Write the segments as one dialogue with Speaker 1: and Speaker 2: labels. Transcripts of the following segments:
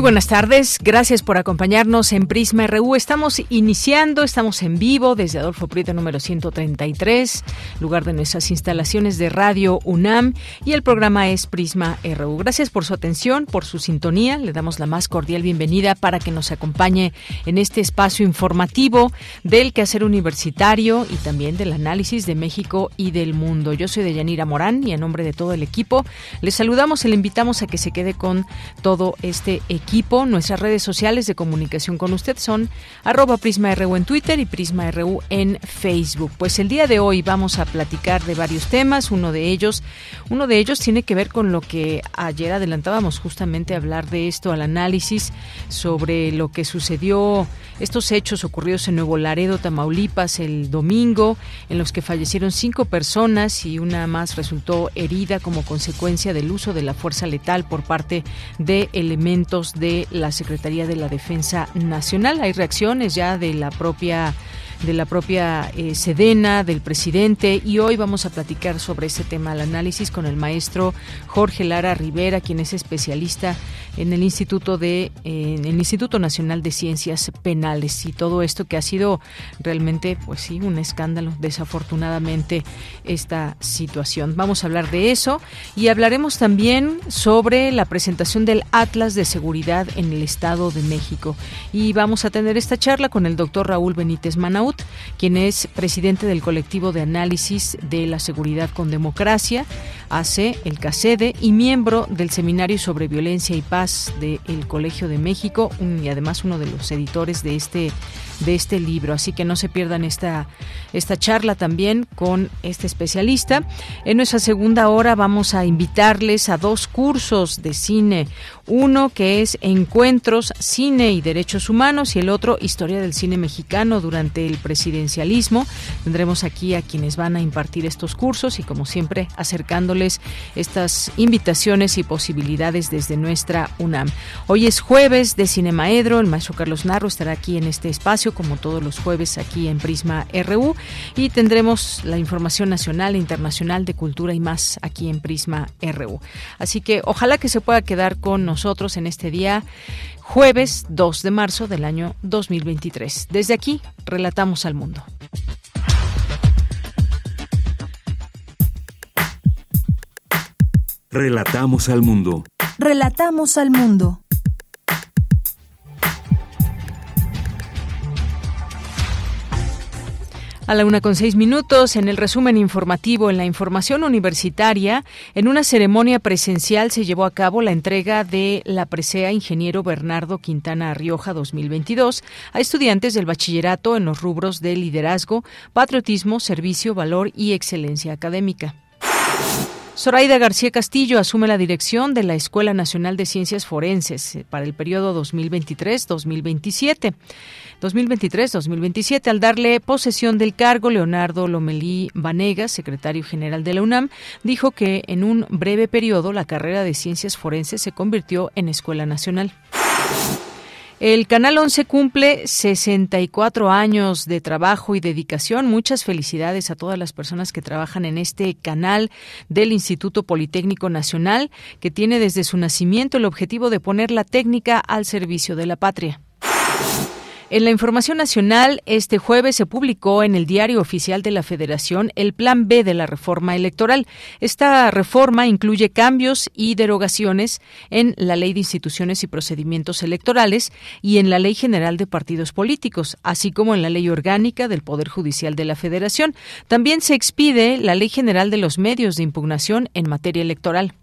Speaker 1: Muy buenas tardes, gracias por acompañarnos en Prisma RU. Estamos iniciando, estamos en vivo desde Adolfo Prieto número 133, lugar de nuestras instalaciones de Radio UNAM y el programa es Prisma RU. Gracias por su atención, por su sintonía. Le damos la más cordial bienvenida para que nos acompañe en este espacio informativo del quehacer universitario y también del análisis de México y del mundo. Yo soy Deyanira Morán y en nombre de todo el equipo les saludamos y le invitamos a que se quede con todo este equipo Nuestras redes sociales de comunicación con usted son arroba PrismaRU en Twitter y PrismaRU en Facebook. Pues el día de hoy vamos a platicar de varios temas. Uno de ellos, uno de ellos tiene que ver con lo que ayer adelantábamos justamente hablar de esto, al análisis sobre lo que sucedió, estos hechos ocurridos en Nuevo Laredo, Tamaulipas, el domingo, en los que fallecieron cinco personas y una más resultó herida como consecuencia del uso de la fuerza letal por parte de elementos de la Secretaría de la Defensa Nacional. Hay reacciones ya de la propia de la propia eh, Sedena, del presidente, y hoy vamos a platicar sobre ese tema, el análisis con el maestro Jorge Lara Rivera, quien es especialista en el Instituto de el Instituto Nacional de Ciencias Penales y todo esto que ha sido realmente, pues sí, un escándalo, desafortunadamente esta situación. Vamos a hablar de eso y hablaremos también sobre la presentación del Atlas de Seguridad en el Estado de México y vamos a tener esta charla con el doctor Raúl Benítez Quien es presidente del colectivo de análisis de la seguridad con democracia, hace el CACEDE y miembro del Seminario sobre Violencia y Paz del Colegio de México y además uno de los editores de este de este libro. Así que no se pierdan esta, esta charla también con este especialista. En nuestra segunda hora vamos a invitarles a dos cursos de cine. Uno que es Encuentros, Cine y Derechos Humanos y el otro Historia del Cine Mexicano durante el presidencialismo. Tendremos aquí a quienes van a impartir estos cursos y como siempre acercándoles estas invitaciones y posibilidades desde nuestra UNAM. Hoy es jueves de Cinemaedro, el maestro Carlos Narro estará aquí en este espacio como todos los jueves aquí en Prisma RU y tendremos la información nacional e internacional de cultura y más aquí en Prisma RU. Así que ojalá que se pueda quedar con nosotros en este día jueves 2 de marzo del año 2023. Desde aquí, relatamos al mundo.
Speaker 2: Relatamos al mundo.
Speaker 3: Relatamos al mundo.
Speaker 1: A la una con seis minutos, en el resumen informativo en la información universitaria, en una ceremonia presencial se llevó a cabo la entrega de la presea Ingeniero Bernardo Quintana Rioja 2022 a estudiantes del bachillerato en los rubros de liderazgo, patriotismo, servicio, valor y excelencia académica. Zoraida García Castillo asume la dirección de la Escuela Nacional de Ciencias Forenses para el periodo 2023-2027. 2023-2027. Al darle posesión del cargo, Leonardo Lomelí Vanegas, secretario general de la UNAM, dijo que en un breve periodo la carrera de ciencias forenses se convirtió en escuela nacional. El Canal 11 cumple 64 años de trabajo y dedicación. Muchas felicidades a todas las personas que trabajan en este canal del Instituto Politécnico Nacional, que tiene desde su nacimiento el objetivo de poner la técnica al servicio de la patria. En la información nacional, este jueves se publicó en el Diario Oficial de la Federación el Plan B de la reforma electoral. Esta reforma incluye cambios y derogaciones en la Ley de Instituciones y Procedimientos Electorales y en la Ley General de Partidos Políticos, así como en la Ley Orgánica del Poder Judicial de la Federación. También se expide la Ley General de los Medios de Impugnación en materia electoral.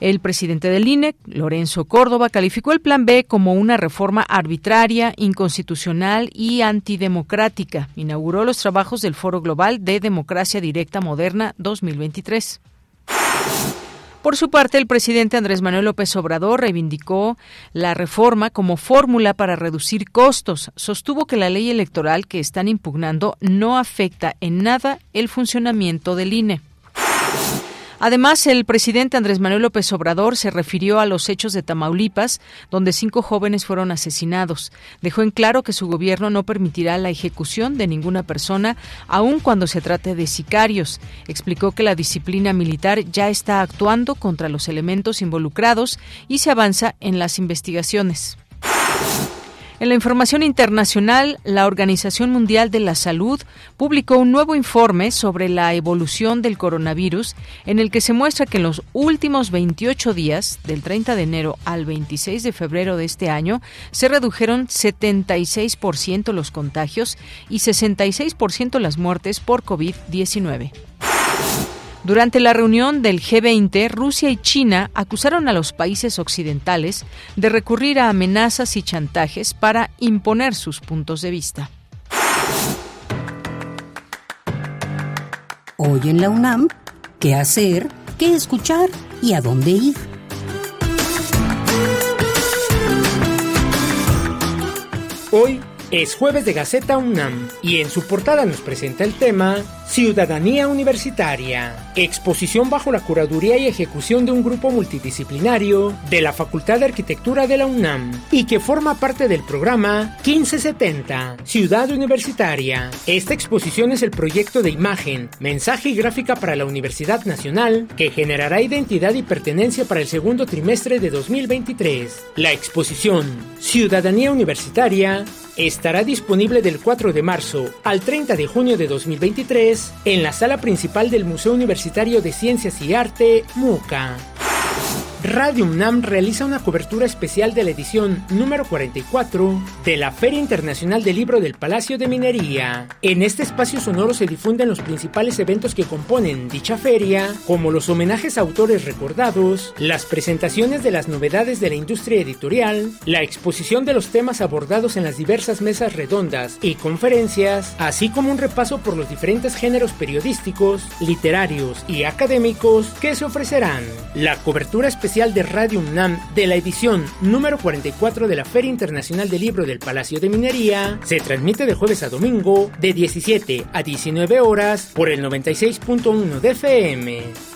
Speaker 1: El presidente del INE, Lorenzo Córdoba, calificó el Plan B como una reforma arbitraria, inconstitucional y antidemocrática. Inauguró los trabajos del Foro Global de Democracia Directa Moderna 2023. Por su parte, el presidente Andrés Manuel López Obrador reivindicó la reforma como fórmula para reducir costos. Sostuvo que la ley electoral que están impugnando no afecta en nada el funcionamiento del INE. Además, el presidente Andrés Manuel López Obrador se refirió a los hechos de Tamaulipas, donde cinco jóvenes fueron asesinados. Dejó en claro que su gobierno no permitirá la ejecución de ninguna persona, aun cuando se trate de sicarios. Explicó que la disciplina militar ya está actuando contra los elementos involucrados y se avanza en las investigaciones. En la información internacional, la Organización Mundial de la Salud publicó un nuevo informe sobre la evolución del coronavirus en el que se muestra que en los últimos 28 días, del 30 de enero al 26 de febrero de este año, se redujeron 76% los contagios y 66% las muertes por COVID-19. Durante la reunión del G20, Rusia y China acusaron a los países occidentales de recurrir a amenazas y chantajes para imponer sus puntos de vista.
Speaker 4: Hoy en la UNAM, ¿qué hacer? ¿Qué escuchar? ¿Y a dónde ir?
Speaker 5: Hoy es jueves de Gaceta UNAM y en su portada nos presenta el tema Ciudadanía Universitaria, exposición bajo la curaduría y ejecución de un grupo multidisciplinario de la Facultad de Arquitectura de la UNAM y que forma parte del programa 1570, Ciudad Universitaria. Esta exposición es el proyecto de imagen, mensaje y gráfica para la Universidad Nacional que generará identidad y pertenencia para el segundo trimestre de 2023. La exposición Ciudadanía Universitaria estará disponible del 4 de marzo al 30 de junio de 2023 en la sala principal del Museo Universitario de Ciencias y Arte, MUCA. Radio UNAM realiza una cobertura especial de la edición número 44 de la Feria Internacional del Libro del Palacio de Minería. En este espacio sonoro se difunden los principales eventos que componen dicha feria, como los homenajes a autores recordados, las presentaciones de las novedades de la industria editorial, la exposición de los temas abordados en las diversas mesas redondas y conferencias, así como un repaso por los diferentes géneros periodísticos, literarios y académicos que se ofrecerán. La cobertura especial de Radio UNAM de la edición número 44 de la Feria Internacional del Libro del Palacio de Minería se transmite de jueves a domingo de 17 a 19 horas por el 96.1 de FM.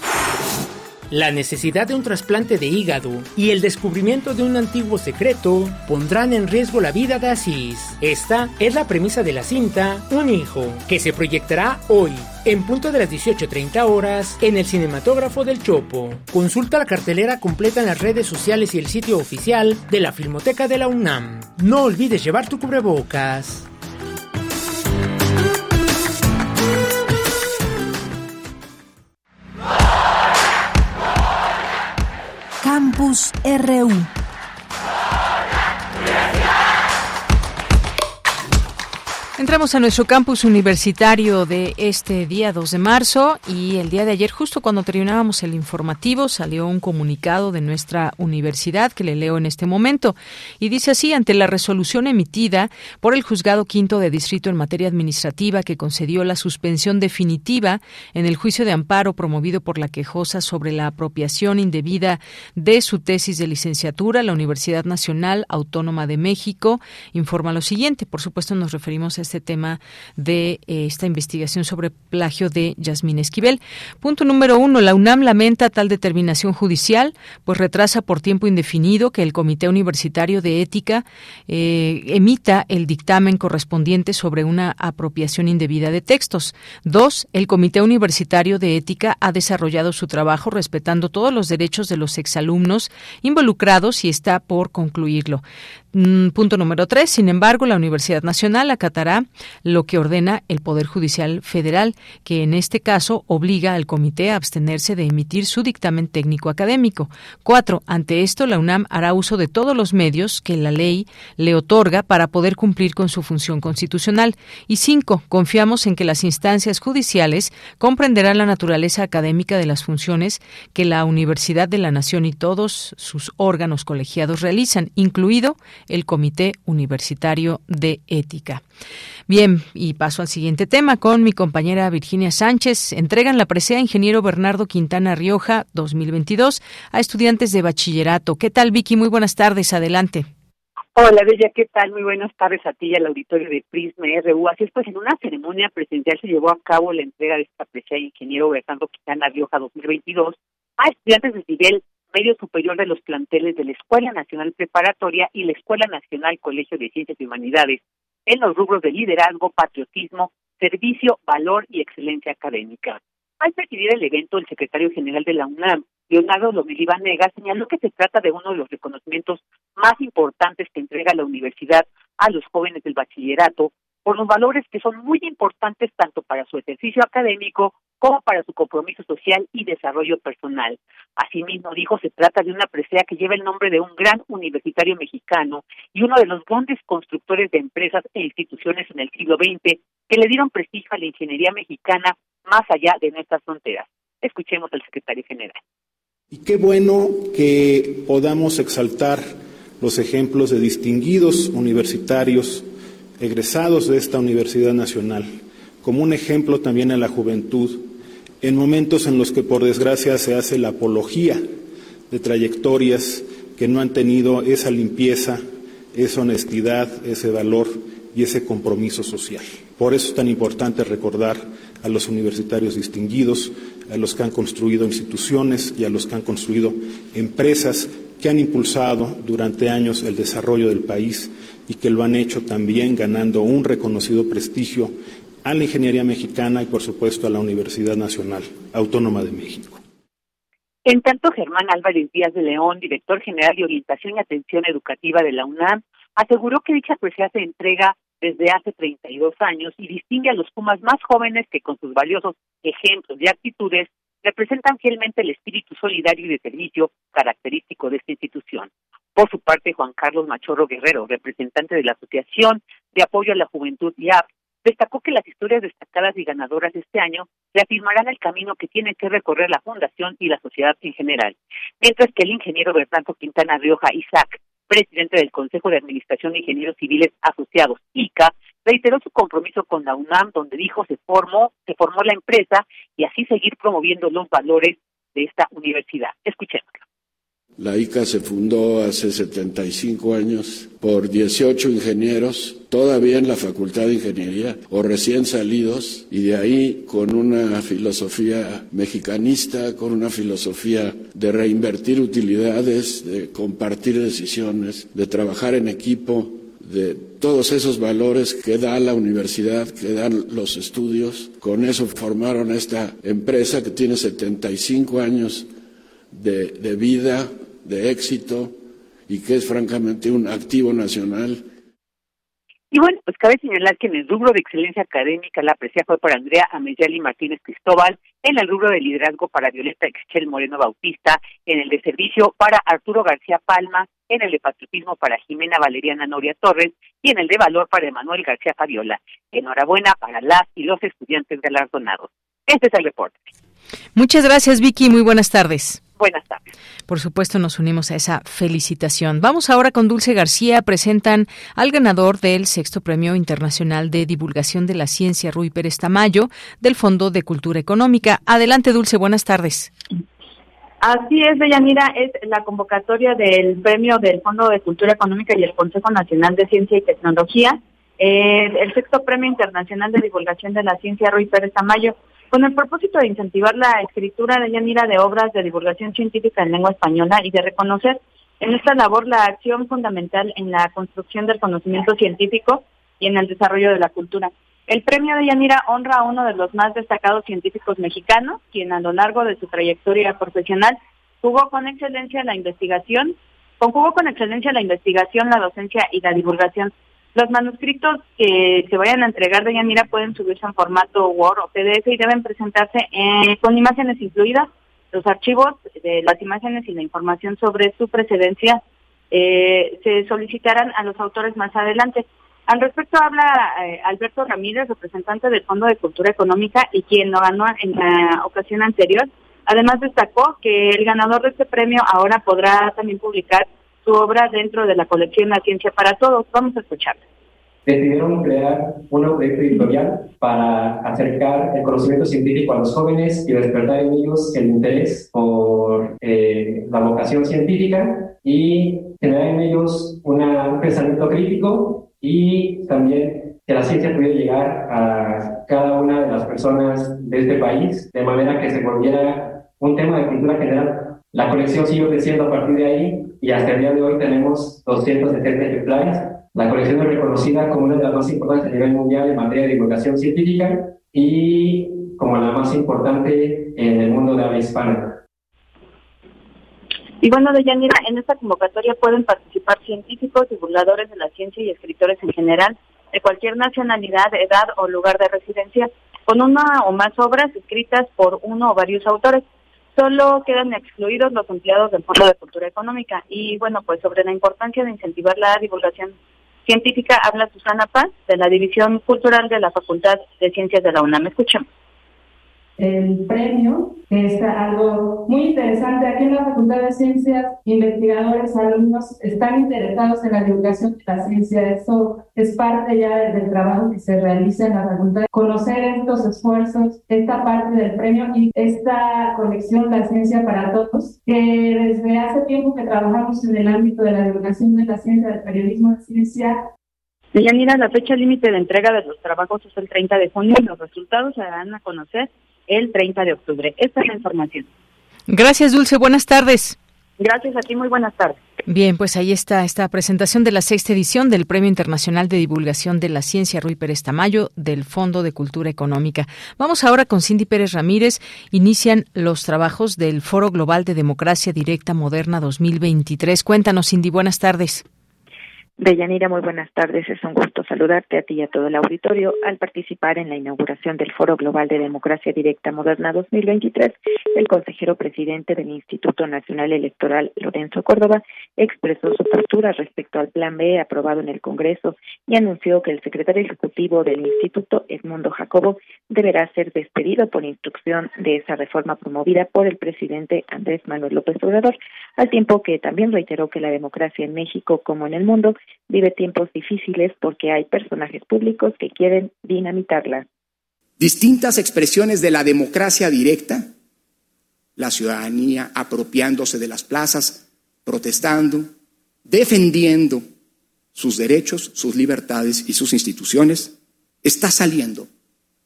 Speaker 5: La necesidad de un trasplante de hígado y el descubrimiento de un antiguo secreto pondrán en riesgo la vida de Asís. Esta es la premisa de la cinta Un hijo, que se proyectará hoy, en punto de las 18.30 horas, en el cinematógrafo del Chopo. Consulta la cartelera completa en las redes sociales y el sitio oficial de la Filmoteca de la UNAM. No olvides llevar tu cubrebocas.
Speaker 3: Campus RU.
Speaker 1: Entramos a nuestro campus universitario de este día 2 de marzo y el día de ayer, justo cuando terminábamos el informativo, salió un comunicado de nuestra universidad que le leo en este momento y dice así, ante la resolución emitida por el Juzgado Quinto de Distrito en materia administrativa que concedió la suspensión definitiva en el juicio de amparo promovido por la quejosa sobre la apropiación indebida de su tesis de licenciatura, la Universidad Nacional Autónoma de México informa lo siguiente. Por supuesto, nos referimos a este tema de eh, esta investigación sobre plagio de Yasmín Esquivel. Punto número uno, la UNAM lamenta tal determinación judicial, pues retrasa por tiempo indefinido que el Comité Universitario de Ética eh, emita el dictamen correspondiente sobre una apropiación indebida de textos. Dos, el Comité Universitario de Ética ha desarrollado su trabajo respetando todos los derechos de los exalumnos involucrados y está por concluirlo. Mm, punto número tres. Sin embargo, la Universidad Nacional acatará lo que ordena el Poder Judicial Federal, que en este caso obliga al comité a abstenerse de emitir su dictamen técnico académico. Cuatro. Ante esto, la UNAM hará uso de todos los medios que la ley le otorga para poder cumplir con su función constitucional. Y cinco. Confiamos en que las instancias judiciales comprenderán la naturaleza académica de las funciones que la Universidad de la Nación y todos sus órganos colegiados realizan, incluido el Comité Universitario de Ética. Bien, y paso al siguiente tema con mi compañera Virginia Sánchez. Entregan la presea Ingeniero Bernardo Quintana Rioja 2022 a estudiantes de bachillerato. ¿Qué tal, Vicky? Muy buenas tardes. Adelante.
Speaker 6: Hola, Bella, ¿qué tal? Muy buenas tardes a ti y al auditorio de Prisma RU. Así es, pues en una ceremonia presencial se llevó a cabo la entrega de esta presea Ingeniero Bernardo Quintana Rioja 2022 a estudiantes de nivel medio superior de los planteles de la Escuela Nacional Preparatoria y la Escuela Nacional Colegio de Ciencias y Humanidades en los rubros de liderazgo, patriotismo, servicio, valor y excelencia académica. Al presidir el evento, el secretario general de la UNAM, Leonardo Lomelí Vanega, señaló que se trata de uno de los reconocimientos más importantes que entrega la universidad a los jóvenes del bachillerato por los valores que son muy importantes tanto para su ejercicio académico como para su compromiso social y desarrollo personal. Asimismo, dijo, se trata de una presea que lleva el nombre de un gran universitario mexicano y uno de los grandes constructores de empresas e instituciones en el siglo XX que le dieron prestigio a la ingeniería mexicana más allá de nuestras fronteras. Escuchemos al secretario general.
Speaker 7: Y qué bueno que podamos exaltar los ejemplos de distinguidos universitarios egresados de esta Universidad Nacional, como un ejemplo también a la juventud en momentos en los que por desgracia se hace la apología de trayectorias que no han tenido esa limpieza, esa honestidad, ese valor y ese compromiso social. Por eso es tan importante recordar a los universitarios distinguidos, a los que han construido instituciones y a los que han construido empresas que han impulsado durante años el desarrollo del país y que lo han hecho también ganando un reconocido prestigio a la ingeniería mexicana y, por supuesto, a la Universidad Nacional Autónoma de México.
Speaker 6: En tanto, Germán Álvarez Díaz de León, director general de Orientación y Atención Educativa de la UNAM, aseguró que dicha presea se entrega desde hace 32 años y distingue a los Pumas más jóvenes que con sus valiosos ejemplos y actitudes representan fielmente el espíritu solidario y de servicio característico de esta institución. Por su parte, Juan Carlos Machorro Guerrero, representante de la Asociación de Apoyo a la Juventud IAP, destacó que las historias destacadas y ganadoras de este año reafirmarán el camino que tiene que recorrer la Fundación y la sociedad en general, mientras que el ingeniero Bernardo Quintana Rioja Isaac, presidente del Consejo de Administración de Ingenieros Civiles Asociados, ICA, reiteró su compromiso con la UNAM, donde dijo se formó, se formó la empresa y así seguir promoviendo los valores de esta universidad. Escuchémoslo.
Speaker 8: La ICA se fundó hace 75 años por 18 ingenieros, todavía en la Facultad de Ingeniería o recién salidos, y de ahí con una filosofía mexicanista, con una filosofía de reinvertir utilidades, de compartir decisiones, de trabajar en equipo, de todos esos valores que da la universidad, que dan los estudios. Con eso formaron esta empresa que tiene 75 años de, de vida, de éxito y que es francamente un activo nacional.
Speaker 6: Y bueno, pues cabe señalar que en el rubro de excelencia académica la aprecia fue para Andrea Ameyali Martínez Cristóbal, en el rubro de liderazgo para Violeta Excel Moreno Bautista, en el de servicio para Arturo García Palma, en el de patriotismo para Jimena Valeriana Noria Torres y en el de valor para Emanuel García Fabiola. Enhorabuena para las y los estudiantes galardonados. Este es el reporte.
Speaker 1: Muchas gracias, Vicky. Muy buenas tardes.
Speaker 6: Buenas tardes.
Speaker 1: Por supuesto, nos unimos a esa felicitación. Vamos ahora con Dulce García. Presentan al ganador del sexto Premio Internacional de Divulgación de la Ciencia, Rui Pérez Tamayo, del Fondo de Cultura Económica. Adelante, Dulce. Buenas tardes.
Speaker 9: Así es, Deyanira, es la convocatoria del premio del Fondo de Cultura Económica y el Consejo Nacional de Ciencia y Tecnología. Eh, el sexto Premio Internacional de Divulgación de la Ciencia, Rui Pérez Tamayo, con el propósito de incentivar la escritura de Yanira de obras de divulgación científica en lengua española y de reconocer en esta labor la acción fundamental en la construcción del conocimiento científico y en el desarrollo de la cultura. El premio de Yanira honra a uno de los más destacados científicos mexicanos, quien a lo largo de su trayectoria profesional jugó con excelencia la investigación, Conjugó con excelencia la investigación, la docencia y la divulgación. Los manuscritos que se vayan a entregar de Yanira pueden subirse en formato Word o PDF y deben presentarse con imágenes incluidas. Los archivos de las imágenes y la información sobre su precedencia eh, se solicitarán a los autores más adelante. Al respecto habla eh, Alberto Ramírez, representante del Fondo de Cultura Económica y quien lo ganó en la ocasión anterior. Además destacó que el ganador de este premio ahora podrá también publicar su obra dentro de la colección La Ciencia para Todos. Vamos a escucharla
Speaker 10: decidieron crear un proyecto editorial para acercar el conocimiento científico a los jóvenes y despertar en ellos el interés por eh, la vocación científica y generar en ellos un pensamiento crítico y también que la ciencia pudiera llegar a cada una de las personas de este país de manera que se volviera un tema de cultura general. La colección siguió creciendo a partir de ahí y hasta el día de hoy tenemos 270 ejemplares la colección es reconocida como una de las más importantes a nivel mundial en materia de divulgación científica y como la más importante en el mundo de habla hispana.
Speaker 9: Y bueno, Deyanira, en esta convocatoria pueden participar científicos, divulgadores de la ciencia y escritores en general, de cualquier nacionalidad, edad o lugar de residencia, con una o más obras escritas por uno o varios autores. Solo quedan excluidos los empleados del Fondo de Cultura Económica. Y bueno, pues sobre la importancia de incentivar la divulgación científica habla Susana Paz, de la División Cultural de la Facultad de Ciencias de la UNAM. Escuchemos
Speaker 11: el premio, que es algo muy interesante. Aquí en la Facultad de Ciencias, investigadores, alumnos están interesados en la divulgación de la ciencia. Eso es parte ya del trabajo que se realiza en la facultad. Conocer estos esfuerzos, esta parte del premio y esta colección La Ciencia para Todos, que desde hace tiempo que trabajamos en el ámbito de la divulgación de la ciencia, del periodismo de ciencia,
Speaker 9: Yanira, la fecha límite de entrega de los trabajos es el 30 de junio y los resultados se darán a conocer el 30 de octubre. Esta es la información.
Speaker 1: Gracias, Dulce. Buenas tardes.
Speaker 9: Gracias a ti, muy buenas tardes.
Speaker 1: Bien, pues ahí está esta presentación de la sexta edición del Premio Internacional de Divulgación de la Ciencia Rui Pérez Tamayo del Fondo de Cultura Económica. Vamos ahora con Cindy Pérez Ramírez. Inician los trabajos del Foro Global de Democracia Directa Moderna 2023. Cuéntanos, Cindy, buenas tardes.
Speaker 12: Deyanira, muy buenas tardes. Es un gusto saludarte a ti y a todo el auditorio al participar en la inauguración del Foro Global de Democracia Directa Moderna 2023. El consejero presidente del Instituto Nacional Electoral, Lorenzo Córdoba, expresó su postura respecto al Plan B aprobado en el Congreso y anunció que el secretario ejecutivo del instituto, Edmundo Jacobo, deberá ser despedido por instrucción de esa reforma promovida por el presidente Andrés Manuel López Obrador, al tiempo que también reiteró que la democracia en México, como en el mundo, vive tiempos difíciles porque hay personajes públicos que quieren dinamitarla.
Speaker 13: Distintas expresiones de la democracia directa, la ciudadanía apropiándose de las plazas, protestando, defendiendo sus derechos, sus libertades y sus instituciones, está saliendo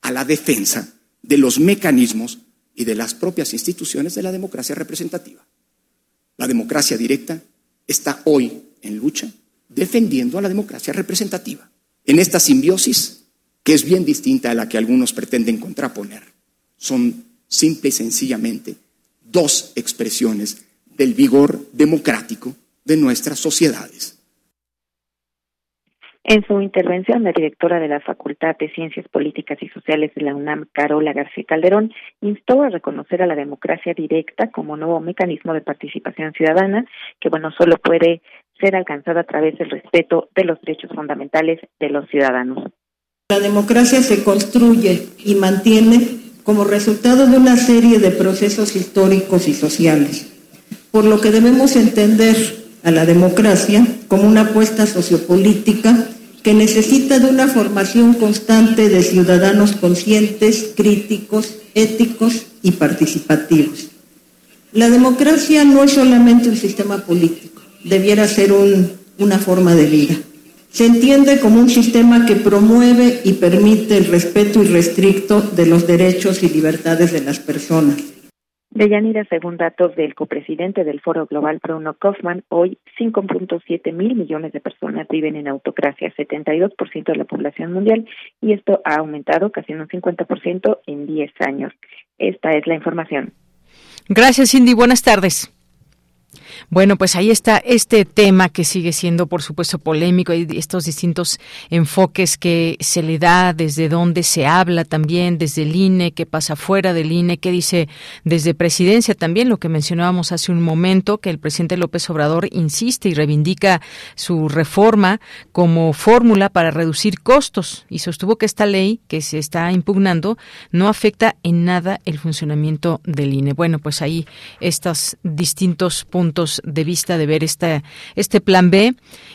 Speaker 13: a la defensa de los mecanismos y de las propias instituciones de la democracia representativa. La democracia directa está hoy en lucha defendiendo a la democracia representativa. En esta simbiosis, que es bien distinta a la que algunos pretenden contraponer, son simple y sencillamente dos expresiones del vigor democrático de nuestras sociedades.
Speaker 12: En su intervención, la directora de la Facultad de Ciencias Políticas y Sociales de la UNAM, Carola García Calderón, instó a reconocer a la democracia directa como nuevo mecanismo de participación ciudadana que, bueno, solo puede ser alcanzada a través del respeto de los derechos fundamentales de los ciudadanos.
Speaker 14: La democracia se construye y mantiene como resultado de una serie de procesos históricos y sociales, por lo que debemos entender a la democracia como una apuesta sociopolítica que necesita de una formación constante de ciudadanos conscientes, críticos, éticos y participativos. La democracia no es solamente un sistema político, debiera ser una forma de vida. Se entiende como un sistema que promueve y permite el respeto irrestricto de los derechos y libertades de las personas.
Speaker 12: Deyanira, según datos del copresidente del Foro Global, Bruno Kaufman, hoy 5.7 mil millones de personas viven en autocracia, 72% de la población mundial, y esto ha aumentado casi en un 50% en 10 años. Esta es la información.
Speaker 1: Gracias, Cindy. Buenas tardes. Bueno, pues ahí está este tema que sigue siendo, por supuesto, polémico. Hay estos distintos enfoques que se le da, desde dónde se habla también, desde el INE, qué pasa fuera del INE, qué dice desde presidencia también, lo que mencionábamos hace un momento, que el presidente López Obrador insiste y reivindica su reforma como fórmula para reducir costos y sostuvo que esta ley que se está impugnando no afecta en nada el funcionamiento del INE. Bueno, pues ahí estos distintos puntos de vista de ver esta, este plan B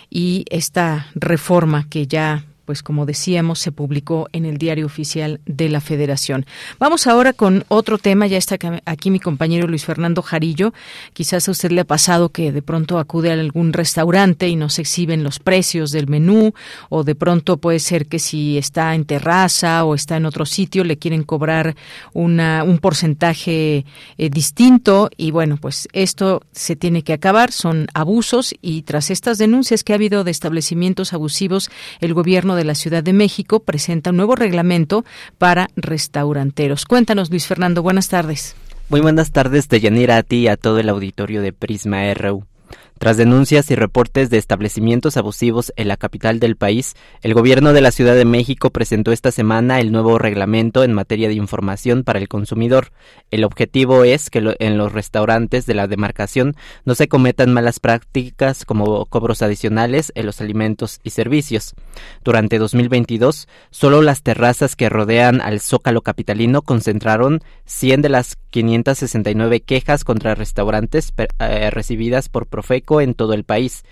Speaker 1: y esta reforma que ya pues como decíamos, se publicó en el diario oficial de la Federación. Vamos ahora con otro tema. Ya está aquí mi compañero Luis Fernando Jarillo. Quizás a usted le ha pasado que de pronto acude a algún restaurante y no se exhiben los precios del menú, o de pronto puede ser que si está en terraza o está en otro sitio le quieren cobrar una, un porcentaje eh, distinto. Y bueno, pues esto se tiene que acabar. Son abusos y tras estas denuncias que ha habido de establecimientos abusivos, el gobierno de de la Ciudad de México presenta un nuevo reglamento para restauranteros. Cuéntanos, Luis Fernando, buenas tardes.
Speaker 15: Muy buenas tardes, Deyanira, a ti y a todo el auditorio de Prisma RU. Tras denuncias y reportes de establecimientos abusivos en la capital del país, el gobierno de la Ciudad de México presentó esta semana el nuevo reglamento en materia de información para el consumidor. El objetivo es que en los restaurantes de la demarcación no se cometan malas prácticas como cobros adicionales en los alimentos y servicios. Durante 2022, solo las terrazas que rodean al Zócalo capitalino concentraron 100 de las 569 quejas contra restaurantes eh, recibidas por Profeco en todo el país.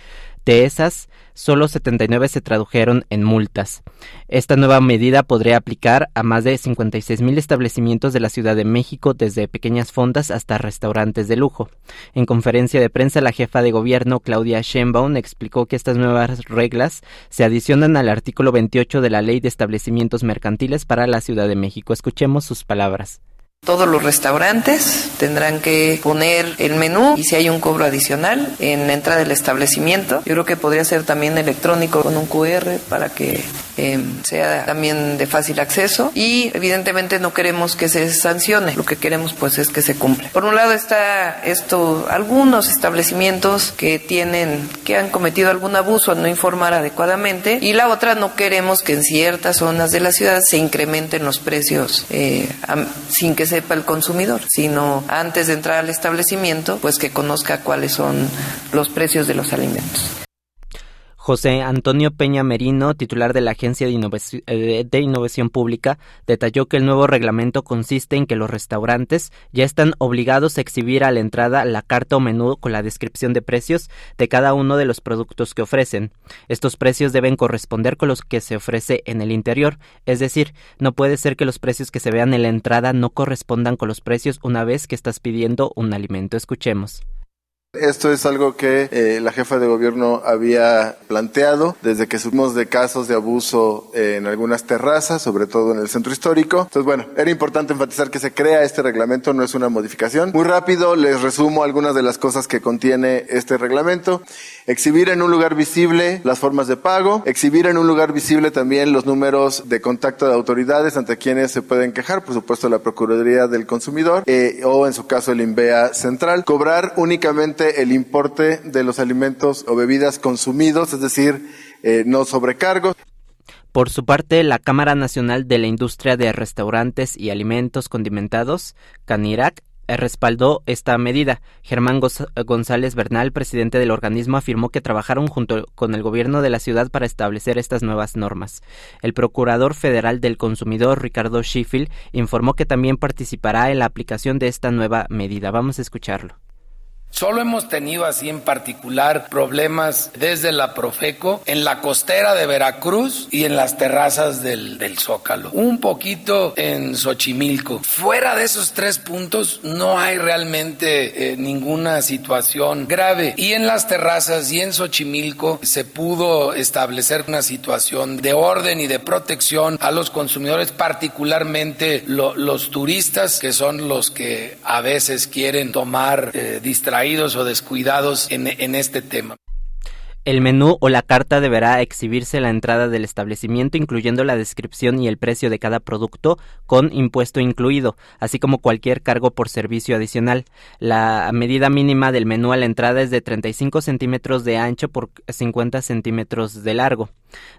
Speaker 15: De esas, solo 79 se tradujeron en multas. Esta nueva medida podría aplicar a más de 56 mil establecimientos de la Ciudad de México, desde pequeñas fondas hasta restaurantes de lujo. En conferencia de prensa, la jefa de gobierno, Claudia Sheinbaum, explicó que estas nuevas reglas se adicionan al artículo 28 de la Ley de Establecimientos Mercantiles para la Ciudad de México. Escuchemos sus palabras.
Speaker 16: Todos los restaurantes tendrán que poner el menú y si hay un cobro adicional en la entrada del establecimiento. Yo creo que podría ser también electrónico con un QR para que eh, sea también de fácil acceso y evidentemente no queremos que se sancione, lo que queremos pues es que se cumpla. Por un lado está esto, algunos establecimientos que tienen, que han cometido algún abuso al no informar adecuadamente y la otra no queremos que en ciertas zonas de la ciudad se incrementen los precios eh, sin que sepa el consumidor, sino antes de entrar al establecimiento, pues que conozca cuáles son los precios de los alimentos.
Speaker 15: José Antonio Peña Merino, titular de la Agencia eh, de Innovación, Pública, detalló que el nuevo reglamento consiste en que los restaurantes ya están obligados a exhibir a la entrada la carta o menú con la descripción de precios de cada uno de los productos que ofrecen. Estos precios deben corresponder con los que se ofrece en el interior, es decir, no puede ser que los precios que se vean en la entrada no correspondan con los precios una vez que estás pidiendo un alimento. Escuchemos.
Speaker 17: Esto es algo que eh, la jefa de gobierno había planteado desde que subimos de casos de abuso en algunas terrazas, sobre todo en el centro histórico. Entonces, bueno, era importante enfatizar que se crea este reglamento, no es una modificación. Muy rápido les resumo algunas de las cosas que contiene este reglamento. Exhibir en un lugar visible las formas de pago, exhibir en un lugar visible también los números de contacto de autoridades ante quienes se pueden quejar, por supuesto la Procuraduría del Consumidor eh, o en su caso el INVEA Central, cobrar únicamente el importe de los alimentos o bebidas consumidos, es decir, eh, no sobrecargos.
Speaker 15: Por su parte, la Cámara Nacional de la Industria de Restaurantes y Alimentos Condimentados, CANIRAC, respaldó esta medida. Germán González Bernal, presidente del organismo, afirmó que trabajaron junto con el gobierno de la ciudad para establecer estas nuevas normas. El procurador federal del consumidor, Ricardo Schiffel, informó que también participará en la aplicación de esta nueva medida. Vamos a escucharlo.
Speaker 18: Solo hemos tenido así en particular problemas desde la Profeco en la costera de Veracruz y en las terrazas del, del, Zócalo. Un poquito en Xochimilco. Fuera de esos tres puntos no hay realmente eh, ninguna situación grave. Y en las terrazas y en Xochimilco se pudo establecer una situación de orden y de protección a los consumidores, particularmente los turistas, que son los que a veces quieren tomar eh, distracción o descuidados en, este tema.
Speaker 15: El menú o la carta deberá exhibirse la entrada del establecimiento, incluyendo la descripción y el precio de cada producto, con impuesto incluido, así como cualquier cargo por servicio adicional. La medida mínima del menú a la entrada es de 35 centímetros de ancho por 50 centímetros de largo.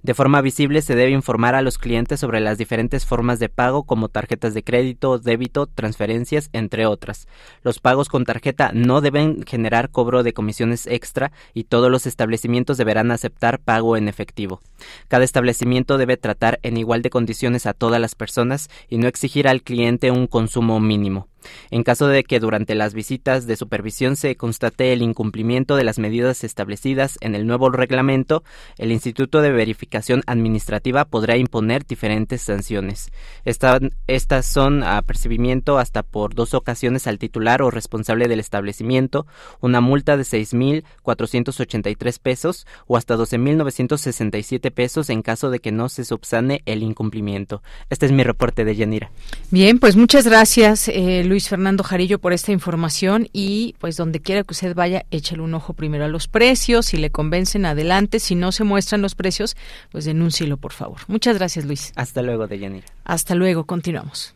Speaker 15: De forma visible se debe informar a los clientes sobre las diferentes formas de pago como tarjetas de crédito, débito, transferencias, entre otras. Los pagos con tarjeta no deben generar cobro de comisiones extra y todos los establecimientos deberán aceptar pago en efectivo. Cada establecimiento debe tratar en igual de condiciones a todas las personas y no exigir al cliente un consumo mínimo. En caso de que durante las visitas de supervisión se constate el incumplimiento de las medidas establecidas en el nuevo reglamento, el Instituto de Verificación Administrativa podrá imponer diferentes sanciones. estas son a percibimiento hasta por dos ocasiones al titular o responsable del establecimiento, una multa de 6.483 pesos o hasta 12.967 pesos en caso de que no se subsane el incumplimiento. Este es mi reporte de Yanira.
Speaker 1: Bien, pues muchas gracias. Eh, Luis Fernando Jarillo por esta información y pues donde quiera que usted vaya, échale un ojo primero a los precios, si le convencen adelante, si no se muestran los precios, pues denúncielo por favor. Muchas gracias Luis.
Speaker 15: Hasta luego, Deyanira.
Speaker 1: Hasta luego, continuamos.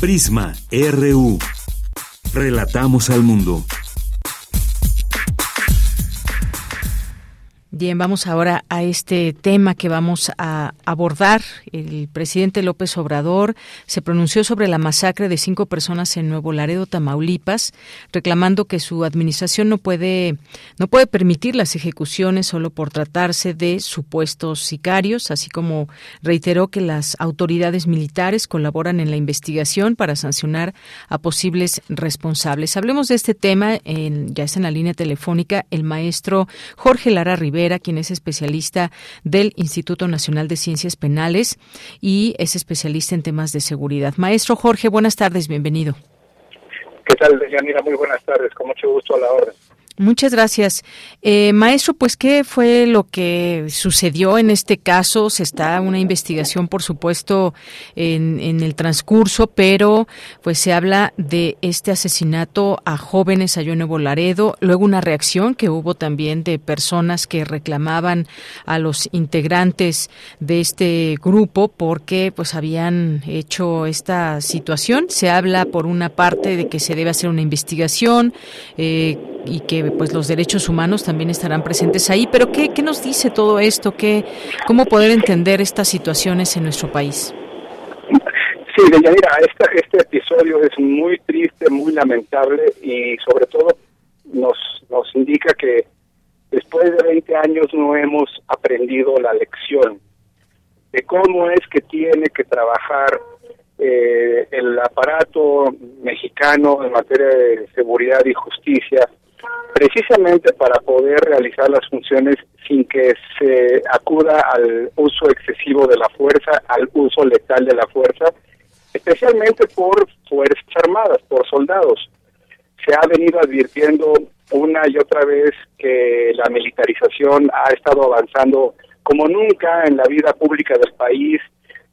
Speaker 2: Prisma RU. Relatamos al mundo.
Speaker 1: Bien, vamos ahora a este tema que vamos a abordar. El presidente López Obrador se pronunció sobre la masacre de cinco personas en Nuevo Laredo, Tamaulipas, reclamando que su administración no puede, no puede permitir las ejecuciones solo por tratarse de supuestos sicarios, así como reiteró que las autoridades militares colaboran en la investigación para sancionar a posibles responsables. Hablemos de este tema, en, ya está en la línea telefónica el maestro Jorge Lara Rivera quien es especialista del Instituto Nacional de Ciencias Penales y es especialista en temas de seguridad. Maestro Jorge, buenas tardes, bienvenido.
Speaker 19: ¿Qué tal, Yanira? Muy buenas tardes, con mucho gusto a la orden.
Speaker 1: Muchas gracias. Eh, maestro, pues, ¿qué fue lo que sucedió en este caso? Se está una investigación, por supuesto, en, en, el transcurso, pero pues se habla de este asesinato a jóvenes allá en Nuevo Laredo, luego una reacción que hubo también de personas que reclamaban a los integrantes de este grupo porque pues habían hecho esta situación. Se habla por una parte de que se debe hacer una investigación eh, y que pues los derechos humanos también estarán presentes ahí. Pero ¿qué, qué nos dice todo esto? ¿Qué, ¿Cómo poder entender estas situaciones en nuestro país?
Speaker 19: Sí, Deyanira, este, este episodio es muy triste, muy lamentable y sobre todo nos, nos indica que después de 20 años no hemos aprendido la lección de cómo es que tiene que trabajar eh, el aparato mexicano en materia de seguridad y justicia precisamente para poder realizar las funciones sin que se acuda al uso excesivo de la fuerza, al uso letal de la fuerza, especialmente por Fuerzas Armadas, por soldados. Se ha venido advirtiendo una y otra vez que la militarización ha estado avanzando como nunca en la vida pública del país,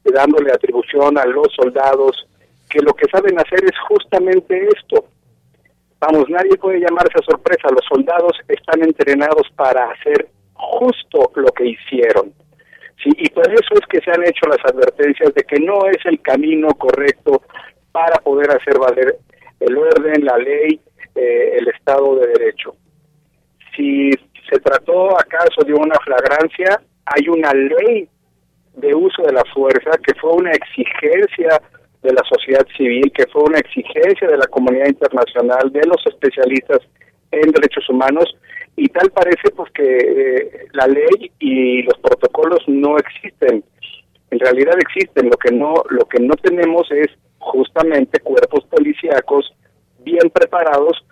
Speaker 19: dándole atribución a los soldados, que lo que saben hacer es justamente esto, Vamos, nadie puede llamarse a sorpresa. Los soldados están entrenados para hacer justo lo que hicieron. Sí, y por eso es que se han hecho las advertencias de que no es el camino correcto para poder hacer valer el orden, la ley, eh, el Estado de Derecho. Si se trató acaso de una flagrancia, hay una ley de uso de la fuerza que fue una exigencia de la sociedad civil, que fue una exigencia de la comunidad internacional, de los especialistas en derechos humanos, y tal parece pues que eh, la ley y los protocolos no existen. En realidad existen, lo que no lo que no tenemos es justamente cuerpos policíacos bien preparados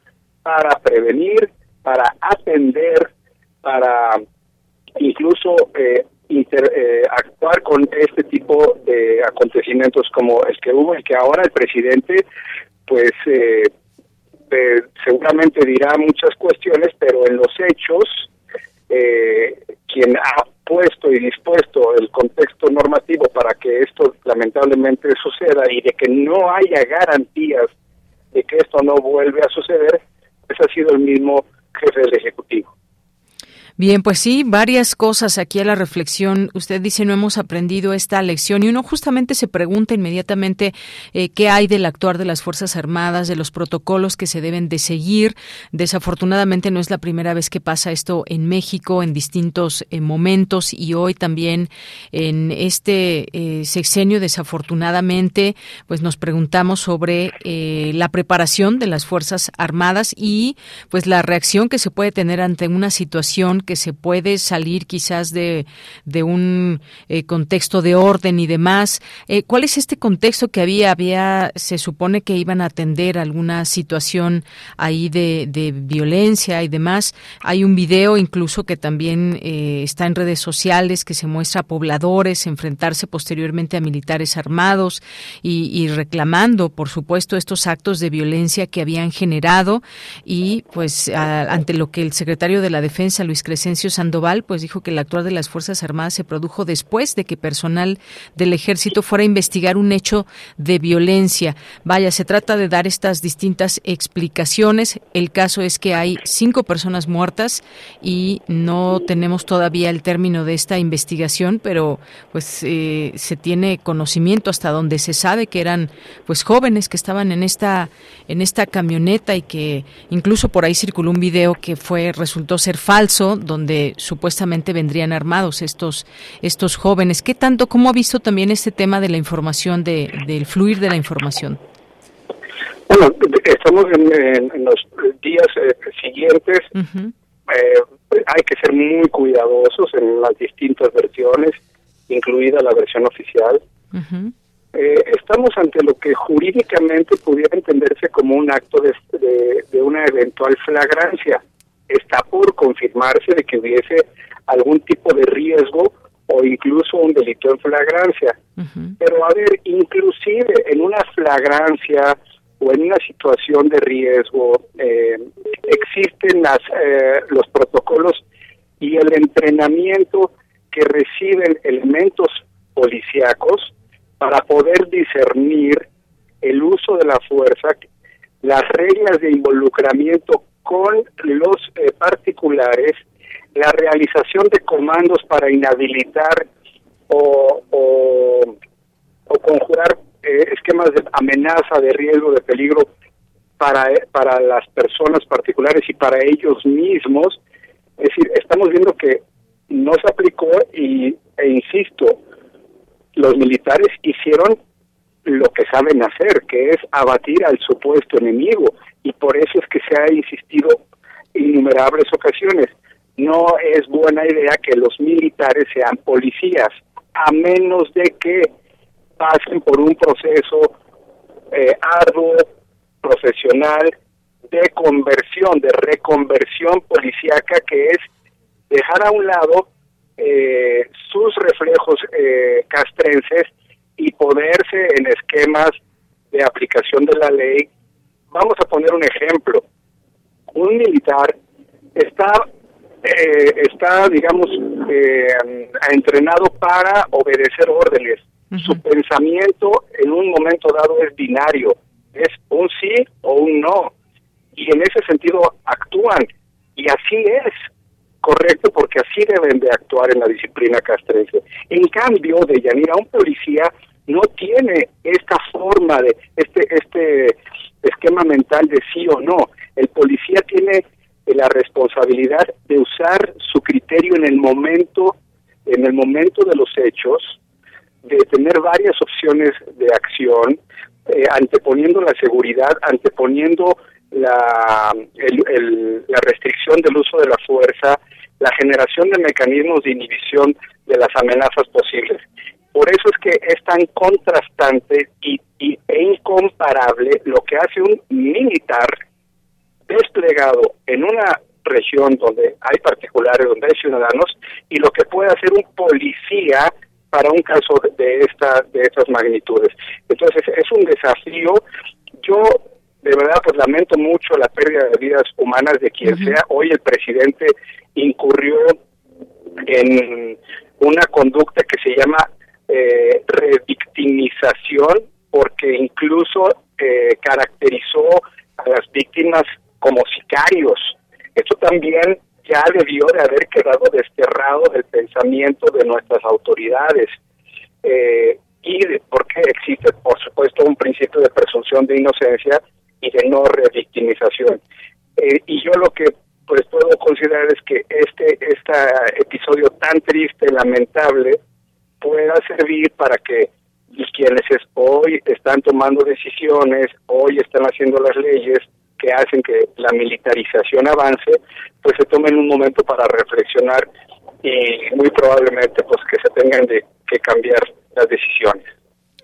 Speaker 19: para prevenir, para atender, para incluso eh, eh, actuar con este tipo de acontecimientos como el que hubo y que ahora el presidente pues eh, eh, seguramente dirá muchas cuestiones pero en los hechos quien ha puesto y dispuesto el contexto normativo para que esto lamentablemente suceda y de que no haya garantías de que esto no vuelve a suceder, pues ha sido el mismo jefe del Ejecutivo.
Speaker 1: Bien, pues sí, varias cosas aquí a la reflexión. Usted dice no hemos aprendido esta lección y uno justamente se pregunta inmediatamente eh, qué hay del actuar de las Fuerzas Armadas, de los protocolos que se deben de seguir. Desafortunadamente no es la primera vez que pasa esto en México en distintos eh, momentos y hoy también en este eh, sexenio desafortunadamente pues nos preguntamos sobre la preparación de las Fuerzas Armadas y pues la reacción que se puede tener ante una situación que se puede salir quizás de, de un eh, contexto de orden y demás. Eh, ¿Cuál es este contexto que había? Había, se supone que iban a atender alguna situación ahí de, violencia y demás. Hay un video incluso que también eh, está en redes sociales que se muestra a pobladores enfrentarse posteriormente a militares armados y, reclamando, por supuesto, estos actos de violencia que habían generado y pues ante lo que el secretario de la Defensa, Luis Crescencio Sandoval, pues dijo que el actuar de las Fuerzas Armadas se produjo después de que personal del ejército fuera a investigar un hecho de violencia. Vaya, se trata de dar estas distintas explicaciones. El caso es que hay cinco personas muertas y no tenemos todavía el término de esta investigación, pero pues eh, se tiene conocimiento hasta donde se sabe que eran pues jóvenes que estaban en esta en esta camioneta y que incluso por ahí circuló un video que fue resultó ser falso donde supuestamente vendrían armados estos estos jóvenes. ¿Qué tanto, cómo ha visto también este tema de la información, de, del fluir de la información?
Speaker 19: Bueno, estamos en, los días eh, siguientes. eh, hay que ser muy cuidadosos en las distintas versiones, incluida la versión oficial. Eh, estamos ante lo que jurídicamente pudiera entenderse como un acto de, de una eventual flagrancia está por confirmarse de que hubiese algún tipo de riesgo o incluso un delito en flagrancia. Pero a ver, inclusive en una flagrancia o en una situación de riesgo, eh, existen las, eh, los protocolos y el entrenamiento que reciben elementos policíacos para poder discernir el uso de la fuerza, las reglas de involucramiento con los eh, particulares la realización de comandos para inhabilitar o, o, conjurar eh, esquemas de amenaza, de riesgo, de peligro para, para las personas particulares y para ellos mismos. Es decir, estamos viendo que no se aplicó y, e insisto, los militares hicieron lo que saben hacer, que es abatir al supuesto enemigo y por eso es que se ha insistido innumerables ocasiones. No es buena idea que los militares sean policías, a menos de que pasen por un proceso eh, arduo, profesional, de conversión, de reconversión policíaca, que es dejar a un lado eh, sus reflejos eh, castrenses y ponerse en esquemas de aplicación de la ley Vamos a poner un ejemplo. Un militar está, eh, está digamos, eh, entrenado para obedecer órdenes. Su pensamiento en un momento dado es binario, es un sí o un no. Y en ese sentido actúan. Y así es correcto porque así deben de actuar en la disciplina castrense. En cambio, de Yanira, un policía no tiene esta forma de este este esquema mental de sí o no. El policía tiene la responsabilidad de usar su criterio en el momento, en el momento de los hechos, de tener varias opciones de acción, eh, anteponiendo la seguridad, anteponiendo la, la restricción del uso de la fuerza, la generación de mecanismos de inhibición de las amenazas posibles. Por eso es que es tan contrastante y, e incomparable lo que hace un militar desplegado en una región donde hay particulares, donde hay ciudadanos, y lo que puede hacer un policía para un caso de esta de estas magnitudes. Entonces es un desafío. Yo de verdad pues lamento mucho la pérdida de vidas humanas de quien sea. Hoy el presidente incurrió en una conducta que se llama eh, revictimización porque incluso eh, caracterizó a las víctimas como sicarios. Esto también ya debió de haber quedado desterrado del pensamiento de nuestras autoridades. Eh, y porque existe, por supuesto, un principio de presunción de inocencia y de no revictimización. Eh, y yo lo que pues puedo considerar es que este, este episodio tan triste, lamentable, pueda servir para que quienes hoy están tomando decisiones, hoy están haciendo las leyes que hacen que la militarización avance, pues se tomen un momento para reflexionar y muy probablemente pues que se tengan de, que cambiar las decisiones.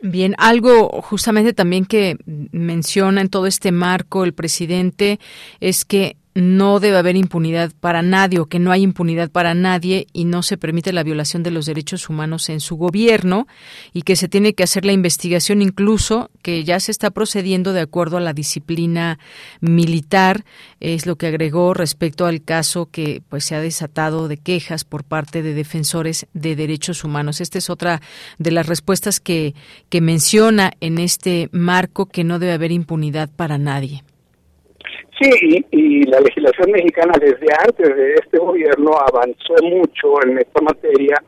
Speaker 1: Bien, algo justamente también que menciona en todo este marco el presidente es que no debe haber impunidad para nadie o que no hay impunidad para nadie y no se permite la violación de los derechos humanos en su gobierno y que se tiene que hacer la investigación incluso que ya se está procediendo de acuerdo a la disciplina militar es lo que agregó respecto al caso que pues se ha desatado de quejas por parte de defensores de derechos humanos. Esta es otra de las respuestas que que menciona en este marco que no debe haber impunidad para nadie.
Speaker 19: Sí, y, la legislación mexicana desde antes de este gobierno avanzó mucho en esta materia,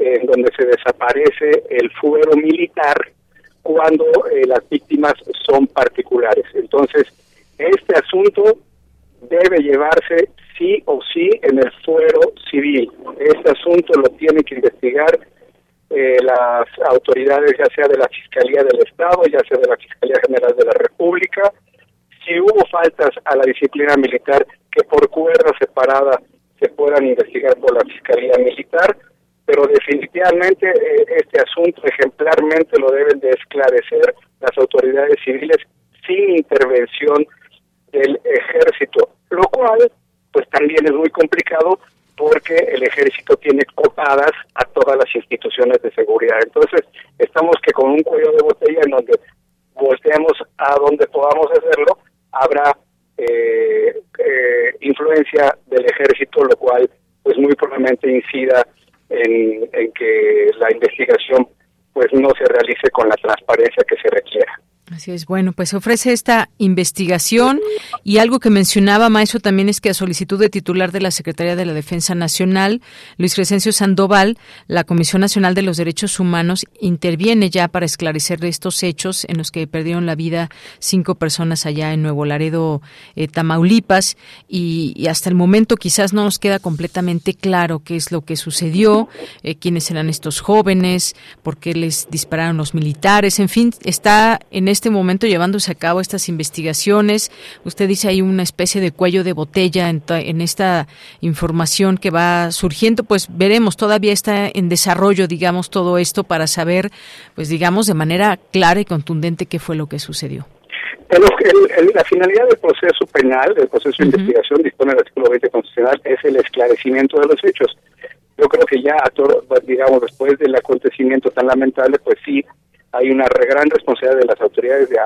Speaker 19: en donde se desaparece el fuero militar cuando eh, las víctimas son particulares. Entonces, este asunto debe llevarse sí o sí en el fuero civil. Este asunto lo tienen que investigar eh, las autoridades, ya sea de la Fiscalía del Estado, ya sea de la Fiscalía General de la República, si hubo faltas a la disciplina militar que por cuerda separada se puedan investigar por la Fiscalía Militar, pero definitivamente eh, este asunto ejemplarmente lo deben de esclarecer las autoridades civiles sin intervención del ejército, lo cual pues también es muy complicado porque el ejército tiene copadas a todas las instituciones de seguridad. Entonces, estamos que con un cuello de botella en donde volteemos a donde podamos hacerlo, habrá eh, eh, influencia del ejército, lo cual pues muy probablemente incida en, en que la investigación pues no se realice con la transparencia que se requiera.
Speaker 1: Así es, bueno, pues ofrece esta investigación y algo que mencionaba Maestro también es que a solicitud de titular de la Secretaría de la Defensa Nacional, Luis Crescencio Sandoval, la Comisión Nacional de los Derechos Humanos interviene ya para esclarecer estos hechos en los que perdieron la vida cinco personas allá en Nuevo Laredo, eh, Tamaulipas, y, hasta el momento quizás no nos queda completamente claro qué es lo que sucedió, eh, quiénes eran estos jóvenes, por qué les dispararon los militares, en fin, está en este momento llevándose a cabo estas investigaciones. Usted dice hay una especie de cuello de botella en, en esta información que va surgiendo, pues veremos, todavía está en desarrollo, digamos, todo esto para saber, pues digamos, de manera clara y contundente qué fue lo que sucedió.
Speaker 19: la finalidad del proceso penal, del proceso de investigación, dispone el artículo 20 constitucional, es el esclarecimiento de los hechos. Yo creo que ya, digamos, después del acontecimiento tan lamentable, pues sí, hay una gran responsabilidad de las autoridades de,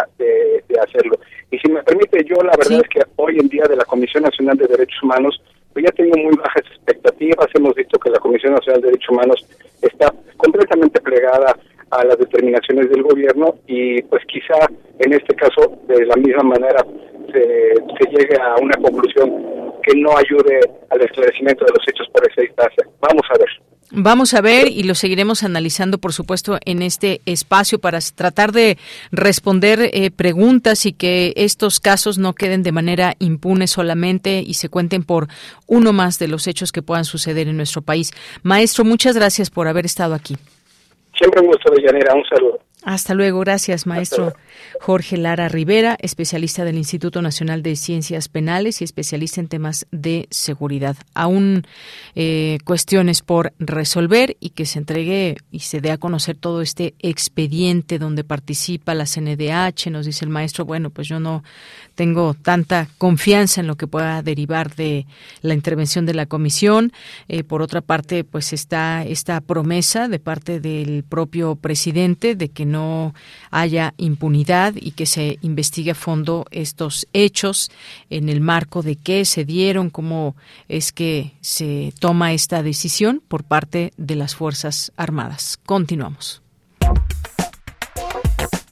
Speaker 19: de, hacerlo. Y si me permite, yo la verdad es que hoy en día de la Comisión Nacional de Derechos Humanos, pues ya tengo muy bajas expectativas. Hemos visto que la Comisión Nacional de Derechos Humanos está completamente plegada a las determinaciones del gobierno y pues quizá en este caso de la misma manera se, se llegue a una conclusión que no ayude al esclarecimiento de los hechos por esa distancia. Vamos a ver.
Speaker 1: Vamos a ver y lo seguiremos analizando, por supuesto, en este espacio para tratar de responder eh, preguntas y que estos casos no queden de manera impune solamente y se cuenten por uno más de los hechos que puedan suceder en nuestro país. Maestro, muchas gracias por haber estado aquí.
Speaker 19: Siempre un gusto, Llanera. Un saludo.
Speaker 1: Hasta luego, gracias, maestro Jorge Lara Rivera, especialista del Instituto Nacional de Ciencias Penales y especialista en temas de seguridad. Aún eh, cuestiones por resolver y que se entregue y se dé a conocer todo este expediente donde participa la CNDH, nos dice el maestro. Bueno, pues yo no tengo tanta confianza en lo que pueda derivar de la intervención de la comisión. Eh, por otra parte, pues está esta promesa de parte del propio presidente de que no haya impunidad y que se investigue a fondo estos hechos en el marco de qué se dieron, cómo es que se toma esta decisión por parte de las Fuerzas Armadas. Continuamos.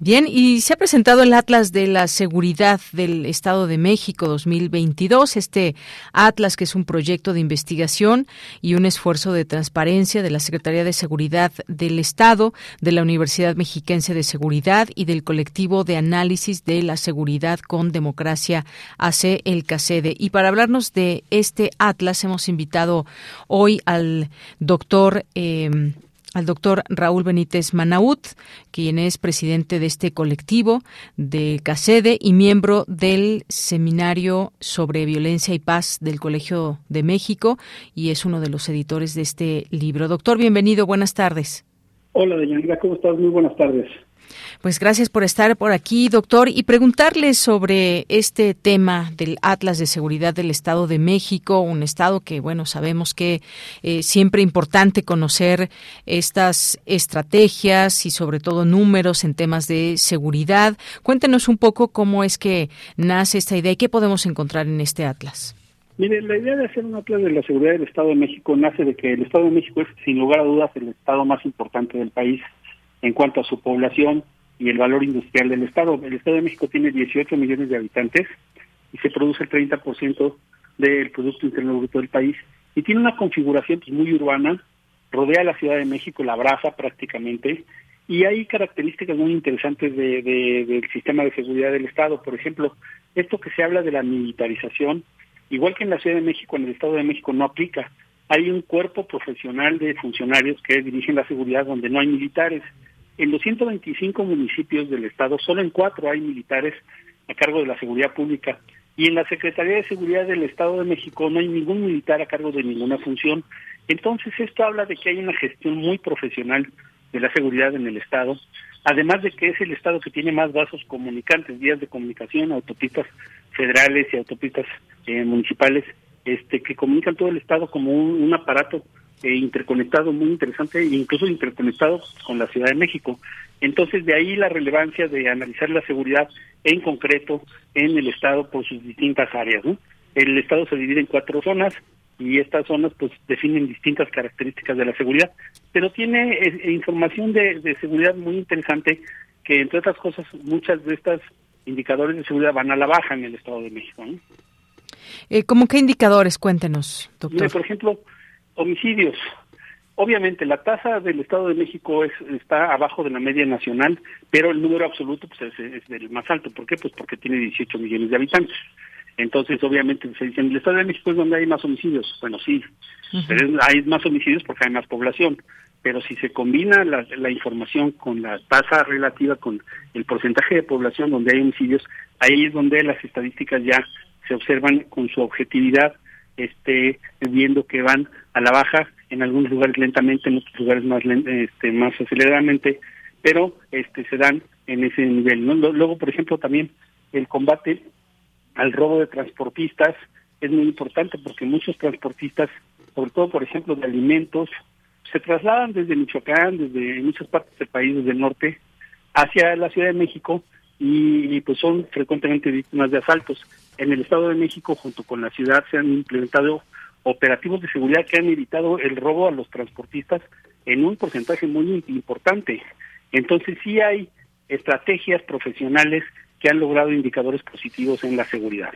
Speaker 1: Bien, y se ha presentado el Atlas de la Seguridad del Estado de México 2022, este Atlas que es un proyecto de investigación y un esfuerzo de transparencia de la Secretaría de Seguridad del Estado, de la Universidad Mexiquense de Seguridad y del colectivo de análisis de la seguridad con democracia AC el CACEDE. Y para hablarnos de este Atlas hemos invitado hoy al doctor eh, al doctor Raúl Benítez Manaut, quien es presidente de este colectivo de CACEDE y miembro del Seminario sobre Violencia y Paz del Colegio de México y es uno de los editores de este libro. Doctor, bienvenido, buenas tardes.
Speaker 20: Hola, doña ¿cómo estás? Muy buenas tardes.
Speaker 1: Pues gracias por estar por aquí, doctor, y preguntarle sobre este tema del Atlas de Seguridad del Estado de México, un estado que, bueno, sabemos que eh, siempre importante conocer estas estrategias y sobre todo números en temas de seguridad. Cuéntenos un poco cómo es que nace esta idea y qué podemos encontrar en este Atlas.
Speaker 20: Mire, la idea de hacer un atlas de la seguridad del Estado de México nace de que el Estado de México es, sin lugar a dudas, el estado más importante del país en cuanto a su población y el valor industrial del Estado. El Estado de México tiene 18 millones de habitantes y se produce el 30% del Producto Interno Bruto del país y tiene una configuración pues, muy urbana, rodea la Ciudad de México, la abraza prácticamente y hay características muy interesantes de, del sistema de seguridad del Estado. Por ejemplo, esto que se habla de la militarización, igual que en la Ciudad de México, en el Estado de México no aplica. Hay un cuerpo profesional de funcionarios que dirigen la seguridad donde no hay militares. En los 125 municipios del estado, solo en cuatro hay militares a cargo de la seguridad pública. Y en la Secretaría de Seguridad del Estado de México no hay ningún militar a cargo de ninguna función. Entonces esto habla de que hay una gestión muy profesional de la seguridad en el Estado, además de que es el Estado que tiene más vasos comunicantes, vías de comunicación, autopistas federales y autopistas eh, municipales, este, que comunican todo el Estado como un aparato eh, interconectado muy interesante incluso interconectado con la Ciudad de México. Entonces, de ahí la relevancia de analizar la seguridad en concreto en el Estado por sus distintas áreas. El Estado se divide en cuatro zonas y estas zonas pues definen distintas características de la seguridad, pero tiene eh, información de, seguridad muy interesante que, entre otras cosas, muchas de estas indicadores de seguridad van a la baja en el Estado de México.
Speaker 1: Eh, ¿Cómo qué indicadores? Cuéntenos, doctor.
Speaker 20: por ejemplo, homicidios. Obviamente la tasa del Estado de México es, está abajo de la media nacional, pero el número absoluto pues, es, es el más alto. ¿Por qué? Pues porque tiene 18 millones de habitantes. Entonces, obviamente, se dice, en el Estado de México es donde hay más homicidios. Bueno, sí, pero hay más homicidios porque hay más población. Pero si se combina la, la, información con la tasa relativa, con el porcentaje de población donde hay homicidios, ahí es donde las estadísticas ya se observan con su objetividad este, viendo que van a la baja, en algunos lugares lentamente, en otros lugares más este, más aceleradamente, pero este se dan en ese nivel. Luego, por ejemplo, también el combate al robo de transportistas es muy importante porque muchos transportistas, sobre todo, por ejemplo, de alimentos, se trasladan desde Michoacán, desde muchas partes del país, desde el norte, hacia la Ciudad de México y pues son frecuentemente víctimas de asaltos. En el Estado de México, junto con la ciudad, se han implementado operativos de seguridad que han evitado el robo a los transportistas en un porcentaje muy importante. Entonces sí hay estrategias profesionales que han logrado indicadores positivos en la seguridad.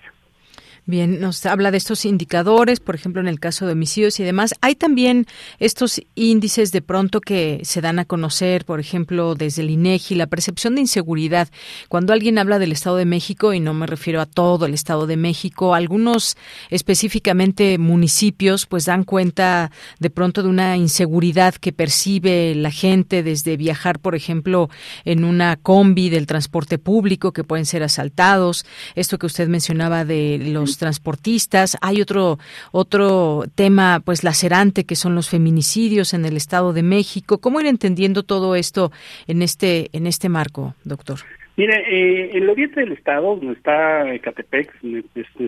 Speaker 1: Bien, nos habla de estos indicadores, por ejemplo, en el caso de homicidios y demás. Hay también estos índices de pronto que se dan a conocer, por ejemplo, desde el INEGI, la percepción de inseguridad. Cuando alguien habla del Estado de México, y no me refiero a todo el Estado de México, algunos específicamente municipios, pues dan cuenta de pronto de una inseguridad que percibe la gente desde viajar, por ejemplo, en una combi del transporte público, que pueden ser asaltados. Esto que usted mencionaba de los transportistas. Hay otro otro tema pues lacerante que son los feminicidios en el Estado de México. ¿Cómo ir entendiendo todo esto en este en este marco, doctor?
Speaker 20: Mire, eh, en el oriente del estado, donde está Catepec,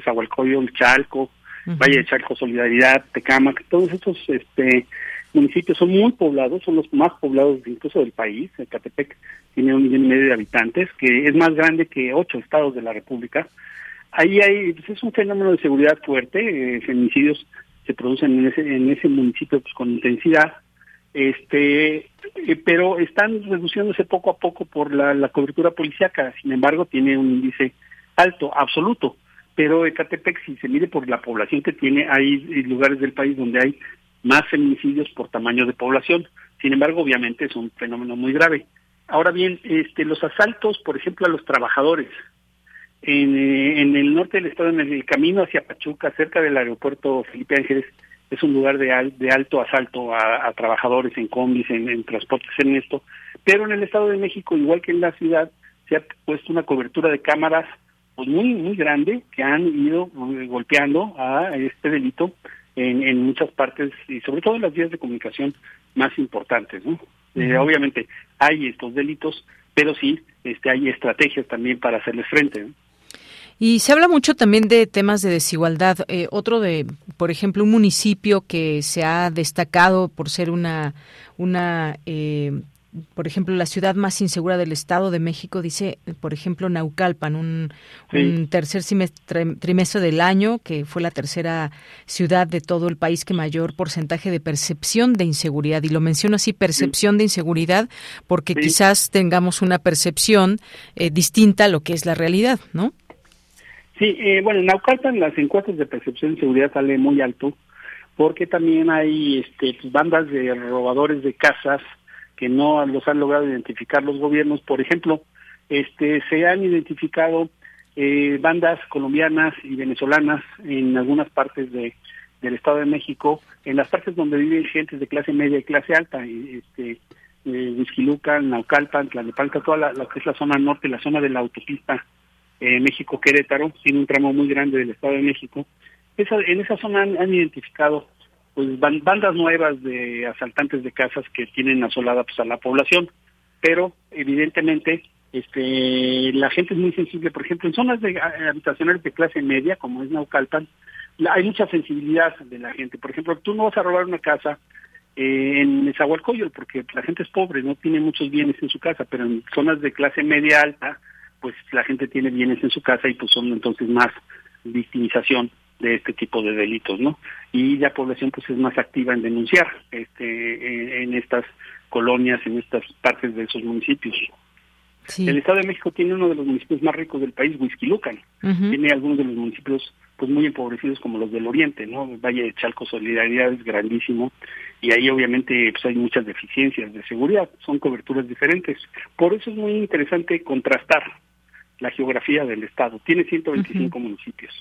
Speaker 20: Zahualcoyo, Chalco, Valle de Chalco, Solidaridad, Tecámac, todos estos este, municipios son muy poblados, son los más poblados incluso del país. Catepec tiene un millón y medio de habitantes, que es más grande que ocho estados de la República
Speaker 19: ahí hay, pues, es un fenómeno de seguridad fuerte, eh, feminicidios se producen en ese, en ese municipio pues, con intensidad, este eh, pero están reduciéndose poco a poco por la, la cobertura policíaca, sin embargo tiene un índice alto, absoluto, pero Ecatepec si se mide por la población que tiene, hay lugares del país donde hay más feminicidios por tamaño de población, sin embargo obviamente es un fenómeno muy grave. Ahora bien, este los asaltos, por ejemplo, a los trabajadores, en, eh, en el norte del estado, en el camino hacia Pachuca, cerca del aeropuerto Felipe Ángeles, es un lugar de, de alto asalto a, trabajadores en combis, en, transportes en esto, pero en el Estado de México, igual que en la ciudad, se ha puesto una cobertura de cámaras pues muy muy grande que han ido eh, golpeando a este delito en, en muchas partes y sobre todo en las vías de comunicación más importantes. ¿no? Eh, obviamente hay estos delitos, pero sí este, hay estrategias también para hacerles frente. ¿no?
Speaker 1: Y se habla mucho también de temas de desigualdad. Eh, otro de, por ejemplo, un municipio que se ha destacado por ser una, una eh, por ejemplo, la ciudad más insegura del Estado de México, dice, por ejemplo, Naucalpan, un, tercer trimestre del año, que fue la tercera ciudad de todo el país que mayor porcentaje de percepción de inseguridad. Y lo menciono así, percepción de inseguridad, porque quizás tengamos una percepción eh, distinta a lo que es la realidad, ¿no?
Speaker 19: Sí, eh, bueno, en Naucalpan las encuestas de percepción de seguridad sale muy alto porque también hay este, pues, bandas de robadores de casas que no los han logrado identificar los gobiernos. Por ejemplo, este, se han identificado eh, bandas colombianas y venezolanas en algunas partes de, del Estado de México, en las partes donde viven gentes de clase media y clase alta, este, eh, Naucalpan, Tlalnepalca, toda la, que es la zona norte, la zona de la autopista eh, México-Querétaro, tiene un tramo muy grande del Estado de México. Esa, en esa zona han, identificado pues bandas nuevas de asaltantes de casas que tienen asolada pues, a la población, pero evidentemente este la gente es muy sensible, por ejemplo, en zonas de eh, habitacionales de clase media, como es Naucalpan, hay mucha sensibilidad de la gente. Por ejemplo, tú no vas a robar una casa eh, en Nezahualcóyotl porque la gente es pobre, no tiene muchos bienes en su casa, pero en zonas de clase media alta pues la gente tiene bienes en su casa y pues son entonces más victimización de este tipo de delitos, ¿no? Y la población pues es más activa en denunciar este en, estas colonias, en estas partes de esos municipios. El Estado de México tiene uno de los municipios más ricos del país, Huizquilucan. Tiene algunos de los municipios pues muy empobrecidos como los del Oriente, ¿no? Valle de Chalco Solidaridad es grandísimo y ahí obviamente pues hay muchas deficiencias de seguridad, son coberturas diferentes. Por eso es muy interesante contrastar la geografía del estado. Tiene 125 municipios.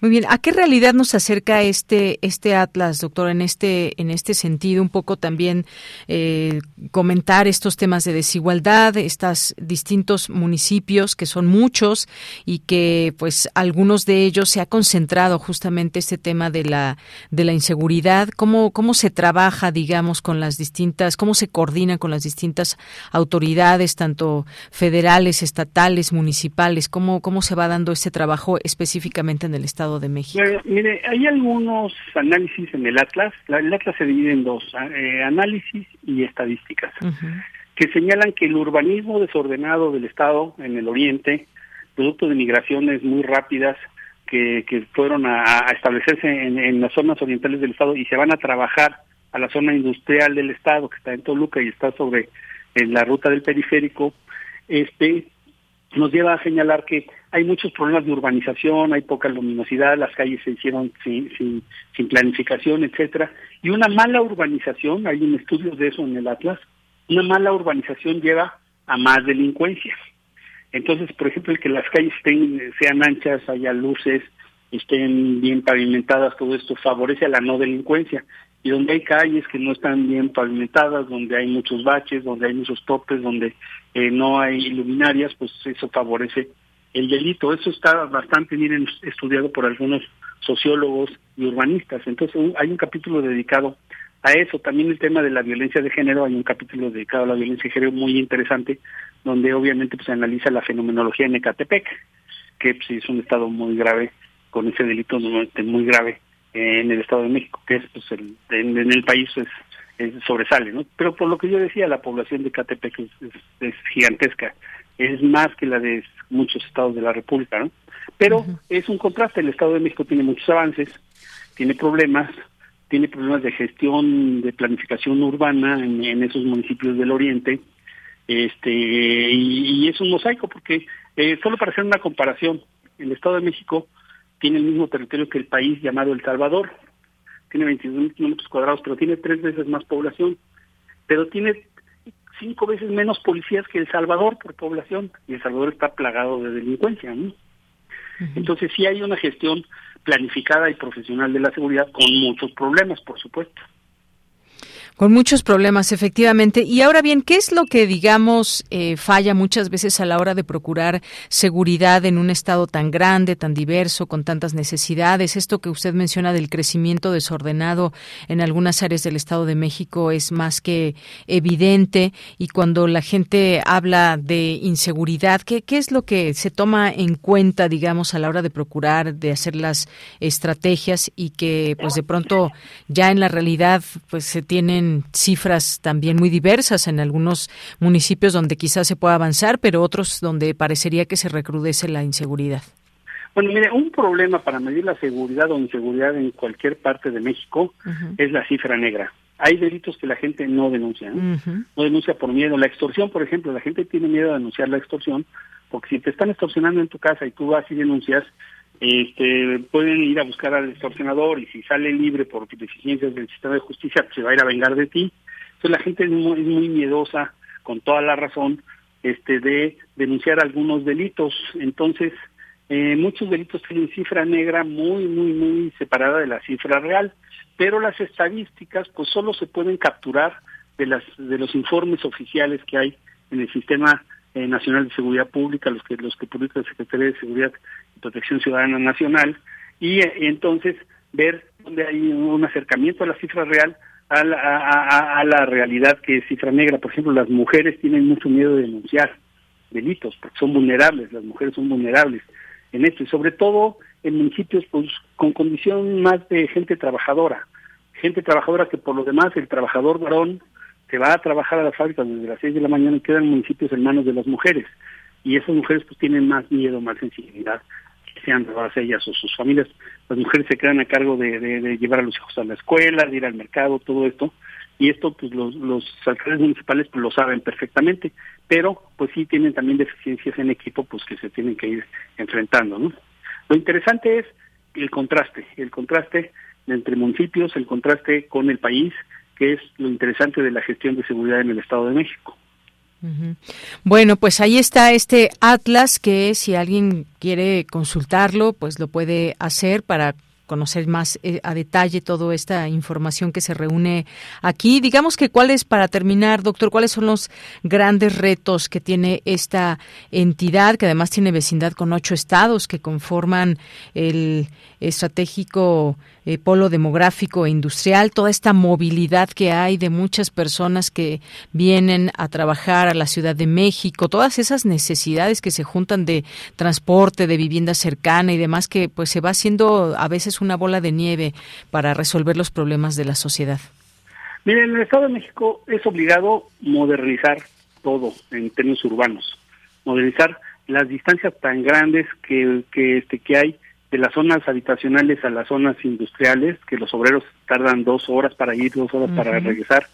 Speaker 1: Muy bien, ¿a qué realidad nos acerca este este atlas, doctor? En este en este sentido, un poco también eh, comentar estos temas de desigualdad, estos distintos municipios que son muchos y que, pues, algunos de ellos se ha concentrado justamente este tema de la de la inseguridad. ¿Cómo cómo se trabaja, digamos, con las distintas, cómo se coordina con las distintas autoridades, tanto federales, estatales, municipales? ¿Cómo cómo se va dando este trabajo específicamente en el Estado de México?
Speaker 19: mire, hay algunos análisis en el Atlas. el Atlas se divide en dos, eh, análisis y estadísticas, que señalan que el urbanismo desordenado del Estado en el Oriente, producto de migraciones muy rápidas, que, que fueron a, establecerse en, las zonas orientales del Estado y se van a trabajar a la zona industrial del Estado, que está en Toluca y está sobre en la ruta del periférico, este nos lleva a señalar que hay muchos problemas de urbanización, hay poca luminosidad, las calles se hicieron sin, sin, planificación, etcétera, y una mala urbanización, hay un estudio de eso en el Atlas, una mala urbanización lleva a más delincuencia. Entonces, por ejemplo, el que las calles estén, sean anchas, haya luces, estén bien pavimentadas, todo esto favorece a la no delincuencia. Y donde hay calles que no están bien pavimentadas, donde hay muchos baches, donde hay muchos topes, donde eh, no hay luminarias, pues eso favorece el delito. Eso está bastante bien estudiado por algunos sociólogos y urbanistas. Entonces hay un capítulo dedicado a eso. También el tema de la violencia de género, hay un capítulo dedicado a la violencia de género muy interesante, donde obviamente pues, se analiza la fenomenología en Ecatepec, que pues, es un estado muy grave, con ese delito muy grave en el Estado de México, que es pues, el, en, el país es, sobresale, ¿no? Pero por lo que yo decía, la población de Ecatepec es gigantesca, es más que la de muchos estados de la República, ¿no? Pero es un contraste, el Estado de México tiene muchos avances, tiene problemas, tiene problemas de gestión, de planificación urbana en, esos municipios del oriente, este y, es un mosaico porque eh, solo para hacer una comparación, el Estado de México tiene el mismo territorio que el país llamado El Salvador, tiene 22 kilómetros cuadrados, pero tiene tres veces más población, pero tiene cinco veces menos policías que El Salvador por población, y El Salvador está plagado de delincuencia. ¿no? Entonces sí hay una gestión planificada y profesional de la seguridad con muchos problemas, por supuesto.
Speaker 1: Con muchos problemas, efectivamente. Y ahora bien, ¿qué es lo que, digamos, eh, falla muchas veces a la hora de procurar seguridad en un estado tan grande, tan diverso, con tantas necesidades? Esto que usted menciona del crecimiento desordenado en algunas áreas del Estado de México es más que evidente. Y cuando la gente habla de inseguridad, ¿qué, qué es lo que se toma en cuenta, digamos, a la hora de procurar, de hacer las estrategias y que, pues, de pronto ya en la realidad, pues, se tienen cifras también muy diversas en algunos municipios donde quizás se pueda avanzar, pero otros donde parecería que se recrudece la inseguridad.
Speaker 19: Bueno, mire, un problema para medir la seguridad o inseguridad en cualquier parte de México es la cifra negra. Hay delitos que la gente no denuncia, no denuncia por miedo. La extorsión, por ejemplo, la gente tiene miedo a denunciar la extorsión porque si te están extorsionando en tu casa y tú vas y denuncias, este, pueden ir a buscar al extorsionador y si sale libre por deficiencias del sistema de justicia, pues se va a ir a vengar de ti. Entonces la gente es muy, muy miedosa, con toda la razón, este, de denunciar algunos delitos. Entonces, eh, muchos delitos tienen cifra negra muy, muy, muy separada de la cifra real, pero las estadísticas pues solo se pueden capturar de, las, de los informes oficiales que hay en el sistema eh, Nacional de Seguridad Pública, los que, los que publica la Secretaría de Seguridad y Protección Ciudadana Nacional, y, eh, entonces ver dónde hay un acercamiento a la cifra real, a la, a, la realidad que es cifra negra. Por ejemplo, las mujeres tienen mucho miedo de denunciar delitos, porque son vulnerables, las mujeres son vulnerables en esto, y sobre todo en municipios pues con condición más de gente trabajadora, gente trabajadora que por lo demás el trabajador varón se va a trabajar a la fábrica desde las 6 de la mañana y quedan municipios en manos de las mujeres. Y esas mujeres pues tienen más miedo, más sensibilidad, que sean todas ellas o sus familias. Las mujeres se quedan a cargo de, llevar a los hijos a la escuela, de ir al mercado, todo esto. Y esto pues los, los alcaldes municipales pues lo saben perfectamente, pero pues sí tienen también deficiencias en equipo pues que se tienen que ir enfrentando, ¿no? Lo interesante es el contraste, el contraste entre municipios, el contraste con el país, que es lo interesante de la gestión de seguridad en el Estado de México.
Speaker 1: Bueno, pues ahí está este atlas que si alguien quiere consultarlo, pues lo puede hacer para conocer más eh, a detalle toda esta información que se reúne aquí. Digamos que cuáles, para terminar, doctor, cuáles son los grandes retos que tiene esta entidad, que además tiene vecindad con ocho estados que conforman el estratégico eh, polo demográfico e industrial, toda esta movilidad que hay de muchas personas que vienen a trabajar a la Ciudad de México, todas esas necesidades que se juntan de transporte, de vivienda cercana y demás que pues se va haciendo a veces una bola de nieve para resolver los problemas de la sociedad.
Speaker 19: Miren, en el Estado de México es obligado modernizar todo en términos urbanos, modernizar las distancias tan grandes que, que, este, que hay de las zonas habitacionales a las zonas industriales, que los obreros tardan dos horas para ir, dos horas para regresar.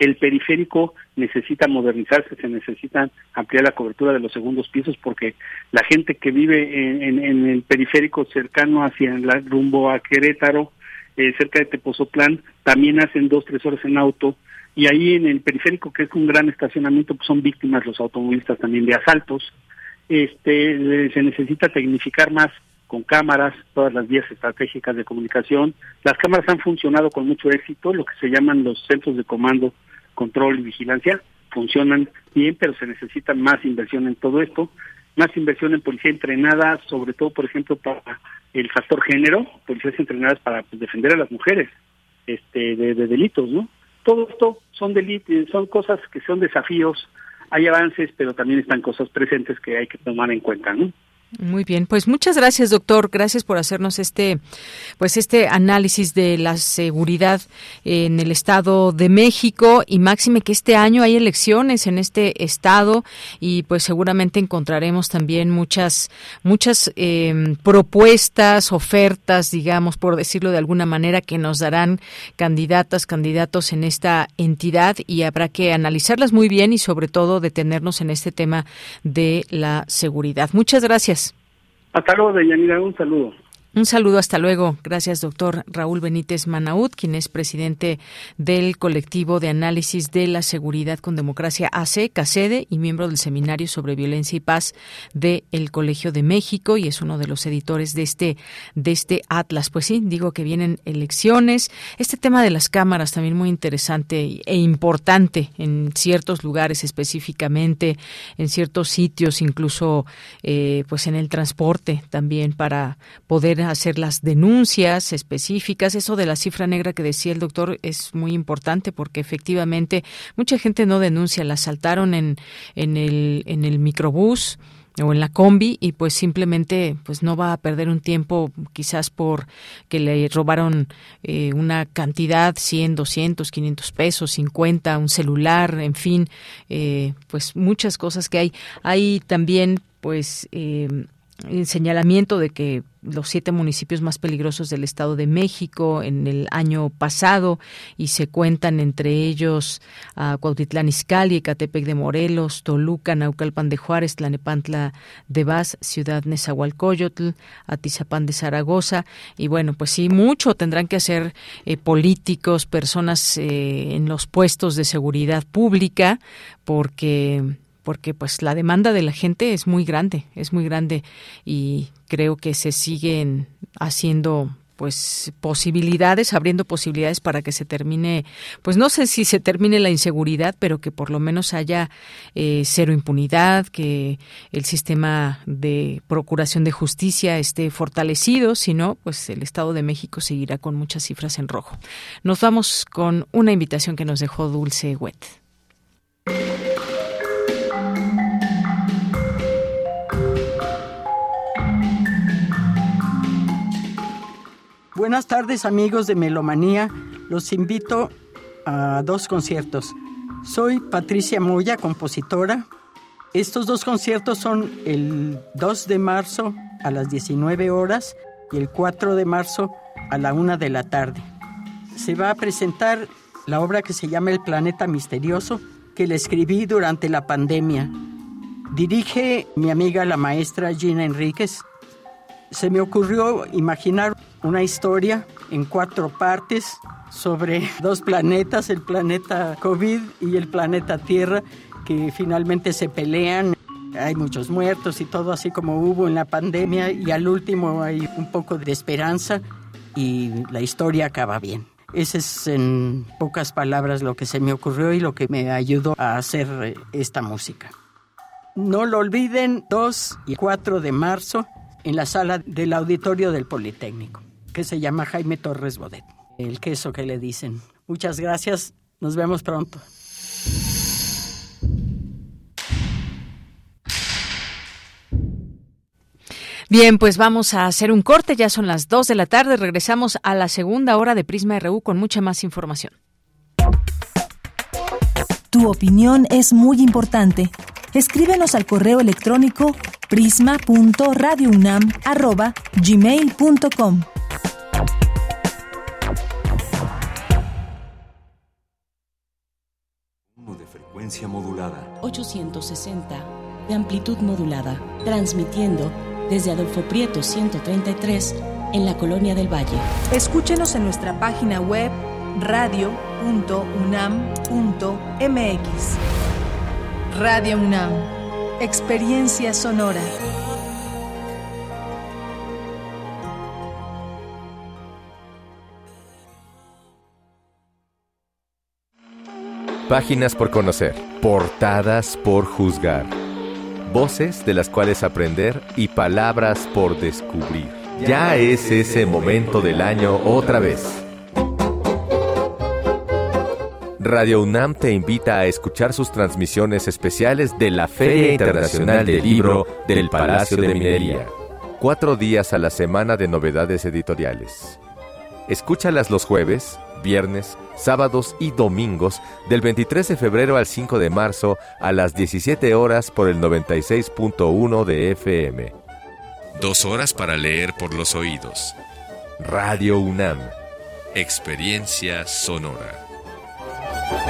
Speaker 19: El periférico necesita modernizarse, se necesita ampliar la cobertura de los segundos pisos porque la gente que vive en, el periférico cercano hacia el rumbo a Querétaro, eh, cerca de Tepozotlán, también hacen dos, tres horas en auto y ahí en el periférico, que es un gran estacionamiento, pues son víctimas los automovilistas también de asaltos. Este, se necesita tecnificar más con cámaras, todas las vías estratégicas de comunicación. Las cámaras han funcionado con mucho éxito, lo que se llaman los centros de comando, control y vigilancia, funcionan bien, pero se necesita más inversión en todo esto, más inversión en policía entrenada, sobre todo, por ejemplo, para el factor género, policías entrenadas para pues, defender a las mujeres este, de, delitos, ¿no? Todo esto son delitos, son cosas que son desafíos, hay avances, pero también están cosas presentes que hay que tomar en cuenta, ¿no?
Speaker 1: Muy bien, pues muchas gracias, doctor. Gracias por hacernos este, pues este análisis de la seguridad en el Estado de México y máxime que este año hay elecciones en este estado y pues seguramente encontraremos también muchas, muchas eh, propuestas, ofertas, digamos, por decirlo de alguna manera, que nos darán candidatas, candidatos en esta entidad y habrá que analizarlas muy bien y sobre todo detenernos en este tema de la seguridad. Muchas gracias.
Speaker 20: Hasta luego, Deyanira. Un saludo.
Speaker 1: Un saludo, hasta luego. Gracias, doctor Raúl Benítez Manaud, quien es presidente del colectivo de análisis de la seguridad con democracia AC, CACEDE, y miembro del Seminario sobre Violencia y Paz del el Colegio de México, y es uno de los editores de este, de este Atlas. Pues sí, digo que vienen elecciones. Este tema de las cámaras también muy interesante e importante en ciertos lugares específicamente, en ciertos sitios, incluso eh, pues en el transporte también para poder hacer las denuncias específicas. Eso de la cifra negra que decía el doctor es muy importante porque efectivamente mucha gente no denuncia, la saltaron en, en, el, en el microbús o en la combi y pues simplemente pues no va a perder un tiempo quizás por que le robaron eh, una cantidad 100, 200, 500 pesos, 50, un celular, en fin, eh, pues muchas cosas que hay. Hay también pues eh, el señalamiento de que los siete municipios más peligrosos del Estado de México en el año pasado y se cuentan entre ellos a Cuautitlán Izcalli, Ecatepec de Morelos, Toluca, Naucalpan de Juárez, Tlanepantla de Vaz, Ciudad Nezahualcóyotl, Atizapán de Zaragoza. Y bueno, pues sí, mucho tendrán que hacer eh, políticos, personas eh, en los puestos de seguridad pública porque porque pues la demanda de la gente es muy grande, es muy grande y creo que se siguen haciendo pues posibilidades, abriendo posibilidades para que se termine, pues no sé si se termine la inseguridad, pero que por lo menos haya eh, cero impunidad, que el sistema de procuración de justicia esté fortalecido, si no, pues el Estado de México seguirá con muchas cifras en rojo. Nos vamos con una invitación que nos dejó Dulce Wet.
Speaker 21: Buenas tardes amigos de Melomanía, los invito a dos conciertos. Soy Patricia Moya, compositora. Estos dos conciertos son el 2 de marzo a las 19 horas y el 4 de marzo a la 1 de la tarde. Se va a presentar la obra que se llama El Planeta Misterioso, que le escribí durante la pandemia. Dirige mi amiga la maestra Gina Enríquez. Se me ocurrió imaginar una historia en cuatro partes sobre dos planetas, el planeta COVID y el planeta Tierra, que finalmente se pelean. Hay muchos muertos y todo así como hubo en la pandemia y al último hay un poco de esperanza y la historia acaba bien. Ese es en pocas palabras lo que se me ocurrió y lo que me ayudó a hacer eh, esta música. No lo olviden, 2 y 4 de marzo en la sala del auditorio del Politécnico que se llama Jaime Torres Bodet, el queso que le dicen. Muchas gracias, nos vemos pronto.
Speaker 1: Bien, pues vamos a hacer un corte, ya son las 2 de la tarde, regresamos a la segunda hora de Prisma RU con mucha más información.
Speaker 3: Tu opinión es muy importante. Escríbenos al correo electrónico prisma.radiounam@gmail.com.
Speaker 2: de frecuencia modulada.
Speaker 22: 860 de amplitud modulada, transmitiendo desde Adolfo Prieto 133 en la Colonia del Valle.
Speaker 3: Escúchenos en nuestra página web radio.unam.mx. Radio UNAM, experiencia sonora.
Speaker 23: Páginas por conocer, portadas por juzgar, voces de las cuales aprender y palabras por descubrir. Ya es ese momento del año otra vez. Radio UNAM te invita a escuchar sus transmisiones especiales de la Feria Internacional del Libro del Palacio de Minería. Cuatro días a la semana de novedades editoriales. Escúchalas los jueves, viernes, sábados y domingos del 23 de febrero al 5 de marzo a las 17 horas por el 96.1 de FM.
Speaker 24: Dos horas para leer por los oídos.
Speaker 23: Radio UNAM.
Speaker 24: Experiencia sonora. Bye.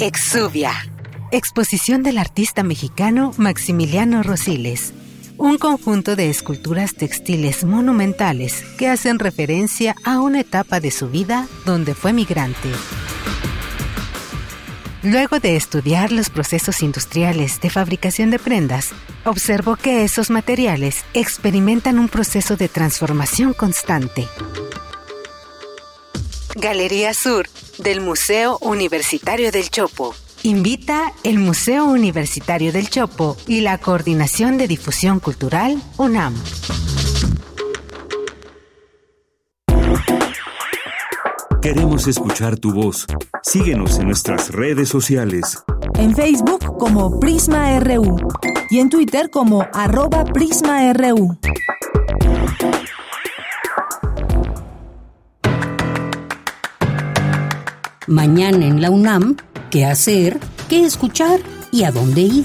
Speaker 25: Exuvia. Exposición del artista mexicano Maximiliano Rosiles. Un conjunto de esculturas textiles monumentales que hacen referencia a una etapa de su vida donde fue migrante. Luego de estudiar los procesos industriales de fabricación de prendas, observó que esos materiales experimentan un proceso de transformación constante. Galería Sur del Museo Universitario del Chopo. Invita el Museo Universitario del Chopo y la Coordinación de Difusión Cultural UNAM.
Speaker 2: Queremos escuchar tu voz. Síguenos en nuestras redes sociales.
Speaker 3: En Facebook como Prisma RU y en Twitter como arroba PrismaRU.
Speaker 4: Mañana en la UNAM, ¿qué hacer? ¿Qué escuchar? ¿Y a dónde ir?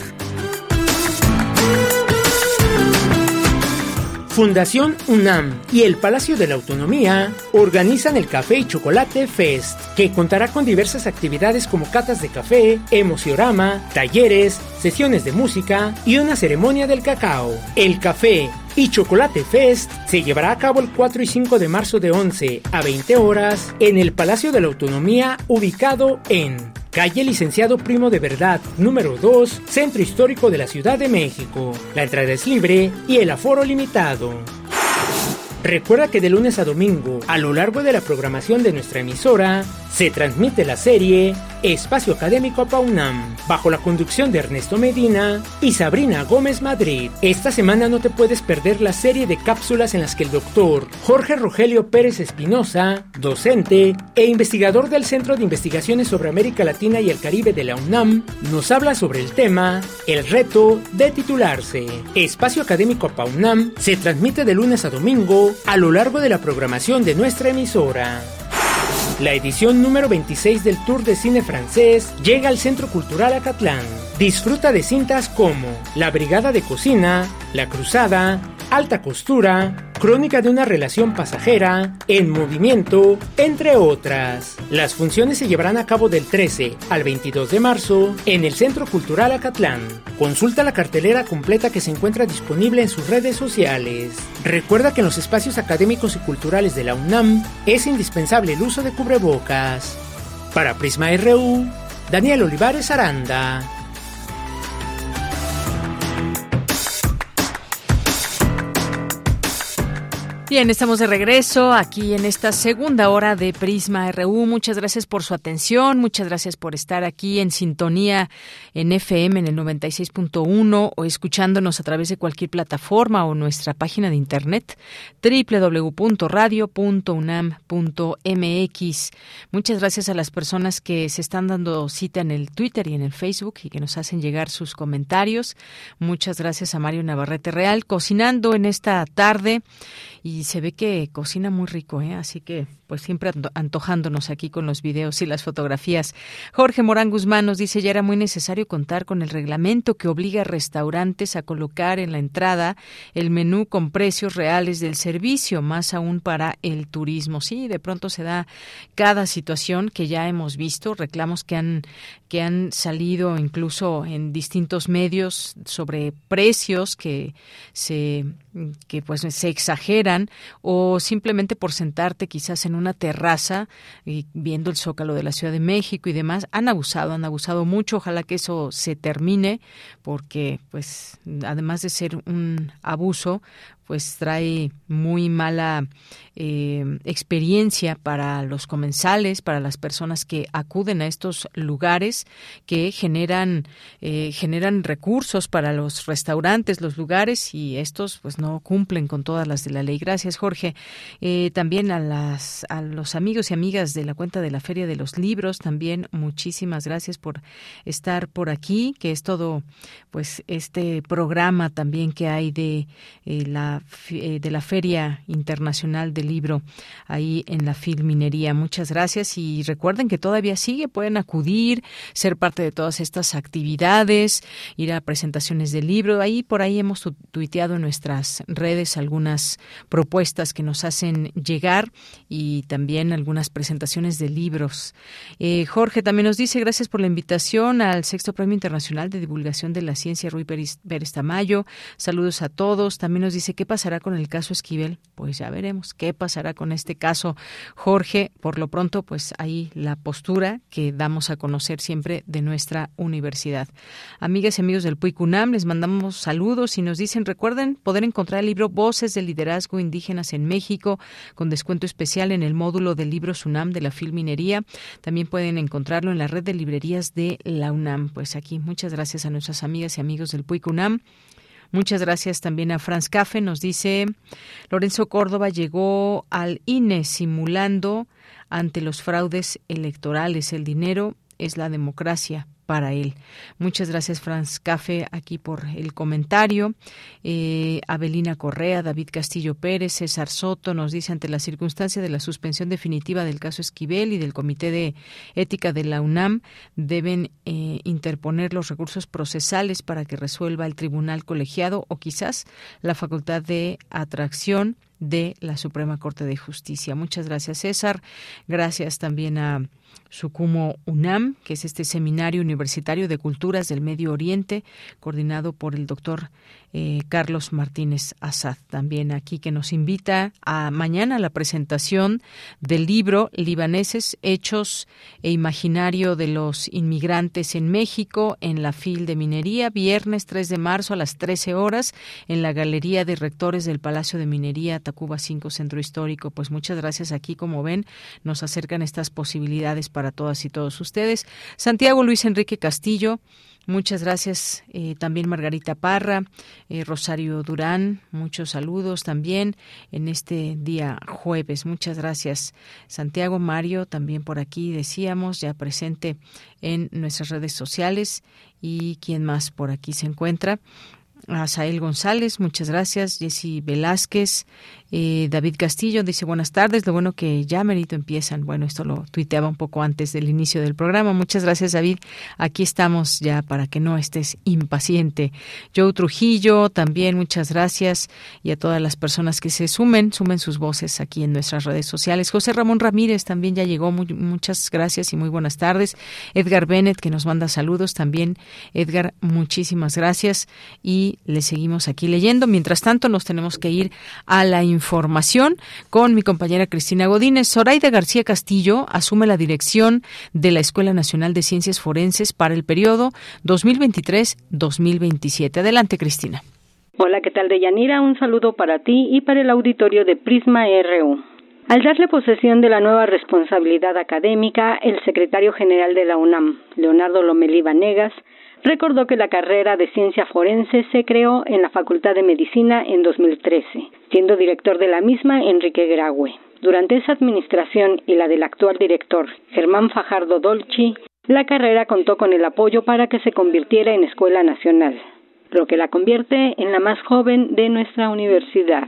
Speaker 5: Fundación UNAM y el Palacio de la Autonomía organizan el Café y Chocolate Fest, que contará con diversas actividades como catas de café, emociorama, talleres, sesiones de música y una ceremonia del cacao. El café y Chocolate Fest se llevará a cabo el 4 y 5 de marzo de 11 a 20 horas en el Palacio de la Autonomía ubicado en calle Licenciado Primo de Verdad, número 2, Centro Histórico de la Ciudad de México. La entrada es libre y el aforo limitado. Recuerda que de lunes a domingo, a lo largo de la programación de nuestra emisora, se transmite la serie Espacio Académico Paunam, bajo la conducción de Ernesto Medina y Sabrina Gómez Madrid. Esta semana no te puedes perder la serie de cápsulas en las que el doctor Jorge Rogelio Pérez Espinosa, docente e investigador del Centro de Investigaciones sobre América Latina y el Caribe de la UNAM, nos habla sobre el tema El reto de titularse. Espacio Académico Paunam se transmite de lunes a domingo a lo largo de la programación de nuestra emisora. La edición número 26 del Tour de Cine Francés llega al Centro Cultural Acatlán. Disfruta de cintas como La Brigada de Cocina, La Cruzada, Alta Costura, Crónica de una relación pasajera, En movimiento, entre otras. Las funciones se llevarán a cabo del 13 al 22 de marzo en el Centro Cultural Acatlán. Consulta la cartelera completa que se encuentra disponible en sus redes sociales. Recuerda que en los espacios académicos y culturales de la UNAM es indispensable el uso de cubrebocas. Para Prisma RU, Daniel Olivares Aranda.
Speaker 1: Bien, estamos de regreso aquí en esta segunda hora de Prisma RU. Muchas gracias por su atención, muchas gracias por estar aquí en sintonía en FM en el 96.1 o escuchándonos a través de cualquier plataforma o nuestra página de internet www.radio.unam.mx. Muchas gracias a las personas que se están dando cita en el Twitter y en el Facebook y que nos hacen llegar sus comentarios. Muchas gracias a Mario Navarrete Real cocinando en esta tarde y se ve que cocina muy rico, ¿eh? así que pues siempre antojándonos aquí con los videos y las fotografías. Jorge Morán Guzmán nos dice ya era muy necesario contar con el reglamento que obliga a restaurantes a colocar en la entrada el menú con precios reales del servicio, más aún para el turismo. Sí, de pronto se da cada situación que ya hemos visto, reclamos que han que han salido incluso en distintos medios sobre precios que se que pues se exageran o simplemente por sentarte quizás en una terraza y viendo el zócalo de la Ciudad de México y demás, han abusado, han abusado mucho. Ojalá que eso se termine, porque, pues, además de ser un abuso, pues trae muy mala eh, experiencia para los comensales, para las personas que acuden a estos lugares que generan eh, generan recursos para los restaurantes, los lugares y estos pues no cumplen con todas las de la ley. Gracias Jorge. Eh, también a las a los amigos y amigas de la cuenta de la Feria de los Libros también muchísimas gracias por estar por aquí, que es todo pues este programa también que hay de la de la Feria Internacional de libro ahí en la Filminería. Muchas gracias y recuerden que todavía sigue, pueden acudir, ser parte de todas estas actividades, ir a presentaciones de libro. Ahí por ahí hemos tuiteado en nuestras redes algunas propuestas que nos hacen llegar y también algunas presentaciones de libros. Eh, Jorge también nos dice gracias por la invitación al sexto Premio Internacional de Divulgación de la Ciencia Rui Pérez, Tamayo. Saludos a todos. También nos dice pasará con el caso Esquivel. Pues ya veremos qué pasará con este caso, Jorge. Por lo pronto, pues ahí la postura que damos a conocer siempre de nuestra universidad. Amigas y amigos del PUICUNAM, les mandamos saludos y nos dicen, recuerden poder encontrar el libro Voces del Liderazgo Indígenas en México con descuento especial en el módulo del libro UNAM de la Filminería. También pueden encontrarlo en la red de librerías de la UNAM. Pues aquí, muchas gracias a nuestras amigas y amigos del PUICUNAM. Muchas gracias también a Franz Café. Nos dice, Lorenzo Córdoba llegó al INE simulando ante los fraudes electorales. El dinero es la democracia para él. Muchas gracias, Franz Café, aquí por el comentario. Eh, Abelina Correa, David Castillo Pérez, César Soto nos dice ante la circunstancia de la suspensión definitiva del caso Esquivel y del Comité de Ética de la UNAM, deben eh, interponer los recursos procesales para que resuelva el tribunal colegiado o quizás la facultad de atracción de la Suprema Corte de Justicia. Muchas gracias, César. Gracias también a Sucumo UNAM, que es este seminario universitario de culturas del Medio Oriente, coordinado por el doctor eh, Carlos Martínez Azad, también aquí que nos invita a mañana a la presentación del libro Libaneses, Hechos e Imaginario de los Inmigrantes en México en la FIL de Minería, viernes 3 de marzo a las 13 horas en la Galería de Rectores del Palacio de Minería, Tacuba 5, Centro Histórico. Pues muchas gracias aquí, como ven, nos acercan estas posibilidades para todas y todos ustedes. Santiago Luis Enrique Castillo, Muchas gracias eh, también Margarita Parra, eh, Rosario Durán, muchos saludos también en este día jueves. Muchas gracias Santiago Mario, también por aquí decíamos, ya presente en nuestras redes sociales y quién más por aquí se encuentra. Asael González, muchas gracias. Jessy Velázquez, eh, David Castillo dice buenas tardes, lo bueno que ya merito empiezan. Bueno, esto lo tuiteaba un poco antes del inicio del programa. Muchas gracias, David. Aquí estamos ya para que no estés impaciente. Joe Trujillo, también muchas gracias. Y a todas las personas que se sumen, sumen sus voces aquí en nuestras redes sociales. José Ramón Ramírez también ya llegó. muchas gracias y muy buenas tardes. Edgar Bennett, que nos manda saludos también. Edgar, muchísimas gracias. Y le seguimos aquí leyendo. Mientras tanto, nos tenemos que ir a la información con mi compañera Cristina Godínez. Zoraida García Castillo asume la dirección de la Escuela Nacional de Ciencias Forenses para el periodo 2023-2027. Adelante, Cristina.
Speaker 26: Hola, ¿qué tal, Deyanira? Un saludo para ti y para el auditorio de Prisma RU. Al darle posesión de la nueva responsabilidad académica, el secretario general de la UNAM, Leonardo Lomelí Vanegas, recordó que la carrera de ciencia forense se creó en la Facultad de Medicina en 2013, siendo director de la misma Enrique Graue. Durante esa administración y la del actual director, Germán Fajardo Dolci, la carrera contó con el apoyo para que se convirtiera en escuela nacional lo que la convierte en la más joven de nuestra universidad.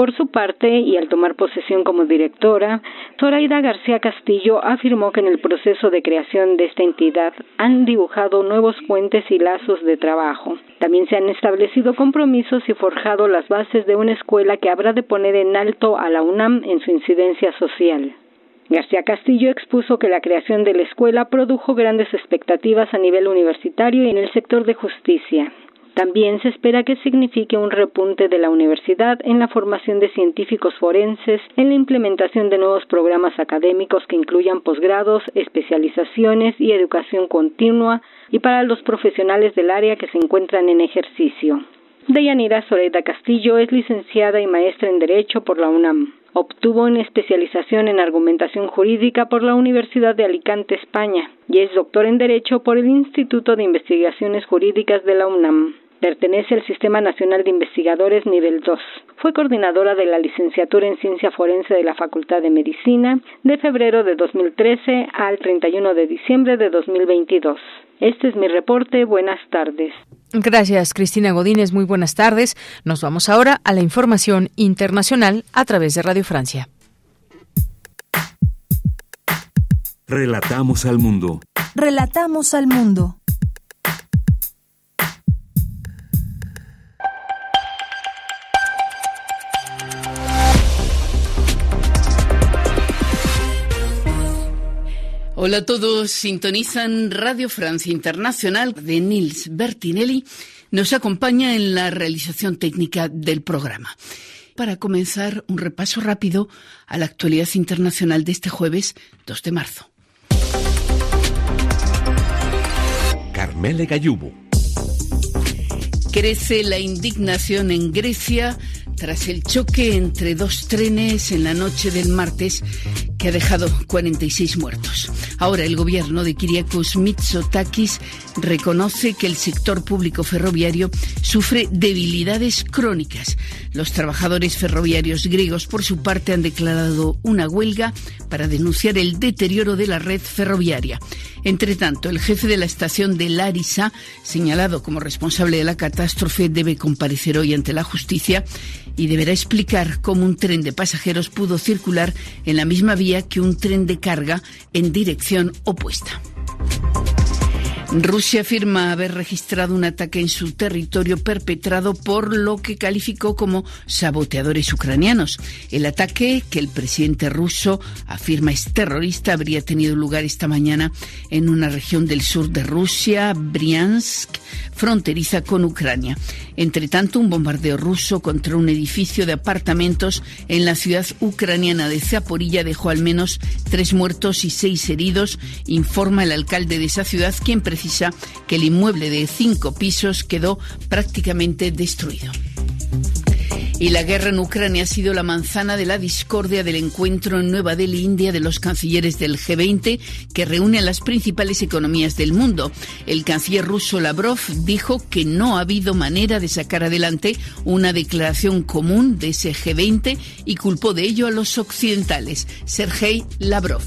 Speaker 26: Por su parte, y al tomar posesión como directora, Zoraida García Castillo afirmó que en el proceso de creación de esta entidad han dibujado nuevos puentes y lazos de trabajo. También se han establecido compromisos y forjado las bases de una escuela que habrá de poner en alto a la UNAM en su incidencia social. García Castillo expuso que la creación de la escuela produjo grandes expectativas a nivel universitario y en el sector de justicia. También se espera que signifique un repunte de la universidad en la formación de científicos forenses, en la implementación de nuevos programas académicos que incluyan posgrados, especializaciones y educación continua, y para los profesionales del área que se encuentran en ejercicio. Deyanira Soledad Castillo es licenciada y maestra en Derecho por la UNAM. Obtuvo una especialización en argumentación jurídica por la Universidad de Alicante, España, y es doctor en Derecho por el Instituto de Investigaciones Jurídicas de la UNAM. Pertenece al Sistema Nacional de Investigadores Nivel 2. Fue coordinadora de la licenciatura en Ciencia Forense de la Facultad de Medicina de febrero de 2013 al 31 de diciembre de 2022. Este es mi reporte. Buenas tardes.
Speaker 1: Gracias, Cristina Godínez. Muy buenas tardes. Nos vamos ahora a la información internacional a través de Radio Francia.
Speaker 2: Relatamos al mundo.
Speaker 3: Relatamos al mundo.
Speaker 27: Hola a todos, sintonizan Radio Francia Internacional de Nils Bertinelli. Nos acompaña en la realización técnica del programa. Para comenzar, un repaso rápido a la actualidad internacional de este jueves 2 de marzo.
Speaker 23: Carmele Gallubo.
Speaker 27: Crece la indignación en Grecia tras el choque entre dos trenes en la noche del martes que ha dejado 46 muertos. Ahora el gobierno de Kyriakos Mitsotakis reconoce que el sector público ferroviario sufre debilidades crónicas. Los trabajadores ferroviarios griegos, por su parte, han declarado una huelga para denunciar el deterioro de la red ferroviaria. Entre tanto, el jefe de la estación de Larisa, señalado como responsable de la catástrofe, debe comparecer hoy ante la justicia y deberá explicar cómo un tren de pasajeros pudo circular en la misma vía que un tren de carga en dirección opuesta. Rusia afirma haber registrado un ataque en su territorio perpetrado por lo que calificó como saboteadores ucranianos. El ataque, que el presidente ruso afirma es terrorista, habría tenido lugar esta mañana en una región del sur de Rusia, Briansk, fronteriza con Ucrania. Entre tanto, un bombardeo ruso contra un edificio de apartamentos en la ciudad ucraniana de Zaporilla dejó al menos tres muertos y seis heridos, informa el alcalde de esa ciudad, quien que el inmueble de cinco pisos quedó prácticamente destruido. Y la guerra en Ucrania ha sido la manzana de la discordia del encuentro en Nueva Delhi, India, de los cancilleres del G20, que reúne a las principales economías del mundo. El canciller ruso Lavrov dijo que no ha habido manera de sacar adelante una declaración común de ese G20 y culpó de ello a los occidentales. Sergei Lavrov.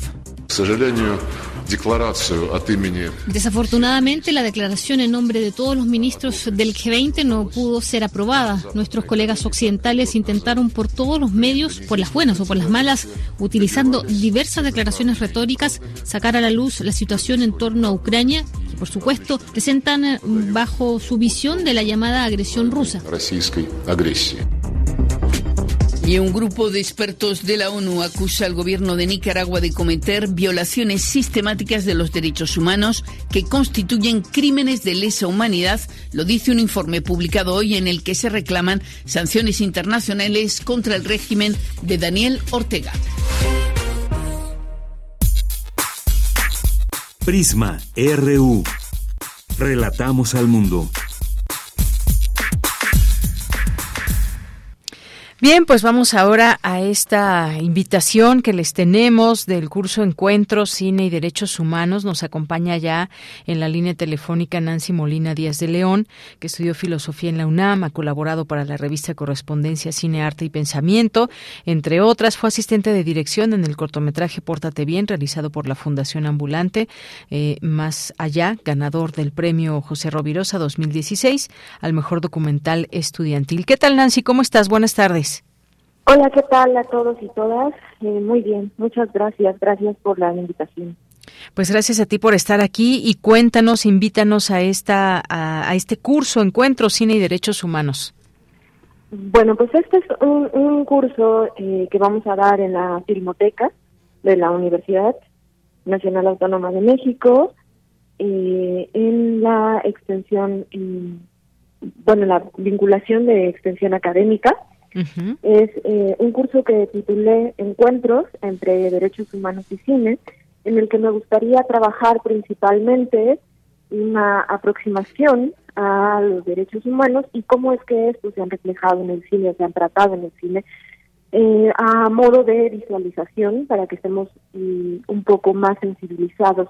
Speaker 28: Desafortunadamente, la declaración en nombre de todos los ministros del G20 no pudo ser aprobada. Nuestros colegas occidentales intentaron por todos los medios, por las buenas o por las malas, utilizando diversas declaraciones retóricas, sacar a la luz la situación en torno a Ucrania, que por supuesto presentan bajo su visión de la llamada agresión rusa.
Speaker 27: Y un grupo de expertos de la ONU acusa al gobierno de Nicaragua de cometer violaciones sistemáticas de los derechos humanos que constituyen crímenes de lesa humanidad, lo dice un informe publicado hoy en el que se reclaman sanciones internacionales contra el régimen de Daniel Ortega.
Speaker 2: Prisma RU. Relatamos al mundo.
Speaker 1: Bien, pues vamos ahora a esta invitación que les tenemos del curso Encuentros, Cine y Derechos Humanos. Nos acompaña ya en la línea telefónica Nancy Molina Díaz de León, que estudió filosofía en la UNAM, ha colaborado para la revista Correspondencia Cine, Arte y Pensamiento, entre otras. Fue asistente de dirección en el cortometraje Pórtate Bien, realizado por la Fundación Ambulante. Eh, más allá, ganador del premio José Rovirosa 2016 al mejor documental estudiantil. ¿Qué tal, Nancy? ¿Cómo estás? Buenas tardes.
Speaker 29: Hola, ¿qué tal a todos y todas? Eh, muy bien, muchas gracias, gracias por la invitación.
Speaker 1: Pues gracias a ti por estar aquí y cuéntanos, invítanos a esta a, este curso Encuentro Cine y Derechos Humanos.
Speaker 29: Bueno, pues este es un, curso eh, que vamos a dar en la Filmoteca de la Universidad Nacional Autónoma de México eh, en la extensión, bueno, la vinculación de extensión académica es eh, un curso que titulé Encuentros entre Derechos Humanos y Cine, en el que me gustaría trabajar principalmente una aproximación a los derechos humanos y cómo es que estos se han reflejado en el cine, se han tratado en el cine, eh, a modo de visualización para que estemos mm, un poco más sensibilizados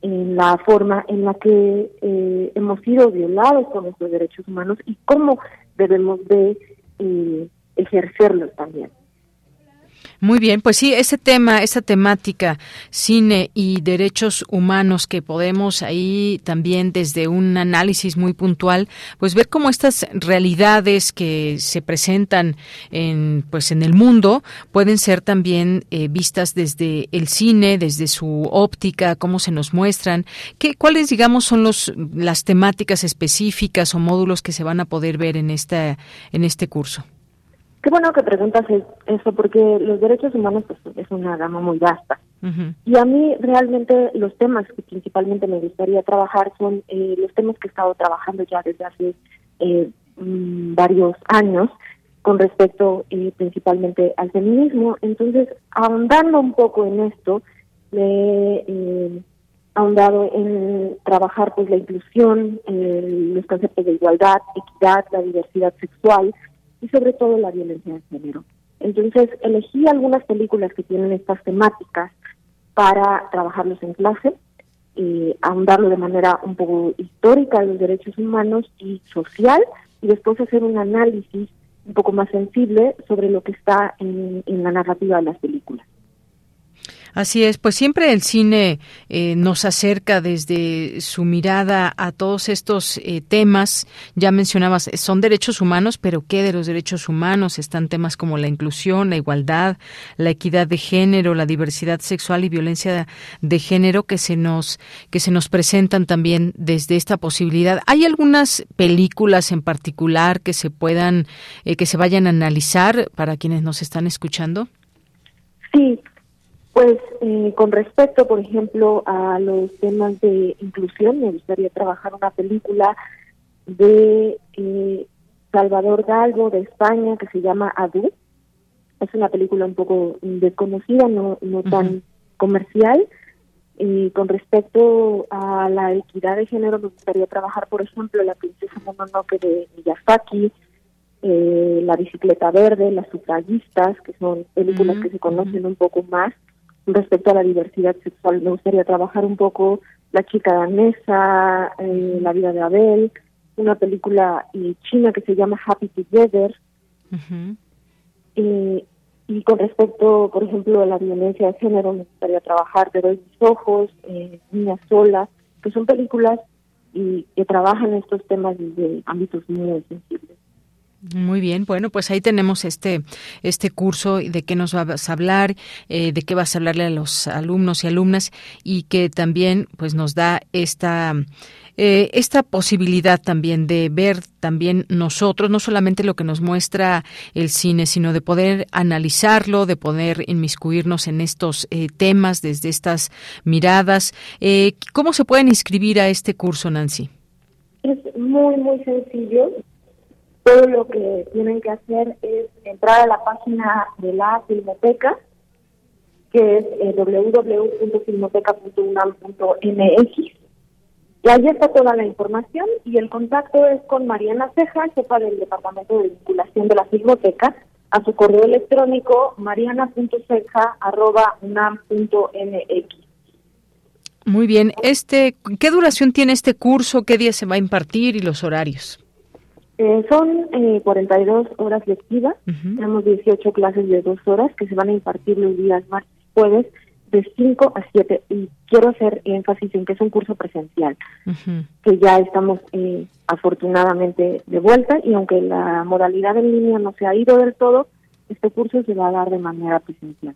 Speaker 29: en la forma en la que eh, hemos sido violados con nuestros derechos humanos y cómo debemos de y ejercerlos también.
Speaker 1: Muy bien, pues sí, ese tema, esa temática, cine y derechos humanos que podemos ahí también desde un análisis muy puntual, pues ver cómo estas realidades que se presentan en, pues en el mundo pueden ser también eh, vistas desde el cine, desde su óptica, cómo se nos muestran, qué, cuáles digamos son los las temáticas específicas o módulos que se van a poder ver en esta en este curso.
Speaker 29: Qué bueno que preguntas eso, porque los derechos humanos pues, es una gama muy vasta. Y a mí realmente los temas que principalmente me gustaría trabajar son eh, los temas que he estado trabajando ya desde hace eh, mm, varios años con respecto eh, principalmente al feminismo. Entonces, ahondando un poco en esto, me he ahondado en trabajar pues la inclusión, los conceptos de igualdad, equidad, la diversidad sexual, y sobre todo la violencia de género. Entonces elegí algunas películas que tienen estas temáticas para trabajarlos en clase, y ahondarlo de manera un poco histórica de los derechos humanos y social, y después hacer un análisis un poco más sensible sobre lo que está en la narrativa de las películas.
Speaker 1: Así es, pues siempre el cine eh, nos acerca desde su mirada a todos estos eh, temas. Ya mencionabas, son derechos humanos, pero ¿qué de los derechos humanos? Están temas como la inclusión, la igualdad, la equidad de género, la diversidad sexual y violencia de género que se nos que se nos presentan también desde esta posibilidad. ¿Hay algunas películas en particular que se puedan eh, que se vayan a analizar para quienes nos están escuchando?
Speaker 29: Sí, pues eh, con respecto, por ejemplo, a los temas de inclusión, me gustaría trabajar una película de eh, Salvador Galgo de España que se llama Adu. Es una película un poco desconocida, no, no tan comercial. Y con respecto a la equidad de género, me gustaría trabajar, por ejemplo, La princesa Mononoke de Miyazaki, eh, La bicicleta verde, Las sufragistas, que son películas que se conocen un poco más respecto a la diversidad sexual. Me gustaría trabajar un poco La chica danesa, eh, La vida de Abel, una película eh, china que se llama Happy Together. Eh, y con respecto, por ejemplo, a la violencia de género, me gustaría trabajar Te doy mis ojos, Niña sola, que son películas y que trabajan estos temas desde ámbitos muy sensibles.
Speaker 1: Muy bien, bueno, pues ahí tenemos este este curso de qué nos vas a hablar, eh, de qué vas a hablarle a los alumnos y alumnas y que también pues nos da esta eh, esta posibilidad también de ver también nosotros, no solamente lo que nos muestra el cine, sino de poder analizarlo, de poder inmiscuirnos en estos eh, temas desde estas miradas. ¿Cómo se pueden inscribir a este curso, Nancy?
Speaker 29: Es muy, muy sencillo todo lo que tienen que hacer es entrar a la página de la Filmoteca, que es eh, www.filmoteca.unam.mx. Y ahí está toda la información y el contacto es con Mariana Ceja, jefa del Departamento de Vinculación de la Filmoteca, a su correo electrónico mariana.ceja.unam.mx.
Speaker 1: Muy bien. Este, ¿Qué duración tiene este curso? ¿Qué día se va a impartir y los horarios?
Speaker 29: Eh, son eh, 42 horas lectivas. Tenemos 18 clases de dos horas que se van a impartir los días martes, jueves, de 5 a 7. Y quiero hacer énfasis en que es un curso presencial, que ya estamos eh, afortunadamente de vuelta y aunque la modalidad en línea no se ha ido del todo, este curso se va a dar de manera presencial.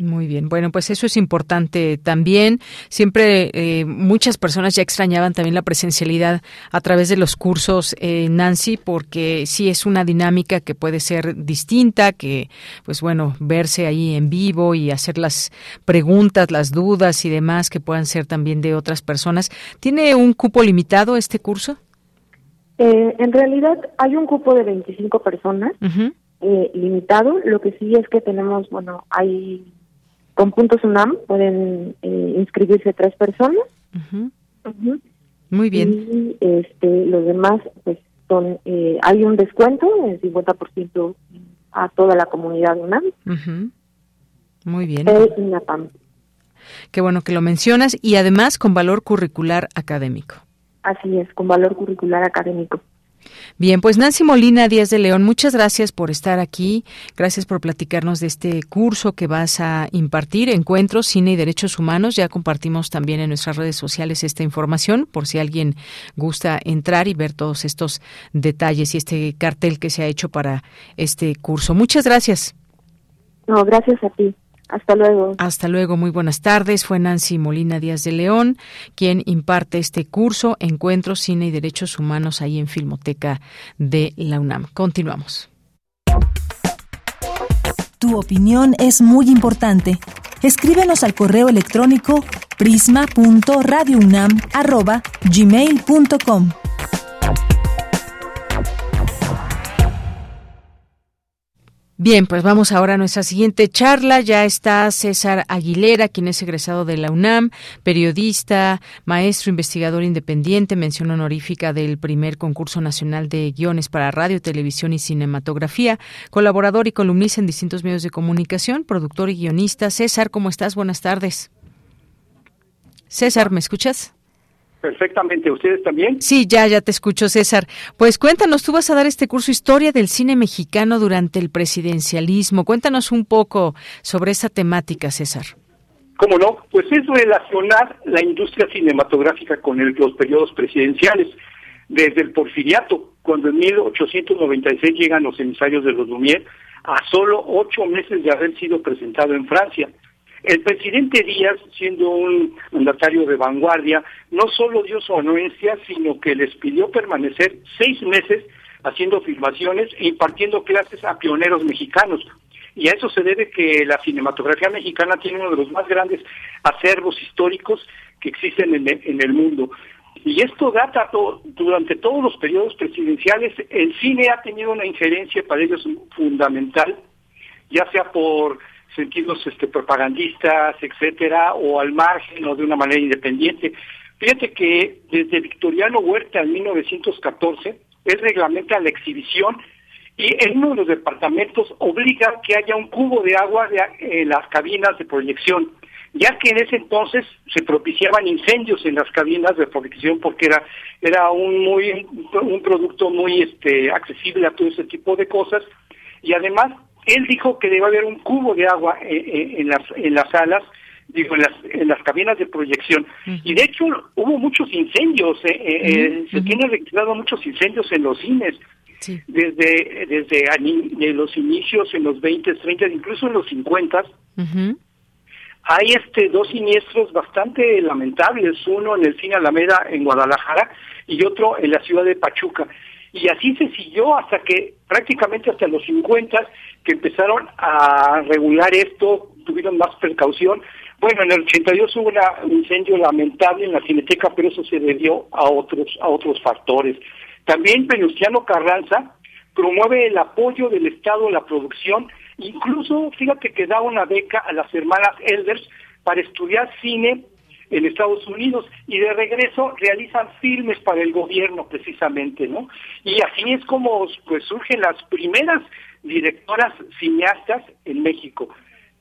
Speaker 1: Muy bien, bueno, pues eso es importante también. Siempre eh, muchas personas ya extrañaban también la presencialidad a través de los cursos, eh, Nancy, porque sí es una dinámica que puede ser distinta, que pues bueno, verse ahí en vivo y hacer las preguntas, las dudas y demás que puedan ser también de otras personas. ¿Tiene un cupo limitado este curso?
Speaker 29: Eh, en realidad hay un cupo de 25 personas. limitado, lo que sí es que tenemos, bueno, hay con puntos UNAM pueden eh, inscribirse tres personas.
Speaker 1: Muy bien.
Speaker 29: Y este, los demás, pues son, eh, hay un descuento del 50% a toda la comunidad UNAM.
Speaker 1: Muy bien.
Speaker 29: Eh,
Speaker 1: Qué bueno que lo mencionas y además con valor curricular académico.
Speaker 29: Así es, con valor curricular académico.
Speaker 1: Bien, pues Nancy Molina Díaz de León, muchas gracias por estar aquí. Gracias por platicarnos de este curso que vas a impartir, Encuentros, Cine y Derechos Humanos. Ya compartimos también en nuestras redes sociales esta información por si alguien gusta entrar y ver todos estos detalles y este cartel que se ha hecho para este curso. Muchas gracias.
Speaker 29: No, gracias a ti. Hasta luego.
Speaker 1: Hasta luego, muy buenas tardes. Fue Nancy Molina Díaz de León quien imparte este curso Encuentros, Cine y Derechos Humanos ahí en Filmoteca de la UNAM. Continuamos.
Speaker 3: Tu opinión es muy importante. Escríbenos al correo electrónico prisma.radiounam@gmail.com.
Speaker 1: Bien, pues vamos ahora a nuestra siguiente charla. Ya está César Aguilera, quien es egresado de la UNAM, periodista, maestro, investigador independiente, mención honorífica del primer concurso nacional de guiones para radio, televisión y cinematografía, colaborador y columnista en distintos medios de comunicación, productor y guionista. César, ¿cómo estás? Buenas tardes. César, ¿me escuchas?
Speaker 19: Perfectamente, ¿ustedes también?
Speaker 1: Sí, ya, ya te escucho, César. Pues cuéntanos, tú vas a dar este curso Historia del Cine Mexicano durante el presidencialismo. Cuéntanos un poco sobre esa temática, César.
Speaker 19: ¿Cómo no? Pues es relacionar la industria cinematográfica con los periodos presidenciales. Desde el porfiriato, cuando en 1896 llegan los emisarios de los Lumière, a solo ocho meses de haber sido presentado en Francia. El presidente Díaz, siendo un mandatario de vanguardia, no solo dio su anuencia, sino que les pidió permanecer seis meses haciendo filmaciones e impartiendo clases a pioneros mexicanos. Y a eso se debe que la cinematografía mexicana tiene uno de los más grandes acervos históricos que existen en el, mundo. Y esto data durante todos los periodos presidenciales. El cine ha tenido una injerencia para ellos fundamental, ya sea por sentidos este, propagandistas, etcétera, o al margen o de una manera independiente. Fíjate que desde Victoriano Huerta en 1914, él reglamenta la exhibición y en uno de los departamentos obliga que haya un cubo de agua en las cabinas de proyección, ya que en ese entonces se propiciaban incendios en las cabinas de proyección porque era era un muy un producto muy este accesible a todo ese tipo de cosas y además él dijo que debe haber un cubo de agua eh, eh, en, las, en las salas, digo, en las, en las cabinas de proyección. Y de hecho hubo muchos incendios, eh, se tienen registrado muchos incendios en los cines. Desde, desde los inicios en los 20, 30, incluso en los 50, hay este dos siniestros bastante lamentables, uno en el cine Alameda en Guadalajara y otro en la ciudad de Pachuca. Y así se siguió hasta que prácticamente hasta los 50 que empezaron a regular esto, tuvieron más precaución. Bueno, en el 82 hubo un incendio lamentable en la Cineteca, pero eso se debió a otros a otros factores. También Venustiano Carranza promueve el apoyo del Estado en la producción, incluso fíjate que da una beca a las hermanas Elders para estudiar cine en Estados Unidos y de regreso realizan filmes para el gobierno precisamente, ¿no? Y así es como pues surgen las primeras directoras cineastas en México.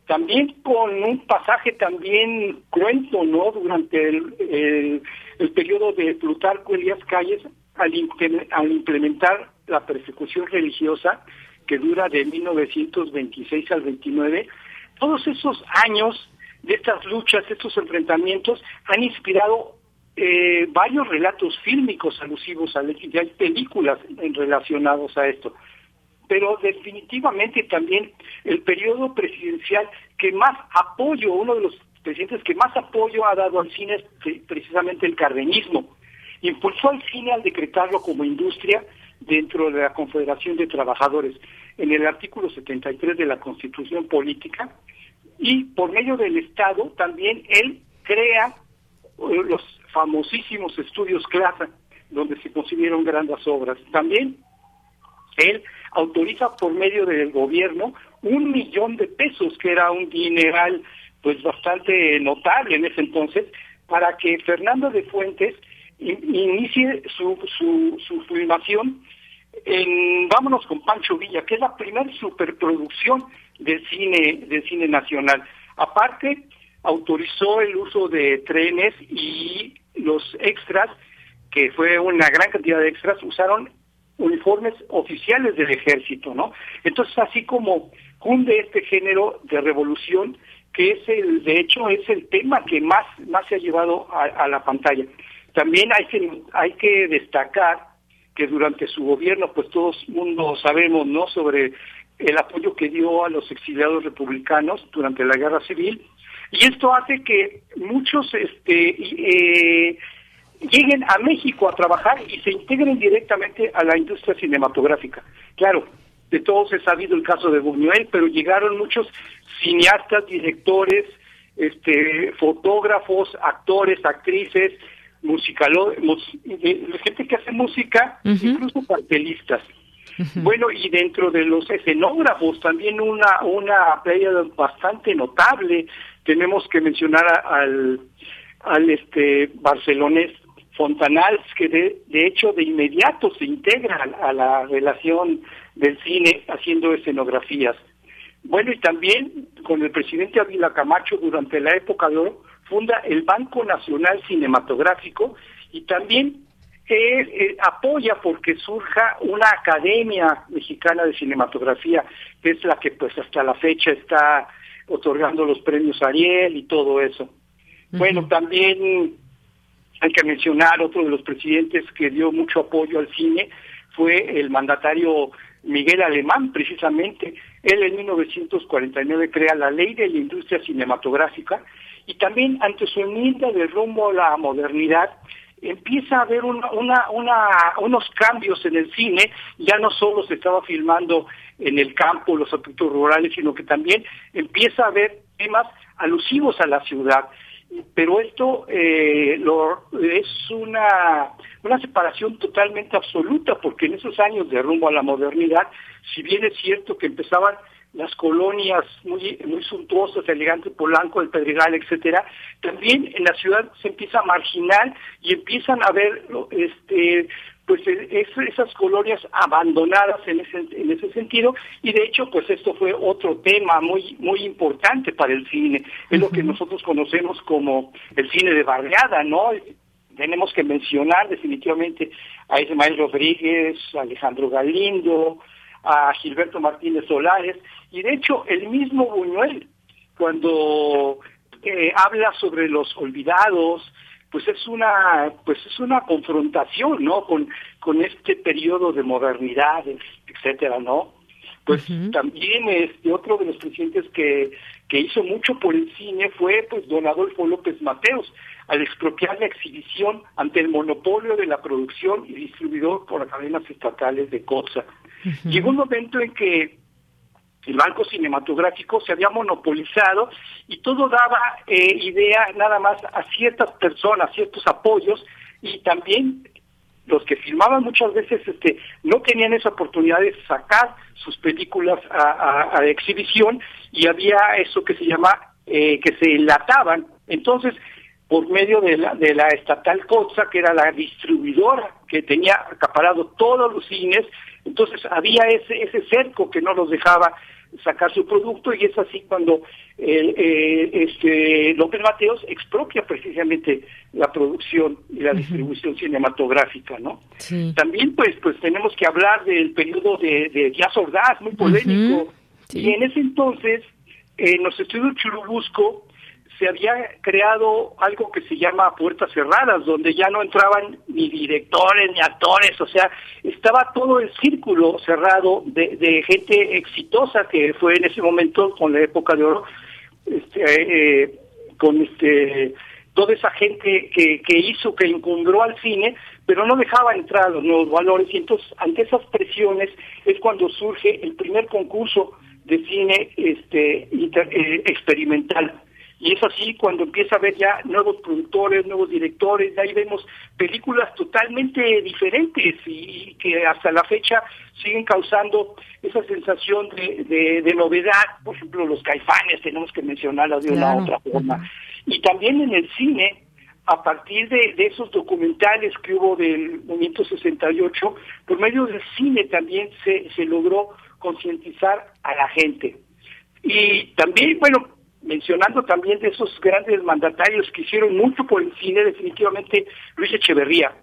Speaker 19: También con un pasaje también cruento, ¿no? Durante el, el, periodo de Plutarco Elías Calles, al, al implementar la persecución religiosa, que dura de 1926 al 29, todos esos años de estas luchas, estos enfrentamientos, han inspirado eh, varios relatos fílmicos alusivos a y hay películas relacionados a esto. Pero definitivamente también el periodo presidencial que más apoyo, uno de los presidentes que más apoyo ha dado al cine es precisamente el cardenismo. Impulsó al cine al decretarlo como industria dentro de la Confederación de Trabajadores en el artículo 73 de la Constitución Política y por medio del Estado también él crea eh, los famosísimos estudios CLASA, donde se concibieron grandes obras. También él autoriza por medio del gobierno un millón de pesos, que era un dineral pues bastante notable en ese entonces, para que Fernando de Fuentes inicie su, su, su filmación en Vámonos con Pancho Villa, que es la primera superproducción del cine, del cine nacional. Aparte, autorizó el uso de trenes y los extras, que fue una gran cantidad de extras, usaron uniformes oficiales del ejército, ¿no? Entonces, así como cunde este género de revolución, que es el, de hecho, es el tema que más, más se ha llevado a, la pantalla. También hay que, hay que destacar que durante su gobierno, pues todos mundo sabemos, ¿no?, sobre el apoyo que dio a los exiliados republicanos durante la guerra civil, y esto hace que muchos este, eh, lleguen a México a trabajar y se integren directamente a la industria cinematográfica. Claro, de todos he sabido el caso de Buñuel, pero llegaron muchos cineastas, directores, este, fotógrafos, actores, actrices, musicalo, gente que hace música, incluso cartelistas. Bueno, y dentro de los escenógrafos también una una playa bastante notable. Tenemos que mencionar al al este barcelonés Fontanals, que de, de hecho de inmediato se integra a, la relación del cine haciendo escenografías. Bueno, y también con el presidente Ávila Camacho durante la época de oro, funda el Banco Nacional Cinematográfico y también apoya porque surja una academia mexicana de cinematografía, que es la que pues hasta la fecha está otorgando los premios Ariel y todo eso. Bueno, también hay que mencionar otro de los presidentes que dio mucho apoyo al cine, fue el mandatario Miguel Alemán, precisamente. Él en 1949 crea la ley de la industria cinematográfica y también ante su enmienda de rumbo a la modernidad, empieza a haber unos cambios en el cine, ya no solo se estaba filmando en el campo los aspectos rurales, sino que también empieza a haber temas alusivos a la ciudad. Pero esto eh, lo, es una, una separación totalmente absoluta, porque en esos años de rumbo a la modernidad, si bien es cierto que empezaban las colonias muy, muy suntuosas, elegantes, Polanco, el Pedregal, etcétera, también en la ciudad se empieza a marginar y empiezan a ver este pues e, esas colonias abandonadas en ese, en ese sentido y de hecho pues esto fue otro tema muy muy importante para el cine. Es lo que nosotros conocemos como el cine de barriada no tenemos que mencionar definitivamente a Ismael Rodríguez a Alejandro Galindo a Gilberto Martínez Solares y de hecho el mismo Buñuel cuando eh, habla sobre los olvidados pues es una pues es una confrontación no con con este periodo de modernidad etcétera no pues también este otro de los presidentes que que hizo mucho por el cine fue pues don Adolfo López Mateos al expropiar la exhibición ante el monopolio de la producción y distribuidor por las cadenas estatales de COSA. Llegó un momento en que el banco cinematográfico se había monopolizado y todo daba eh, idea nada más a ciertas personas, ciertos apoyos y también los que filmaban muchas veces este no tenían esa oportunidad de sacar sus películas a, exhibición y había eso que se llama eh, que se enlataban. Entonces por medio de la, de la estatal COTSA, que era la distribuidora que tenía acaparado todos los cines, entonces había ese, ese cerco que no los dejaba sacar su producto y es así cuando eh, este, López Mateos expropia precisamente la producción y la distribución cinematográfica, ¿no? También pues pues tenemos que hablar del periodo de, de Díaz Ordaz, muy polémico, y en ese entonces en los estudios Churubusco se había creado algo que se llama puertas cerradas, donde ya no entraban ni directores ni actores, o sea, estaba todo el círculo cerrado de, gente exitosa que fue en ese momento, con la época de oro, este, eh, con este toda esa gente que, hizo, que encumbró al cine, pero no dejaba entrar los nuevos valores, y entonces ante esas presiones es cuando surge el primer concurso de cine este, eh, experimental y es así cuando empieza a ver ya nuevos productores, nuevos directores, de ahí vemos películas totalmente diferentes y, que hasta la fecha siguen causando esa sensación de, de, novedad, por ejemplo los caifanes, tenemos que mencionarlas de una u otra forma. Y también en el cine, a partir de, de, esos documentales que hubo del movimiento 68, por medio del cine también se, se logró concientizar a la gente. Y también, bueno, mencionando también de esos grandes mandatarios que hicieron mucho por el cine, definitivamente Luis Echeverría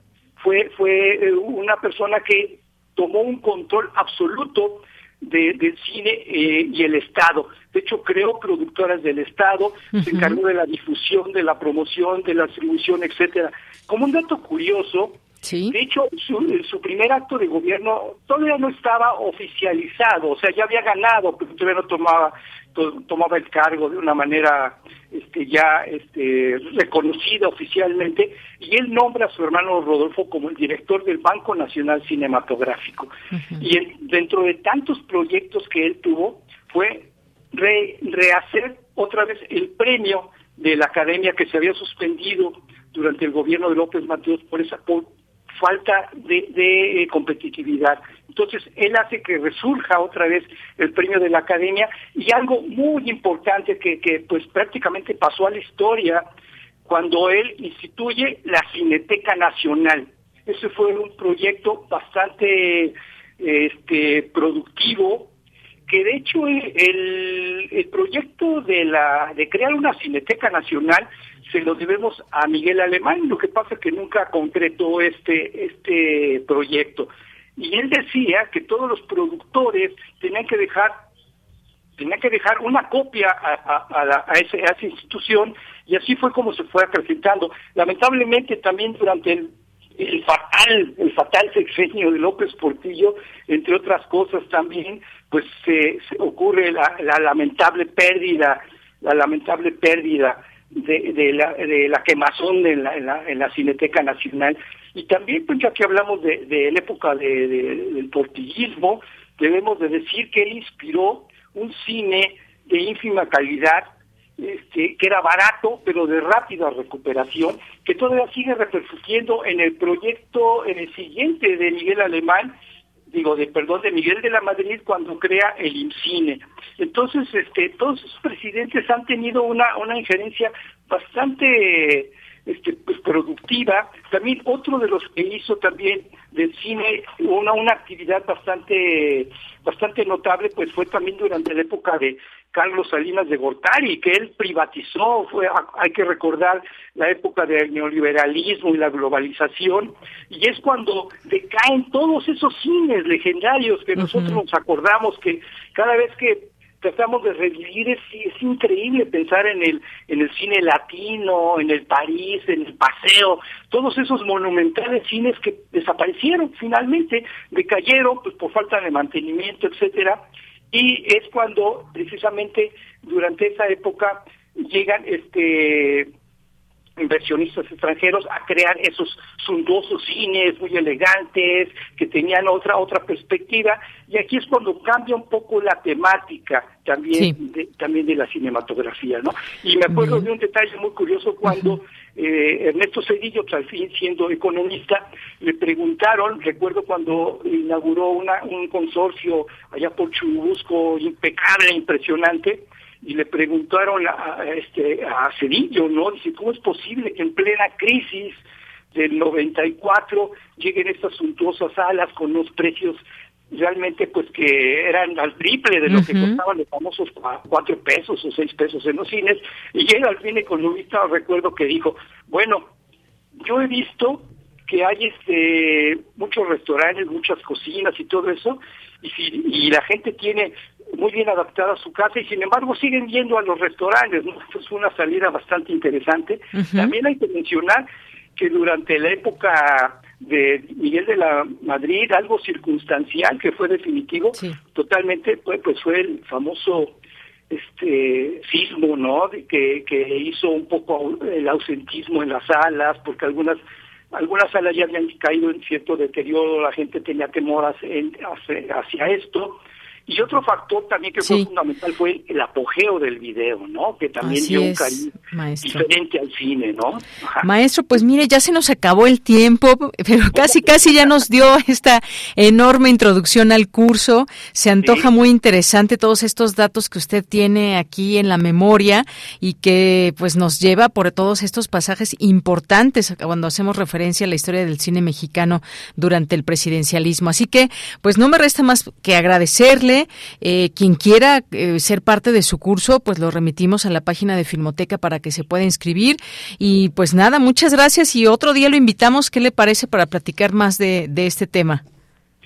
Speaker 19: fue, fue eh, una persona que tomó un control absoluto del cine eh, y el Estado. De hecho, creó productoras del Estado, se encargó de la difusión, de la promoción, de la distribución, etcétera. Como un dato curioso, de hecho, su, su, primer acto de gobierno todavía no estaba oficializado, o sea, ya había ganado, pero todavía no tomaba tomaba el cargo de una manera este, ya este, reconocida oficialmente y él nombra a su hermano Rodolfo como el director del Banco Nacional Cinematográfico. Y dentro de tantos proyectos que él tuvo fue rehacer otra vez el premio de la academia que se había suspendido durante el gobierno de López Mateos por esa falta de, eh, competitividad. Entonces, él hace que resurja otra vez el premio de la academia y algo muy importante que, que pues prácticamente pasó a la historia cuando él instituye la Cineteca Nacional. Ese fue un proyecto bastante este, productivo, que de hecho el, el proyecto de, la, de crear una Cineteca Nacional se lo debemos a Miguel Alemán, lo que pasa es que nunca concretó este, este proyecto. Y él decía que todos los productores tenían que dejar tenían que dejar una copia a, a, esa institución y así fue como se fue acrecentando. Lamentablemente también durante el, el fatal, el fatal sexenio de López Portillo, entre otras cosas también, pues se, ocurre la, la lamentable pérdida, la lamentable pérdida de, la, de la quemazón en la, en, la, Cineteca Nacional. Y también, pues ya que hablamos de, de la época de, del portillismo, debemos de decir que él inspiró un cine de ínfima calidad, este, que era barato, pero de rápida recuperación, que todavía sigue repercutiendo en el proyecto, en el siguiente de Miguel Alemán, digo, de perdón, de Miguel de la Madrid cuando crea el IMCINE. Entonces, este, todos esos presidentes han tenido una, una injerencia bastante este, pues, productiva. También otro de los que hizo también del cine una, una actividad bastante, bastante notable, pues fue también durante la época de Carlos Salinas de Gortari, que él privatizó, fue, hay que recordar la época del neoliberalismo y la globalización, y es cuando decaen todos esos cines legendarios que nosotros nos acordamos que cada vez que tratamos de revivir, es, es increíble pensar en el, en el cine latino, en el París, en el Paseo, todos esos monumentales cines que desaparecieron finalmente, decayeron pues por falta de mantenimiento, etcétera, y es cuando precisamente durante esa época llegan este inversionistas extranjeros a crear esos suntuosos cines muy elegantes que tenían otra otra perspectiva. Y aquí es cuando cambia un poco la temática también de, también de la cinematografía no y me acuerdo de un detalle muy curioso cuando eh, Ernesto Cedillo al fin siendo economista le preguntaron recuerdo cuando inauguró una, un consorcio allá por Churubusco impecable impresionante y le preguntaron a, este a Cedillo, ¿no? Dice, ¿cómo es posible que en plena crisis del 94 lleguen estas suntuosas salas con unos precios realmente pues que eran al triple de lo que costaban los famosos cuatro pesos o seis pesos en los cines. Y él al fin economista recuerdo que dijo bueno yo he visto que hay este muchos restaurantes muchas cocinas y todo eso y si y la gente tiene muy bien adaptada su casa y sin embargo siguen yendo a los restaurantes ¿no? Esto es una salida bastante interesante. También hay que mencionar que durante la época de Miguel de la Madrid, algo circunstancial que fue definitivo, totalmente pues, pues fue el famoso este sismo, ¿no? Que, que hizo un poco el ausentismo en las salas, porque algunas algunas salas ya habían caído en cierto deterioro, la gente tenía temor hacia, hacia esto, y otro factor también que fue fundamental fue el apogeo del video, ¿no? Que también dio un cariño diferente al cine, ¿no?
Speaker 1: Maestro, pues mire, ya se nos acabó el tiempo, pero casi, casi ya nos dio esta enorme introducción al curso. Se antoja muy interesante todos estos datos que usted tiene aquí en la memoria y que pues nos lleva por todos estos pasajes importantes cuando hacemos referencia a la historia del cine mexicano durante el presidencialismo. Así que, pues no me resta más que agradecerle eh, quien quiera eh, ser parte de su curso, pues lo remitimos a la página de Filmoteca para que se pueda inscribir. Y pues nada, muchas gracias y otro día lo invitamos. ¿Qué le parece para platicar más de este tema?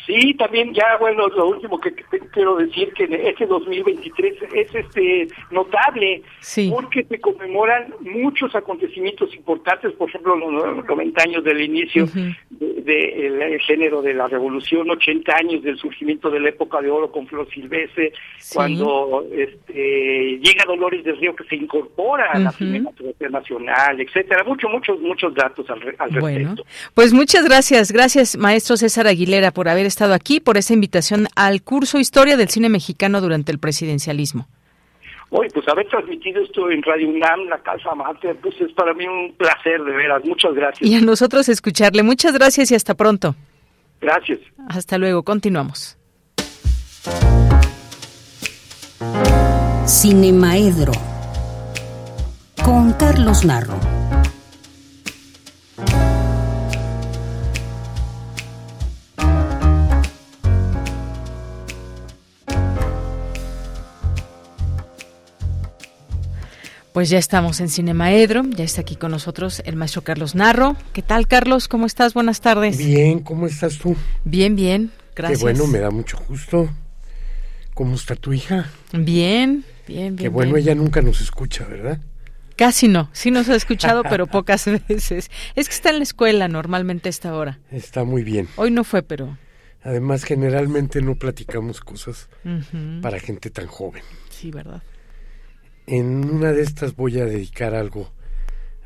Speaker 19: Sí, también ya, bueno, lo último que, quiero decir que este 2023 es este notable porque se conmemoran muchos acontecimientos importantes, por ejemplo, los 90 años del inicio del género de la revolución, 80 años del surgimiento de la época de oro con Flor Silvestre, cuando este, llega Dolores del Río que se incorpora a la Cinematografía Nacional, etcétera, muchos, muchos, muchos datos al, respecto. Bueno,
Speaker 1: pues muchas gracias, gracias maestro César Aguilera por haber estado estado aquí, por esa invitación al curso Historia del Cine Mexicano durante el presidencialismo.
Speaker 19: Hoy, pues haber transmitido esto en Radio UNAM, la Casa Mate, pues es para mí un placer, de veras. Muchas gracias.
Speaker 1: Y a nosotros escucharle. Muchas gracias y hasta pronto.
Speaker 19: Gracias.
Speaker 1: Hasta luego. Continuamos.
Speaker 30: Cinemaedro con Carlos Narro.
Speaker 1: Pues ya estamos en Cinemaedro, ya está aquí con nosotros el maestro Carlos Narro. ¿Qué tal, Carlos? ¿Cómo estás? Buenas tardes.
Speaker 31: Bien, ¿cómo estás tú?
Speaker 1: Bien, bien, gracias.
Speaker 31: Qué bueno, me da mucho gusto. ¿Cómo está tu hija?
Speaker 1: Bien, bien, bien.
Speaker 31: Qué bueno, ella nunca nos escucha, ¿verdad?
Speaker 1: Casi no, sí nos ha escuchado, pero pocas veces. Es que está en la escuela normalmente a esta hora.
Speaker 31: Está muy bien.
Speaker 1: Hoy no fue, pero...
Speaker 31: Además, generalmente no platicamos cosas para gente tan joven.
Speaker 1: Sí, ¿verdad?
Speaker 31: En una de estas voy a dedicar algo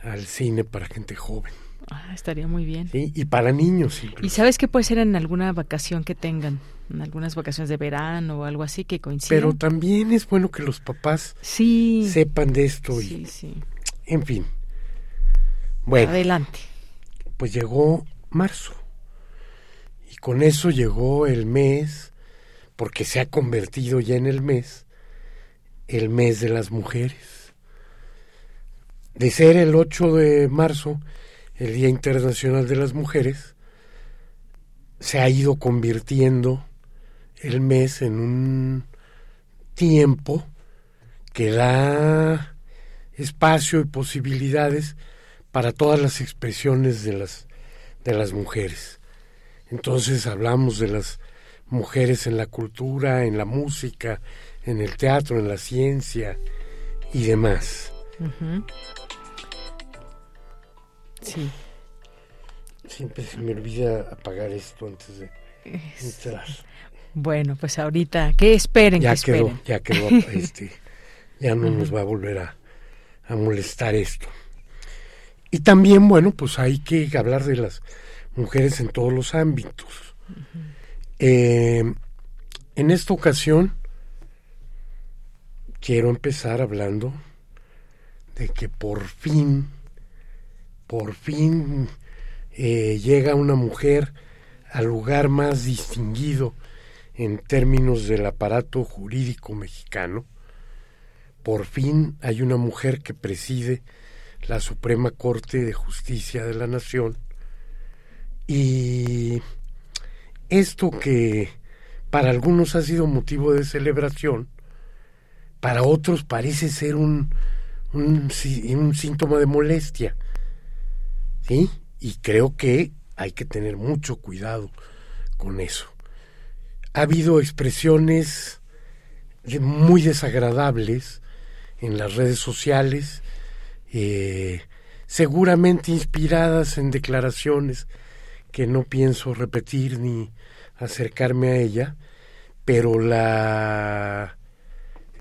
Speaker 31: al cine para gente joven.
Speaker 1: Ah, estaría muy bien.
Speaker 31: Sí, y para niños.
Speaker 1: ¿Y sabes qué puede ser en alguna vacación que tengan? En algunas vacaciones de verano o algo así que coincida.
Speaker 31: Pero también es bueno que los papás
Speaker 1: sí.
Speaker 31: sepan de esto. Y,
Speaker 1: sí, sí.
Speaker 31: En fin. Bueno.
Speaker 1: Adelante.
Speaker 31: Pues llegó marzo. Y con eso llegó el mes, porque se ha convertido ya en el mes el mes de las mujeres. De ser el 8 de marzo, el Día Internacional de las Mujeres, se ha ido convirtiendo el mes en un tiempo que da espacio y posibilidades para todas las expresiones de las de las mujeres. Entonces hablamos de las mujeres en la cultura, en la música, en el teatro, en la ciencia y demás.
Speaker 1: Sí.
Speaker 31: Siempre se me olvida apagar esto antes de entrar.
Speaker 1: Bueno, pues ahorita, ¿qué esperen?
Speaker 31: Ya
Speaker 1: que
Speaker 31: quedó, ya quedó, este, ya no nos va a volver a, molestar esto. Y también, bueno, pues hay que hablar de las mujeres en todos los ámbitos. Eh, en esta ocasión quiero empezar hablando de que por fin, por fin eh, llega una mujer al lugar más distinguido en términos del aparato jurídico mexicano, por fin hay una mujer que preside la Suprema Corte de Justicia de la Nación. Y esto que para algunos ha sido motivo de celebración, para otros parece ser un, un, un síntoma de molestia. ¿Sí? Y creo que hay que tener mucho cuidado con eso. Ha habido expresiones muy desagradables en las redes sociales, eh, seguramente inspiradas en declaraciones que no pienso repetir ni acercarme a ella, pero la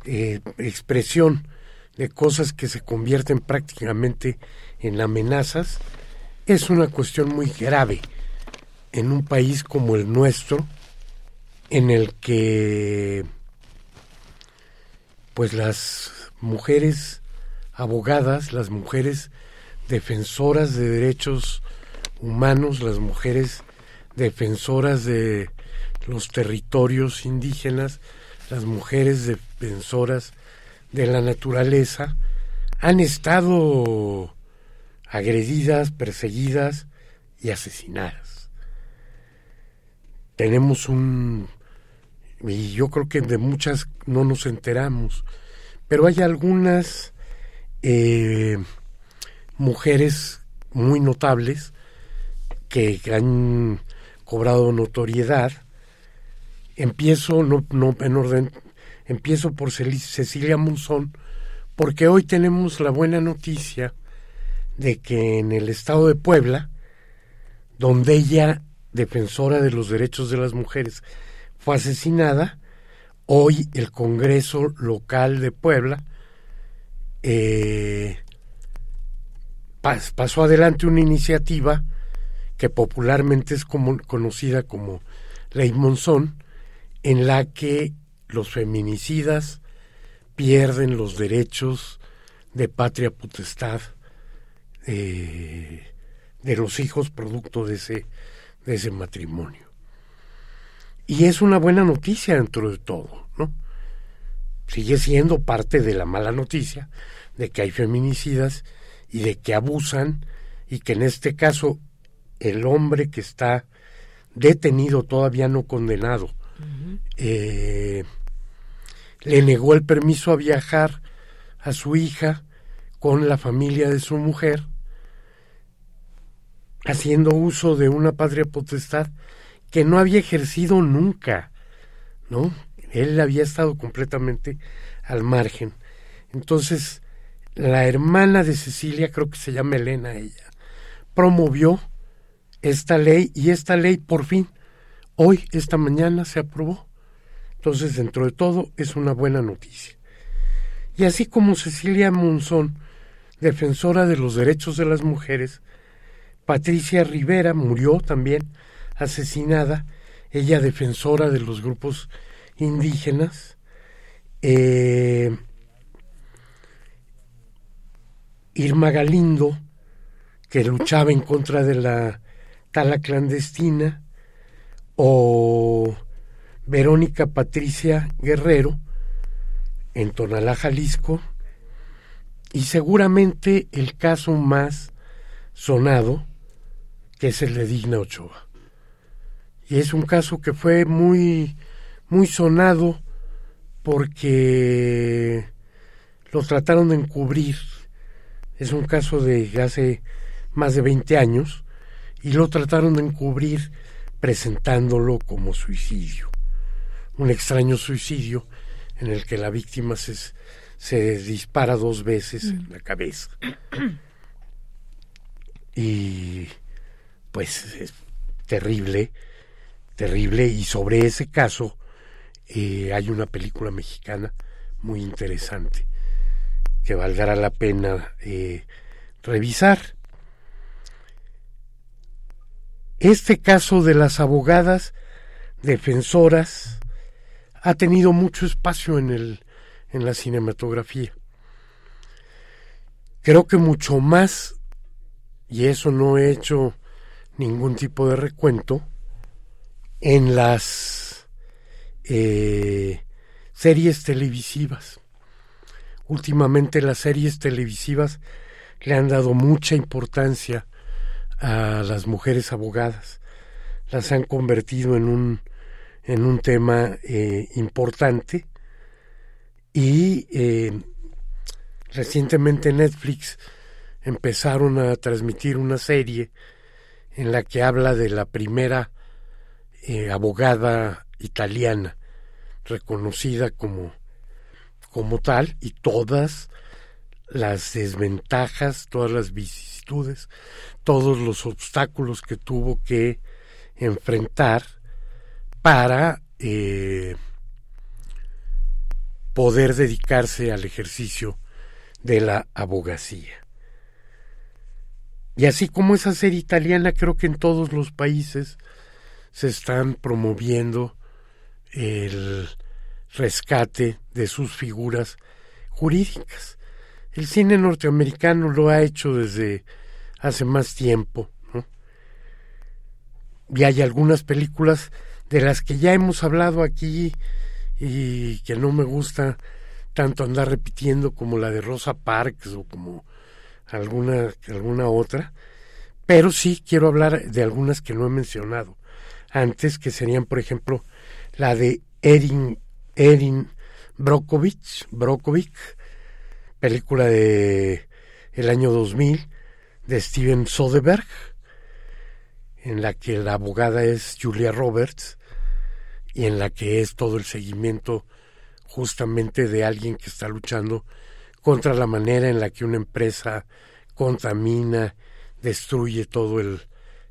Speaker 31: eh, expresión de cosas que se convierten prácticamente en amenazas es una cuestión muy grave en un país como el nuestro, en el que pues las mujeres abogadas, las mujeres defensoras de derechos humanos, las mujeres defensoras de los territorios indígenas, las mujeres defensoras de la naturaleza, han estado agredidas, perseguidas y asesinadas. Tenemos un, y yo creo que de muchas no nos enteramos, pero hay algunas eh, mujeres muy notables que han cobrado notoriedad. Empiezo, no, no en orden, empiezo por Cecilia Monzón, porque hoy tenemos la buena noticia de que en el estado de Puebla, donde ella, defensora de los derechos de las mujeres, fue asesinada, hoy el Congreso local de Puebla eh, pasó adelante una iniciativa que popularmente es conocida como Ley Monzón, en la que los feminicidas pierden los derechos de patria potestad eh, de los hijos producto de ese, de ese matrimonio. Y es una buena noticia dentro de todo, ¿no? Sigue siendo parte de la mala noticia de que hay feminicidas y de que abusan y que en este caso el hombre que está detenido, todavía no condenado, eh, le negó el permiso a viajar a su hija con la familia de su mujer, haciendo uso de una patria potestad que no había ejercido nunca, ¿no? Él había estado completamente al margen. Entonces, la hermana de Cecilia, creo que se llama Elena ella, promovió esta ley y esta ley por fin hoy, esta mañana, se aprobó. Entonces, dentro de todo, es una buena noticia. Y así como Cecilia Monzón, defensora de los derechos de las mujeres, Patricia Rivera murió también asesinada, ella defensora de los grupos indígenas. Eh, Irma Galindo, que luchaba en contra de la Tala Clandestina o Verónica Patricia Guerrero en Tonalá, Jalisco, y seguramente el caso más sonado, que es el de Digna Ochoa. Y es un caso que fue muy, muy sonado porque lo trataron de encubrir. Es un caso de hace más de 20 años y lo trataron de encubrir presentándolo como suicidio. Un extraño suicidio en el que la víctima se, dispara dos veces en la cabeza. Y pues es terrible, terrible. Y sobre ese caso eh, hay una película mexicana muy interesante que valdrá la pena eh, revisar. Este caso de las abogadas defensoras ha tenido mucho espacio en, el, en la cinematografía. Creo que mucho más, y eso no he hecho ningún tipo de recuento, en las eh, series televisivas últimamente las series televisivas le han dado mucha importancia a las mujeres abogadas, las han convertido en un, en un tema eh, importante. Y eh, recientemente Netflix empezaron a transmitir una serie en la que habla de la primera eh, abogada italiana reconocida como, como tal y todas las desventajas, todas las todos los obstáculos que tuvo que enfrentar para eh, poder dedicarse al ejercicio de la abogacía. Y así como esa serie italiana, creo que en todos los países se están promoviendo el rescate de sus figuras jurídicas. El cine norteamericano lo ha hecho desde hace más tiempo. Y hay algunas películas de las que ya hemos hablado aquí y que no me gusta tanto andar repitiendo como la de Rosa Parks o como alguna, alguna otra, pero sí quiero hablar de algunas que no he mencionado antes, que serían, por ejemplo, la de Erin, Erin Brokovich, Brokovic, película de el año 2000 de Steven Soderbergh, en la que la abogada es Julia Roberts y en la que es todo el seguimiento justamente de alguien que está luchando contra la manera en la que una empresa contamina, destruye todo el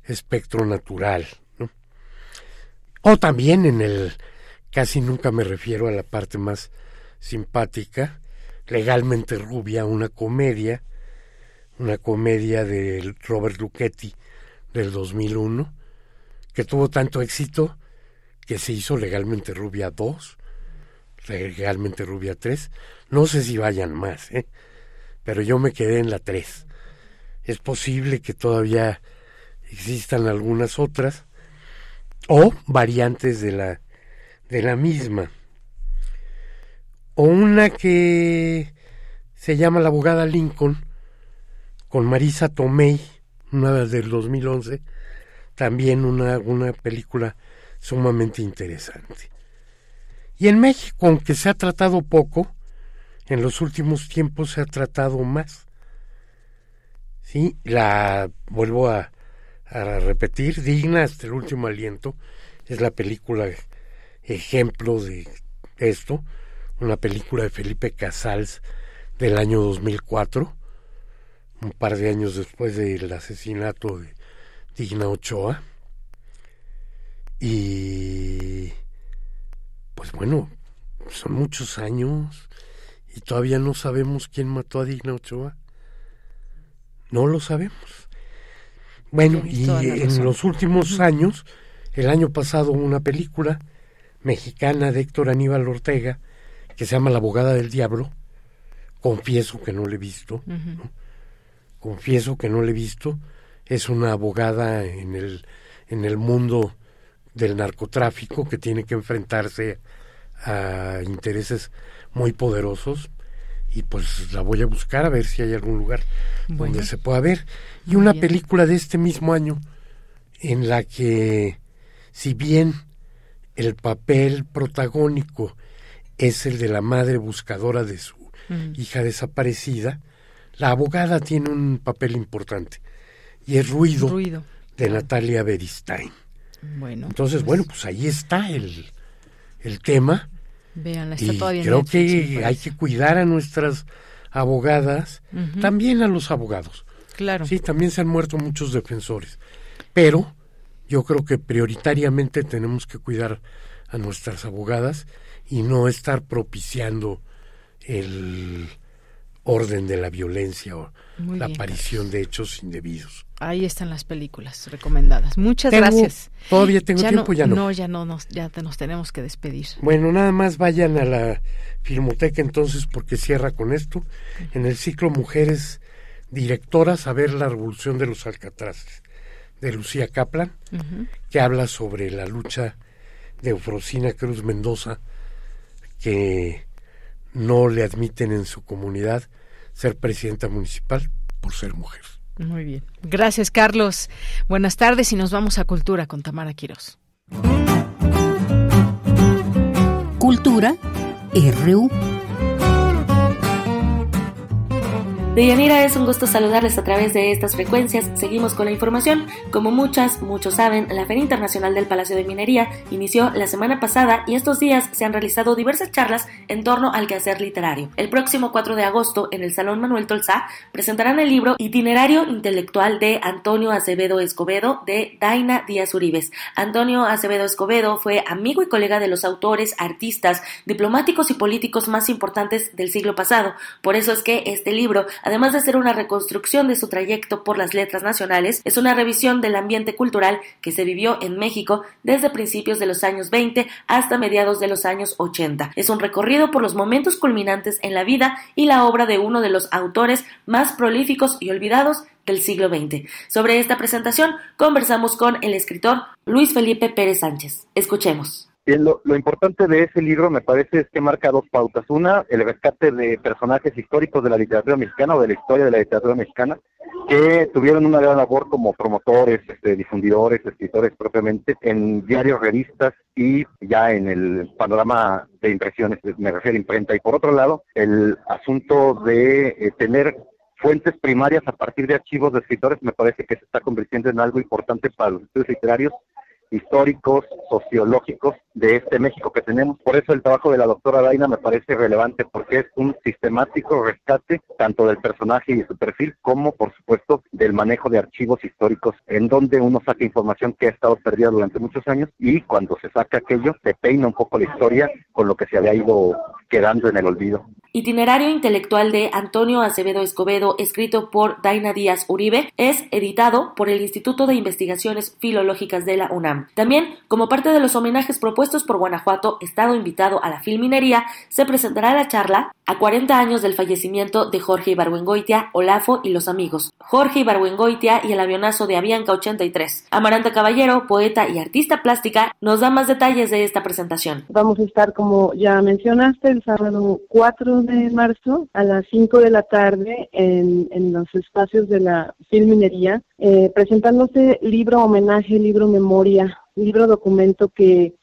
Speaker 31: espectro natural. O también en el, casi nunca me refiero a la parte más simpática, legalmente rubia, una comedia, una comedia de Robert Luchetti del 2001, que tuvo tanto éxito que se hizo legalmente rubia 2, legalmente rubia 3, no sé si vayan más, ¿eh? pero yo me quedé en la 3. Es posible que todavía existan algunas otras, o variantes de la, de la misma. O una que se llama La abogada Lincoln, con Marisa Tomei, una del 2011, también una, una película sumamente interesante. Y en México, aunque se ha tratado poco, en los últimos tiempos se ha tratado más. Sí, la vuelvo a, a repetir, digna hasta el último aliento, es la película ejemplo de esto, una película de Felipe Casals del año 2004, un par de años después del asesinato de Digna Ochoa. Y pues bueno, son muchos años y todavía no sabemos quién mató a Digna Ochoa. No lo sabemos. Bueno, y en los últimos años, el año pasado una película mexicana de Héctor Aníbal Ortega que se llama La abogada del diablo. Confieso que no la he visto. Confieso que no la he visto. Es una abogada en el, en el mundo del narcotráfico que tiene que enfrentarse a intereses muy poderosos y pues la voy a buscar a ver si hay algún lugar donde se pueda ver. Y una película de este mismo año en la que, si bien el papel protagónico es el de la madre buscadora de su mm. hija desaparecida, la abogada tiene un papel importante y es Ruido, de Natalia Beristain. Bueno, Entonces, pues bueno, pues ahí está el, el tema y creo que hay que cuidar a nuestras abogadas, también a los abogados.
Speaker 1: Claro.
Speaker 31: Sí, también se han muerto muchos defensores, pero yo creo que prioritariamente tenemos que cuidar a nuestras abogadas y no estar propiciando el orden de la violencia o la aparición de hechos indebidos.
Speaker 1: Ahí están las películas recomendadas. Muchas gracias.
Speaker 31: Todavía tengo tiempo, ya no.
Speaker 1: No, ya no, nos, ya te, nos tenemos que despedir.
Speaker 31: Bueno, nada más vayan a la Filmoteca entonces porque cierra con esto. En el ciclo Mujeres Directoras a ver la revolución de los Alcatraces de Lucía Kaplan, que habla sobre la lucha de Eufrosina Cruz Mendoza, que no le admiten en su comunidad ser presidenta municipal por ser mujer.
Speaker 1: Muy bien. Gracias, Carlos. Buenas tardes y nos vamos a Cultura con Tamara Quiroz.
Speaker 4: Cultura RU.
Speaker 32: Deyanira, es un gusto saludarles a través de estas frecuencias. Seguimos con la información. Como muchas, muchos saben, la Feria Internacional del Palacio de Minería inició la semana pasada y estos días se han realizado diversas charlas en torno al quehacer literario. El próximo 4 de agosto, en el Salón Manuel Tolzá, presentarán el libro Itinerario Intelectual de Antonio Acevedo Escobedo de Daina Díaz Uribes. Antonio Acevedo Escobedo fue amigo y colega de los autores, artistas, diplomáticos y políticos más importantes del siglo pasado. Por eso es que este libro Además de ser una reconstrucción de su trayecto por las letras nacionales, es una revisión del ambiente cultural que se vivió en México desde principios de los años 20 hasta mediados de los años 80. Es un recorrido por los momentos culminantes en la vida y la obra de uno de los autores más prolíficos y olvidados del siglo XX. Sobre esta presentación conversamos con el escritor Luis Felipe Pérez Sánchez. Escuchemos.
Speaker 33: Lo, importante de ese libro me parece es que marca dos pautas. Una, el rescate de personajes históricos de la literatura mexicana o de la historia de la literatura mexicana que tuvieron una gran labor como promotores, este, difundidores, escritores propiamente en diarios, revistas y ya en el panorama de impresiones, me refiero a imprenta. Y por otro lado, el asunto de eh, tener fuentes primarias a partir de archivos de escritores me parece que se está convirtiendo en algo importante para los estudios literarios históricos, sociológicos de este México que tenemos. Por eso el trabajo de la doctora Daina me parece relevante porque es un sistemático rescate tanto del personaje y de su perfil como, por supuesto, del manejo de archivos históricos en donde uno saca información que ha estado perdida durante muchos años y cuando se saca aquello se peina un poco la historia con lo que se había ido quedando en el olvido.
Speaker 32: Itinerario intelectual de Antonio Acevedo Escobedo, escrito por Daina Díaz Uribe, es editado por el Instituto de Investigaciones Filológicas de la UNAM. También, como parte de los homenajes propuestos por Guanajuato, Estado invitado a la filminería, se presentará la charla a 40 años del fallecimiento de Jorge Ibargüengoitia, Olafo y los amigos. Jorge Ibargüengoitia y el avionazo de Avianca 83. Amaranta Caballero, poeta y artista plástica, nos da más detalles de esta presentación.
Speaker 34: Vamos a estar, como ya mencionaste, sábado 4 de marzo a las 5 de la tarde en, en los espacios de la filminería, eh, presentándose libro homenaje, libro memoria, libro documento que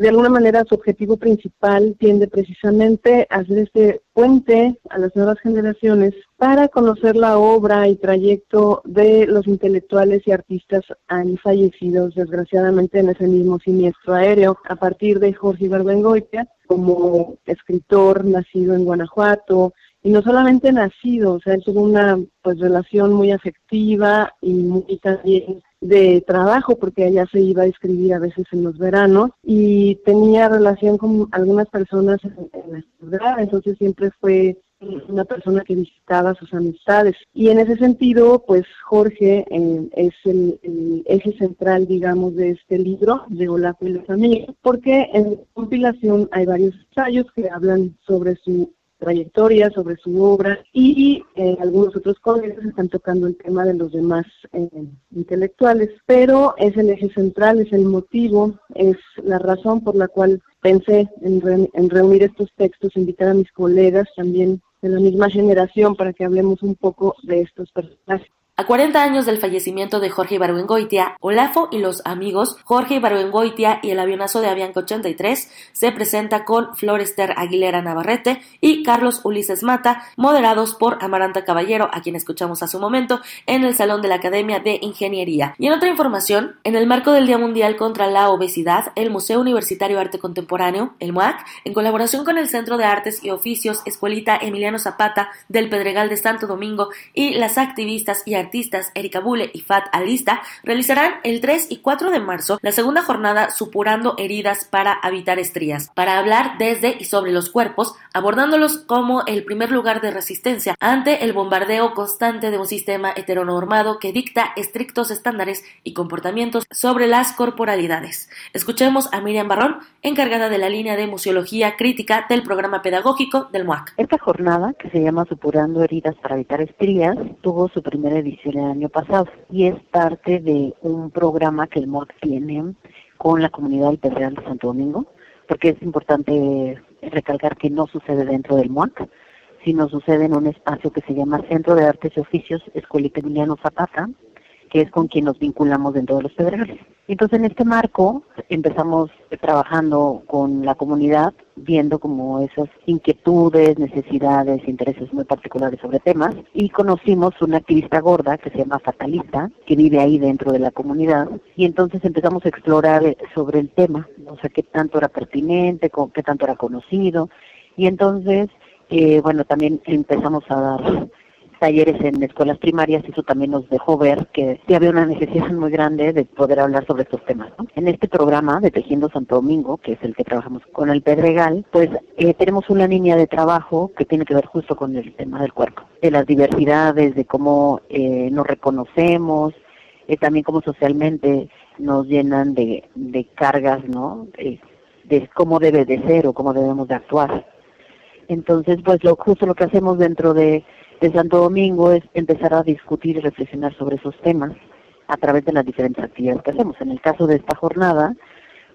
Speaker 34: de alguna manera su objetivo principal tiende precisamente a hacer este puente a las nuevas generaciones para conocer la obra y trayecto de los intelectuales y artistas han fallecidos desgraciadamente en ese mismo siniestro aéreo. A partir de Jorge Ibargüengoitia como escritor nacido en Guanajuato y no solamente nacido, o sea, él tuvo una pues relación muy afectiva y muy también de trabajo porque ella se iba a escribir a veces en los veranos y tenía relación con algunas personas en, la ciudad, entonces siempre fue una persona que visitaba sus amistades. Y en ese sentido, pues Jorge eh, es el, el, eje central, digamos, de este libro, de Olaf y los amigos, porque en compilación hay varios ensayos que hablan sobre su trayectoria, sobre su obra y eh, algunos otros colegas están tocando el tema de los demás eh, intelectuales, pero es el eje central, es el motivo, es la razón por la cual pensé en, en reunir estos textos, invitar a mis colegas también de la misma generación para que hablemos un poco de estos personajes.
Speaker 32: A 40 años del fallecimiento de Jorge Ibargüengoitia, Olafo y los amigos, Jorge Ibargüengoitia y el avionazo de Avianca 83 se presenta con Florester Aguilera Navarrete y Carlos Ulises Mata, moderados por Amaranta Caballero, a quien escuchamos hace un momento, en el Salón de la Academia de Ingeniería. Y en otra información, en el marco del Día Mundial contra la Obesidad, el Museo Universitario Arte Contemporáneo, el MUAC, en colaboración con el Centro de Artes y Oficios Escuelita Emiliano Zapata del Pedregal de Santo Domingo y las activistas y artistas artistas Erika Bule y Fat Alista realizarán el 3 y 4 de marzo la segunda jornada Supurando heridas para habitar estrías, para hablar desde y sobre los cuerpos, abordándolos como el primer lugar de resistencia ante el bombardeo constante de un sistema heteronormado que dicta estrictos estándares y comportamientos sobre las corporalidades. Escuchemos a Miriam Barrón, encargada de la línea de museología crítica del programa pedagógico del MUAC.
Speaker 35: Esta jornada, que se llama Supurando heridas para evitar estrías, tuvo su primera edición el año pasado y es parte de un programa que el MOD tiene con la comunidad del Pedregal de Santo Domingo porque es importante recalcar que no sucede dentro del MOAC, sino sucede en un espacio que se llama Centro de Artes y Oficios Escuelita Emiliano Zapata, que es con quien nos vinculamos dentro de los pedregales. Entonces, en este marco empezamos trabajando con la comunidad, viendo como esas inquietudes, necesidades, intereses muy particulares sobre temas, y conocimos una activista gorda que se llama Fatalista, que vive ahí dentro de la comunidad, y entonces empezamos a explorar sobre el tema, o sea, qué tanto era pertinente, qué tanto era conocido, y entonces, eh, bueno, también empezamos a dar talleres en escuelas primarias eso también nos dejó ver que sí había una necesidad muy grande de poder hablar sobre estos temas. En este programa de Tejiendo Santo Domingo, que es el que trabajamos con el Pedregal, pues eh, tenemos una línea de trabajo que tiene que ver justo con el tema del cuerpo, de las diversidades, de cómo eh, nos reconocemos, eh, también cómo socialmente nos llenan de, de cargas, ¿no? de cómo debe de ser o cómo debemos de actuar. Entonces, pues lo justo lo que hacemos dentro de de Santo Domingo es empezar a discutir y reflexionar sobre esos temas a través de las diferentes actividades que hacemos. En el caso de esta jornada,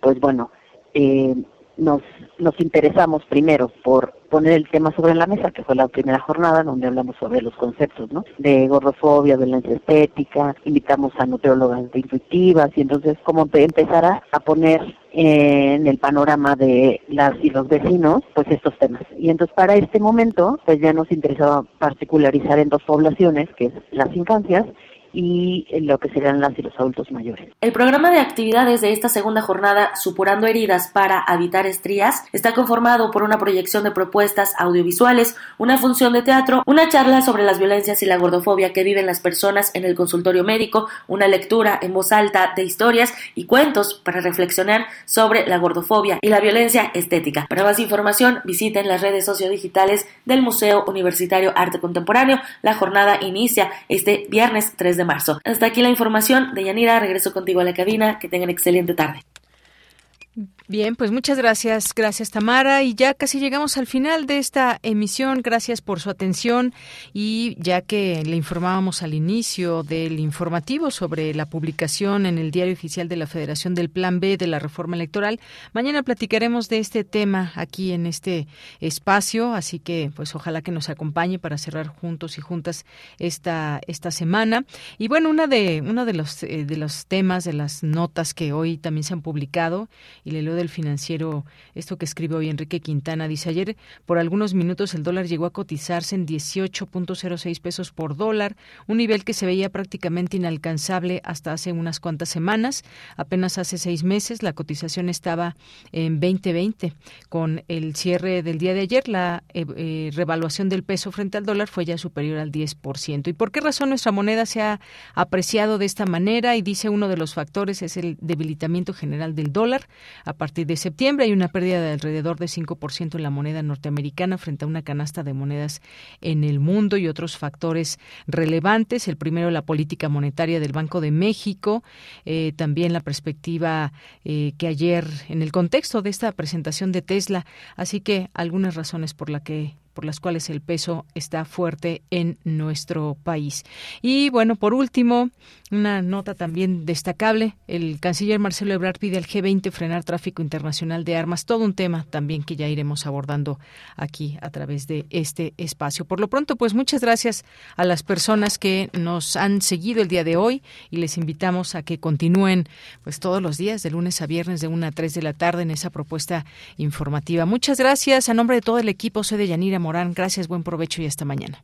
Speaker 35: pues bueno, eh, nos, nos interesamos primero por poner el tema sobre la mesa, que fue la primera jornada donde hablamos sobre los conceptos, ¿no? De gordofobia, violencia estética, invitamos a nutriólogas intuitivas y entonces como empezar a, poner en el panorama de las y los vecinos, pues estos temas. Y entonces para este momento, pues ya nos interesaba particularizar en dos poblaciones, que es las infancias y lo que serán las y los adultos mayores.
Speaker 32: El programa de actividades de esta segunda jornada, Supurando Heridas para Habitar Estrías, está conformado por una proyección de propuestas audiovisuales, una función de teatro, una charla sobre las violencias y la gordofobia que viven las personas en el consultorio médico, una lectura en voz alta de historias y cuentos para reflexionar sobre la gordofobia y la violencia estética. Para más información, visiten las redes sociodigitales del Museo Universitario Arte Contemporáneo. La jornada inicia este viernes 3 marzo. Hasta aquí la información de Yanira. Regreso contigo a la cabina. Que tengan excelente tarde.
Speaker 1: Bien, pues muchas gracias, gracias Tamara. Y ya casi llegamos al final de esta emisión. Gracias por su atención. Y ya que le informábamos al inicio del informativo sobre la publicación en el Diario Oficial de la Federación del Plan B de la Reforma Electoral, mañana platicaremos de este tema aquí en este espacio. Así que, pues ojalá que nos acompañe para cerrar juntos y juntas esta, esta semana. Y bueno, una de, uno de los, eh, de los temas, de las notas que hoy también se han publicado, y le leo del financiero, esto que escribe hoy Enrique Quintana, dice ayer por algunos minutos el dólar llegó a cotizarse en 18.06 pesos por dólar, un nivel que se veía prácticamente inalcanzable hasta hace unas cuantas semanas. Apenas hace seis meses la cotización estaba en 2020. Con el cierre del día de ayer, la eh, eh, revaluación del peso frente al dólar fue ya superior al 10%. ¿Y por qué razón nuestra moneda se ha apreciado de esta manera? Y dice uno de los factores es el debilitamiento general del dólar. A partir de septiembre hay una pérdida de alrededor de 5% en la moneda norteamericana frente a una canasta de monedas en el mundo y otros factores relevantes. El primero, la política monetaria del Banco de México, eh, también la perspectiva eh, que ayer, en el contexto de esta presentación de Tesla, así que algunas razones por la que por las cuales el peso está fuerte en nuestro país. Y bueno, por último, una nota también destacable, el canciller Marcelo Ebrard pide al G20 frenar tráfico internacional de armas, todo un tema también que ya iremos abordando aquí a través de este espacio. Por lo pronto, pues muchas gracias a las personas que nos han seguido el día de hoy y les invitamos a que continúen pues todos los días de lunes a viernes de 1 a 3 de la tarde en esa propuesta informativa. Muchas gracias a nombre de todo el equipo, soy de Yanira Morán. Gracias, buen provecho y hasta mañana.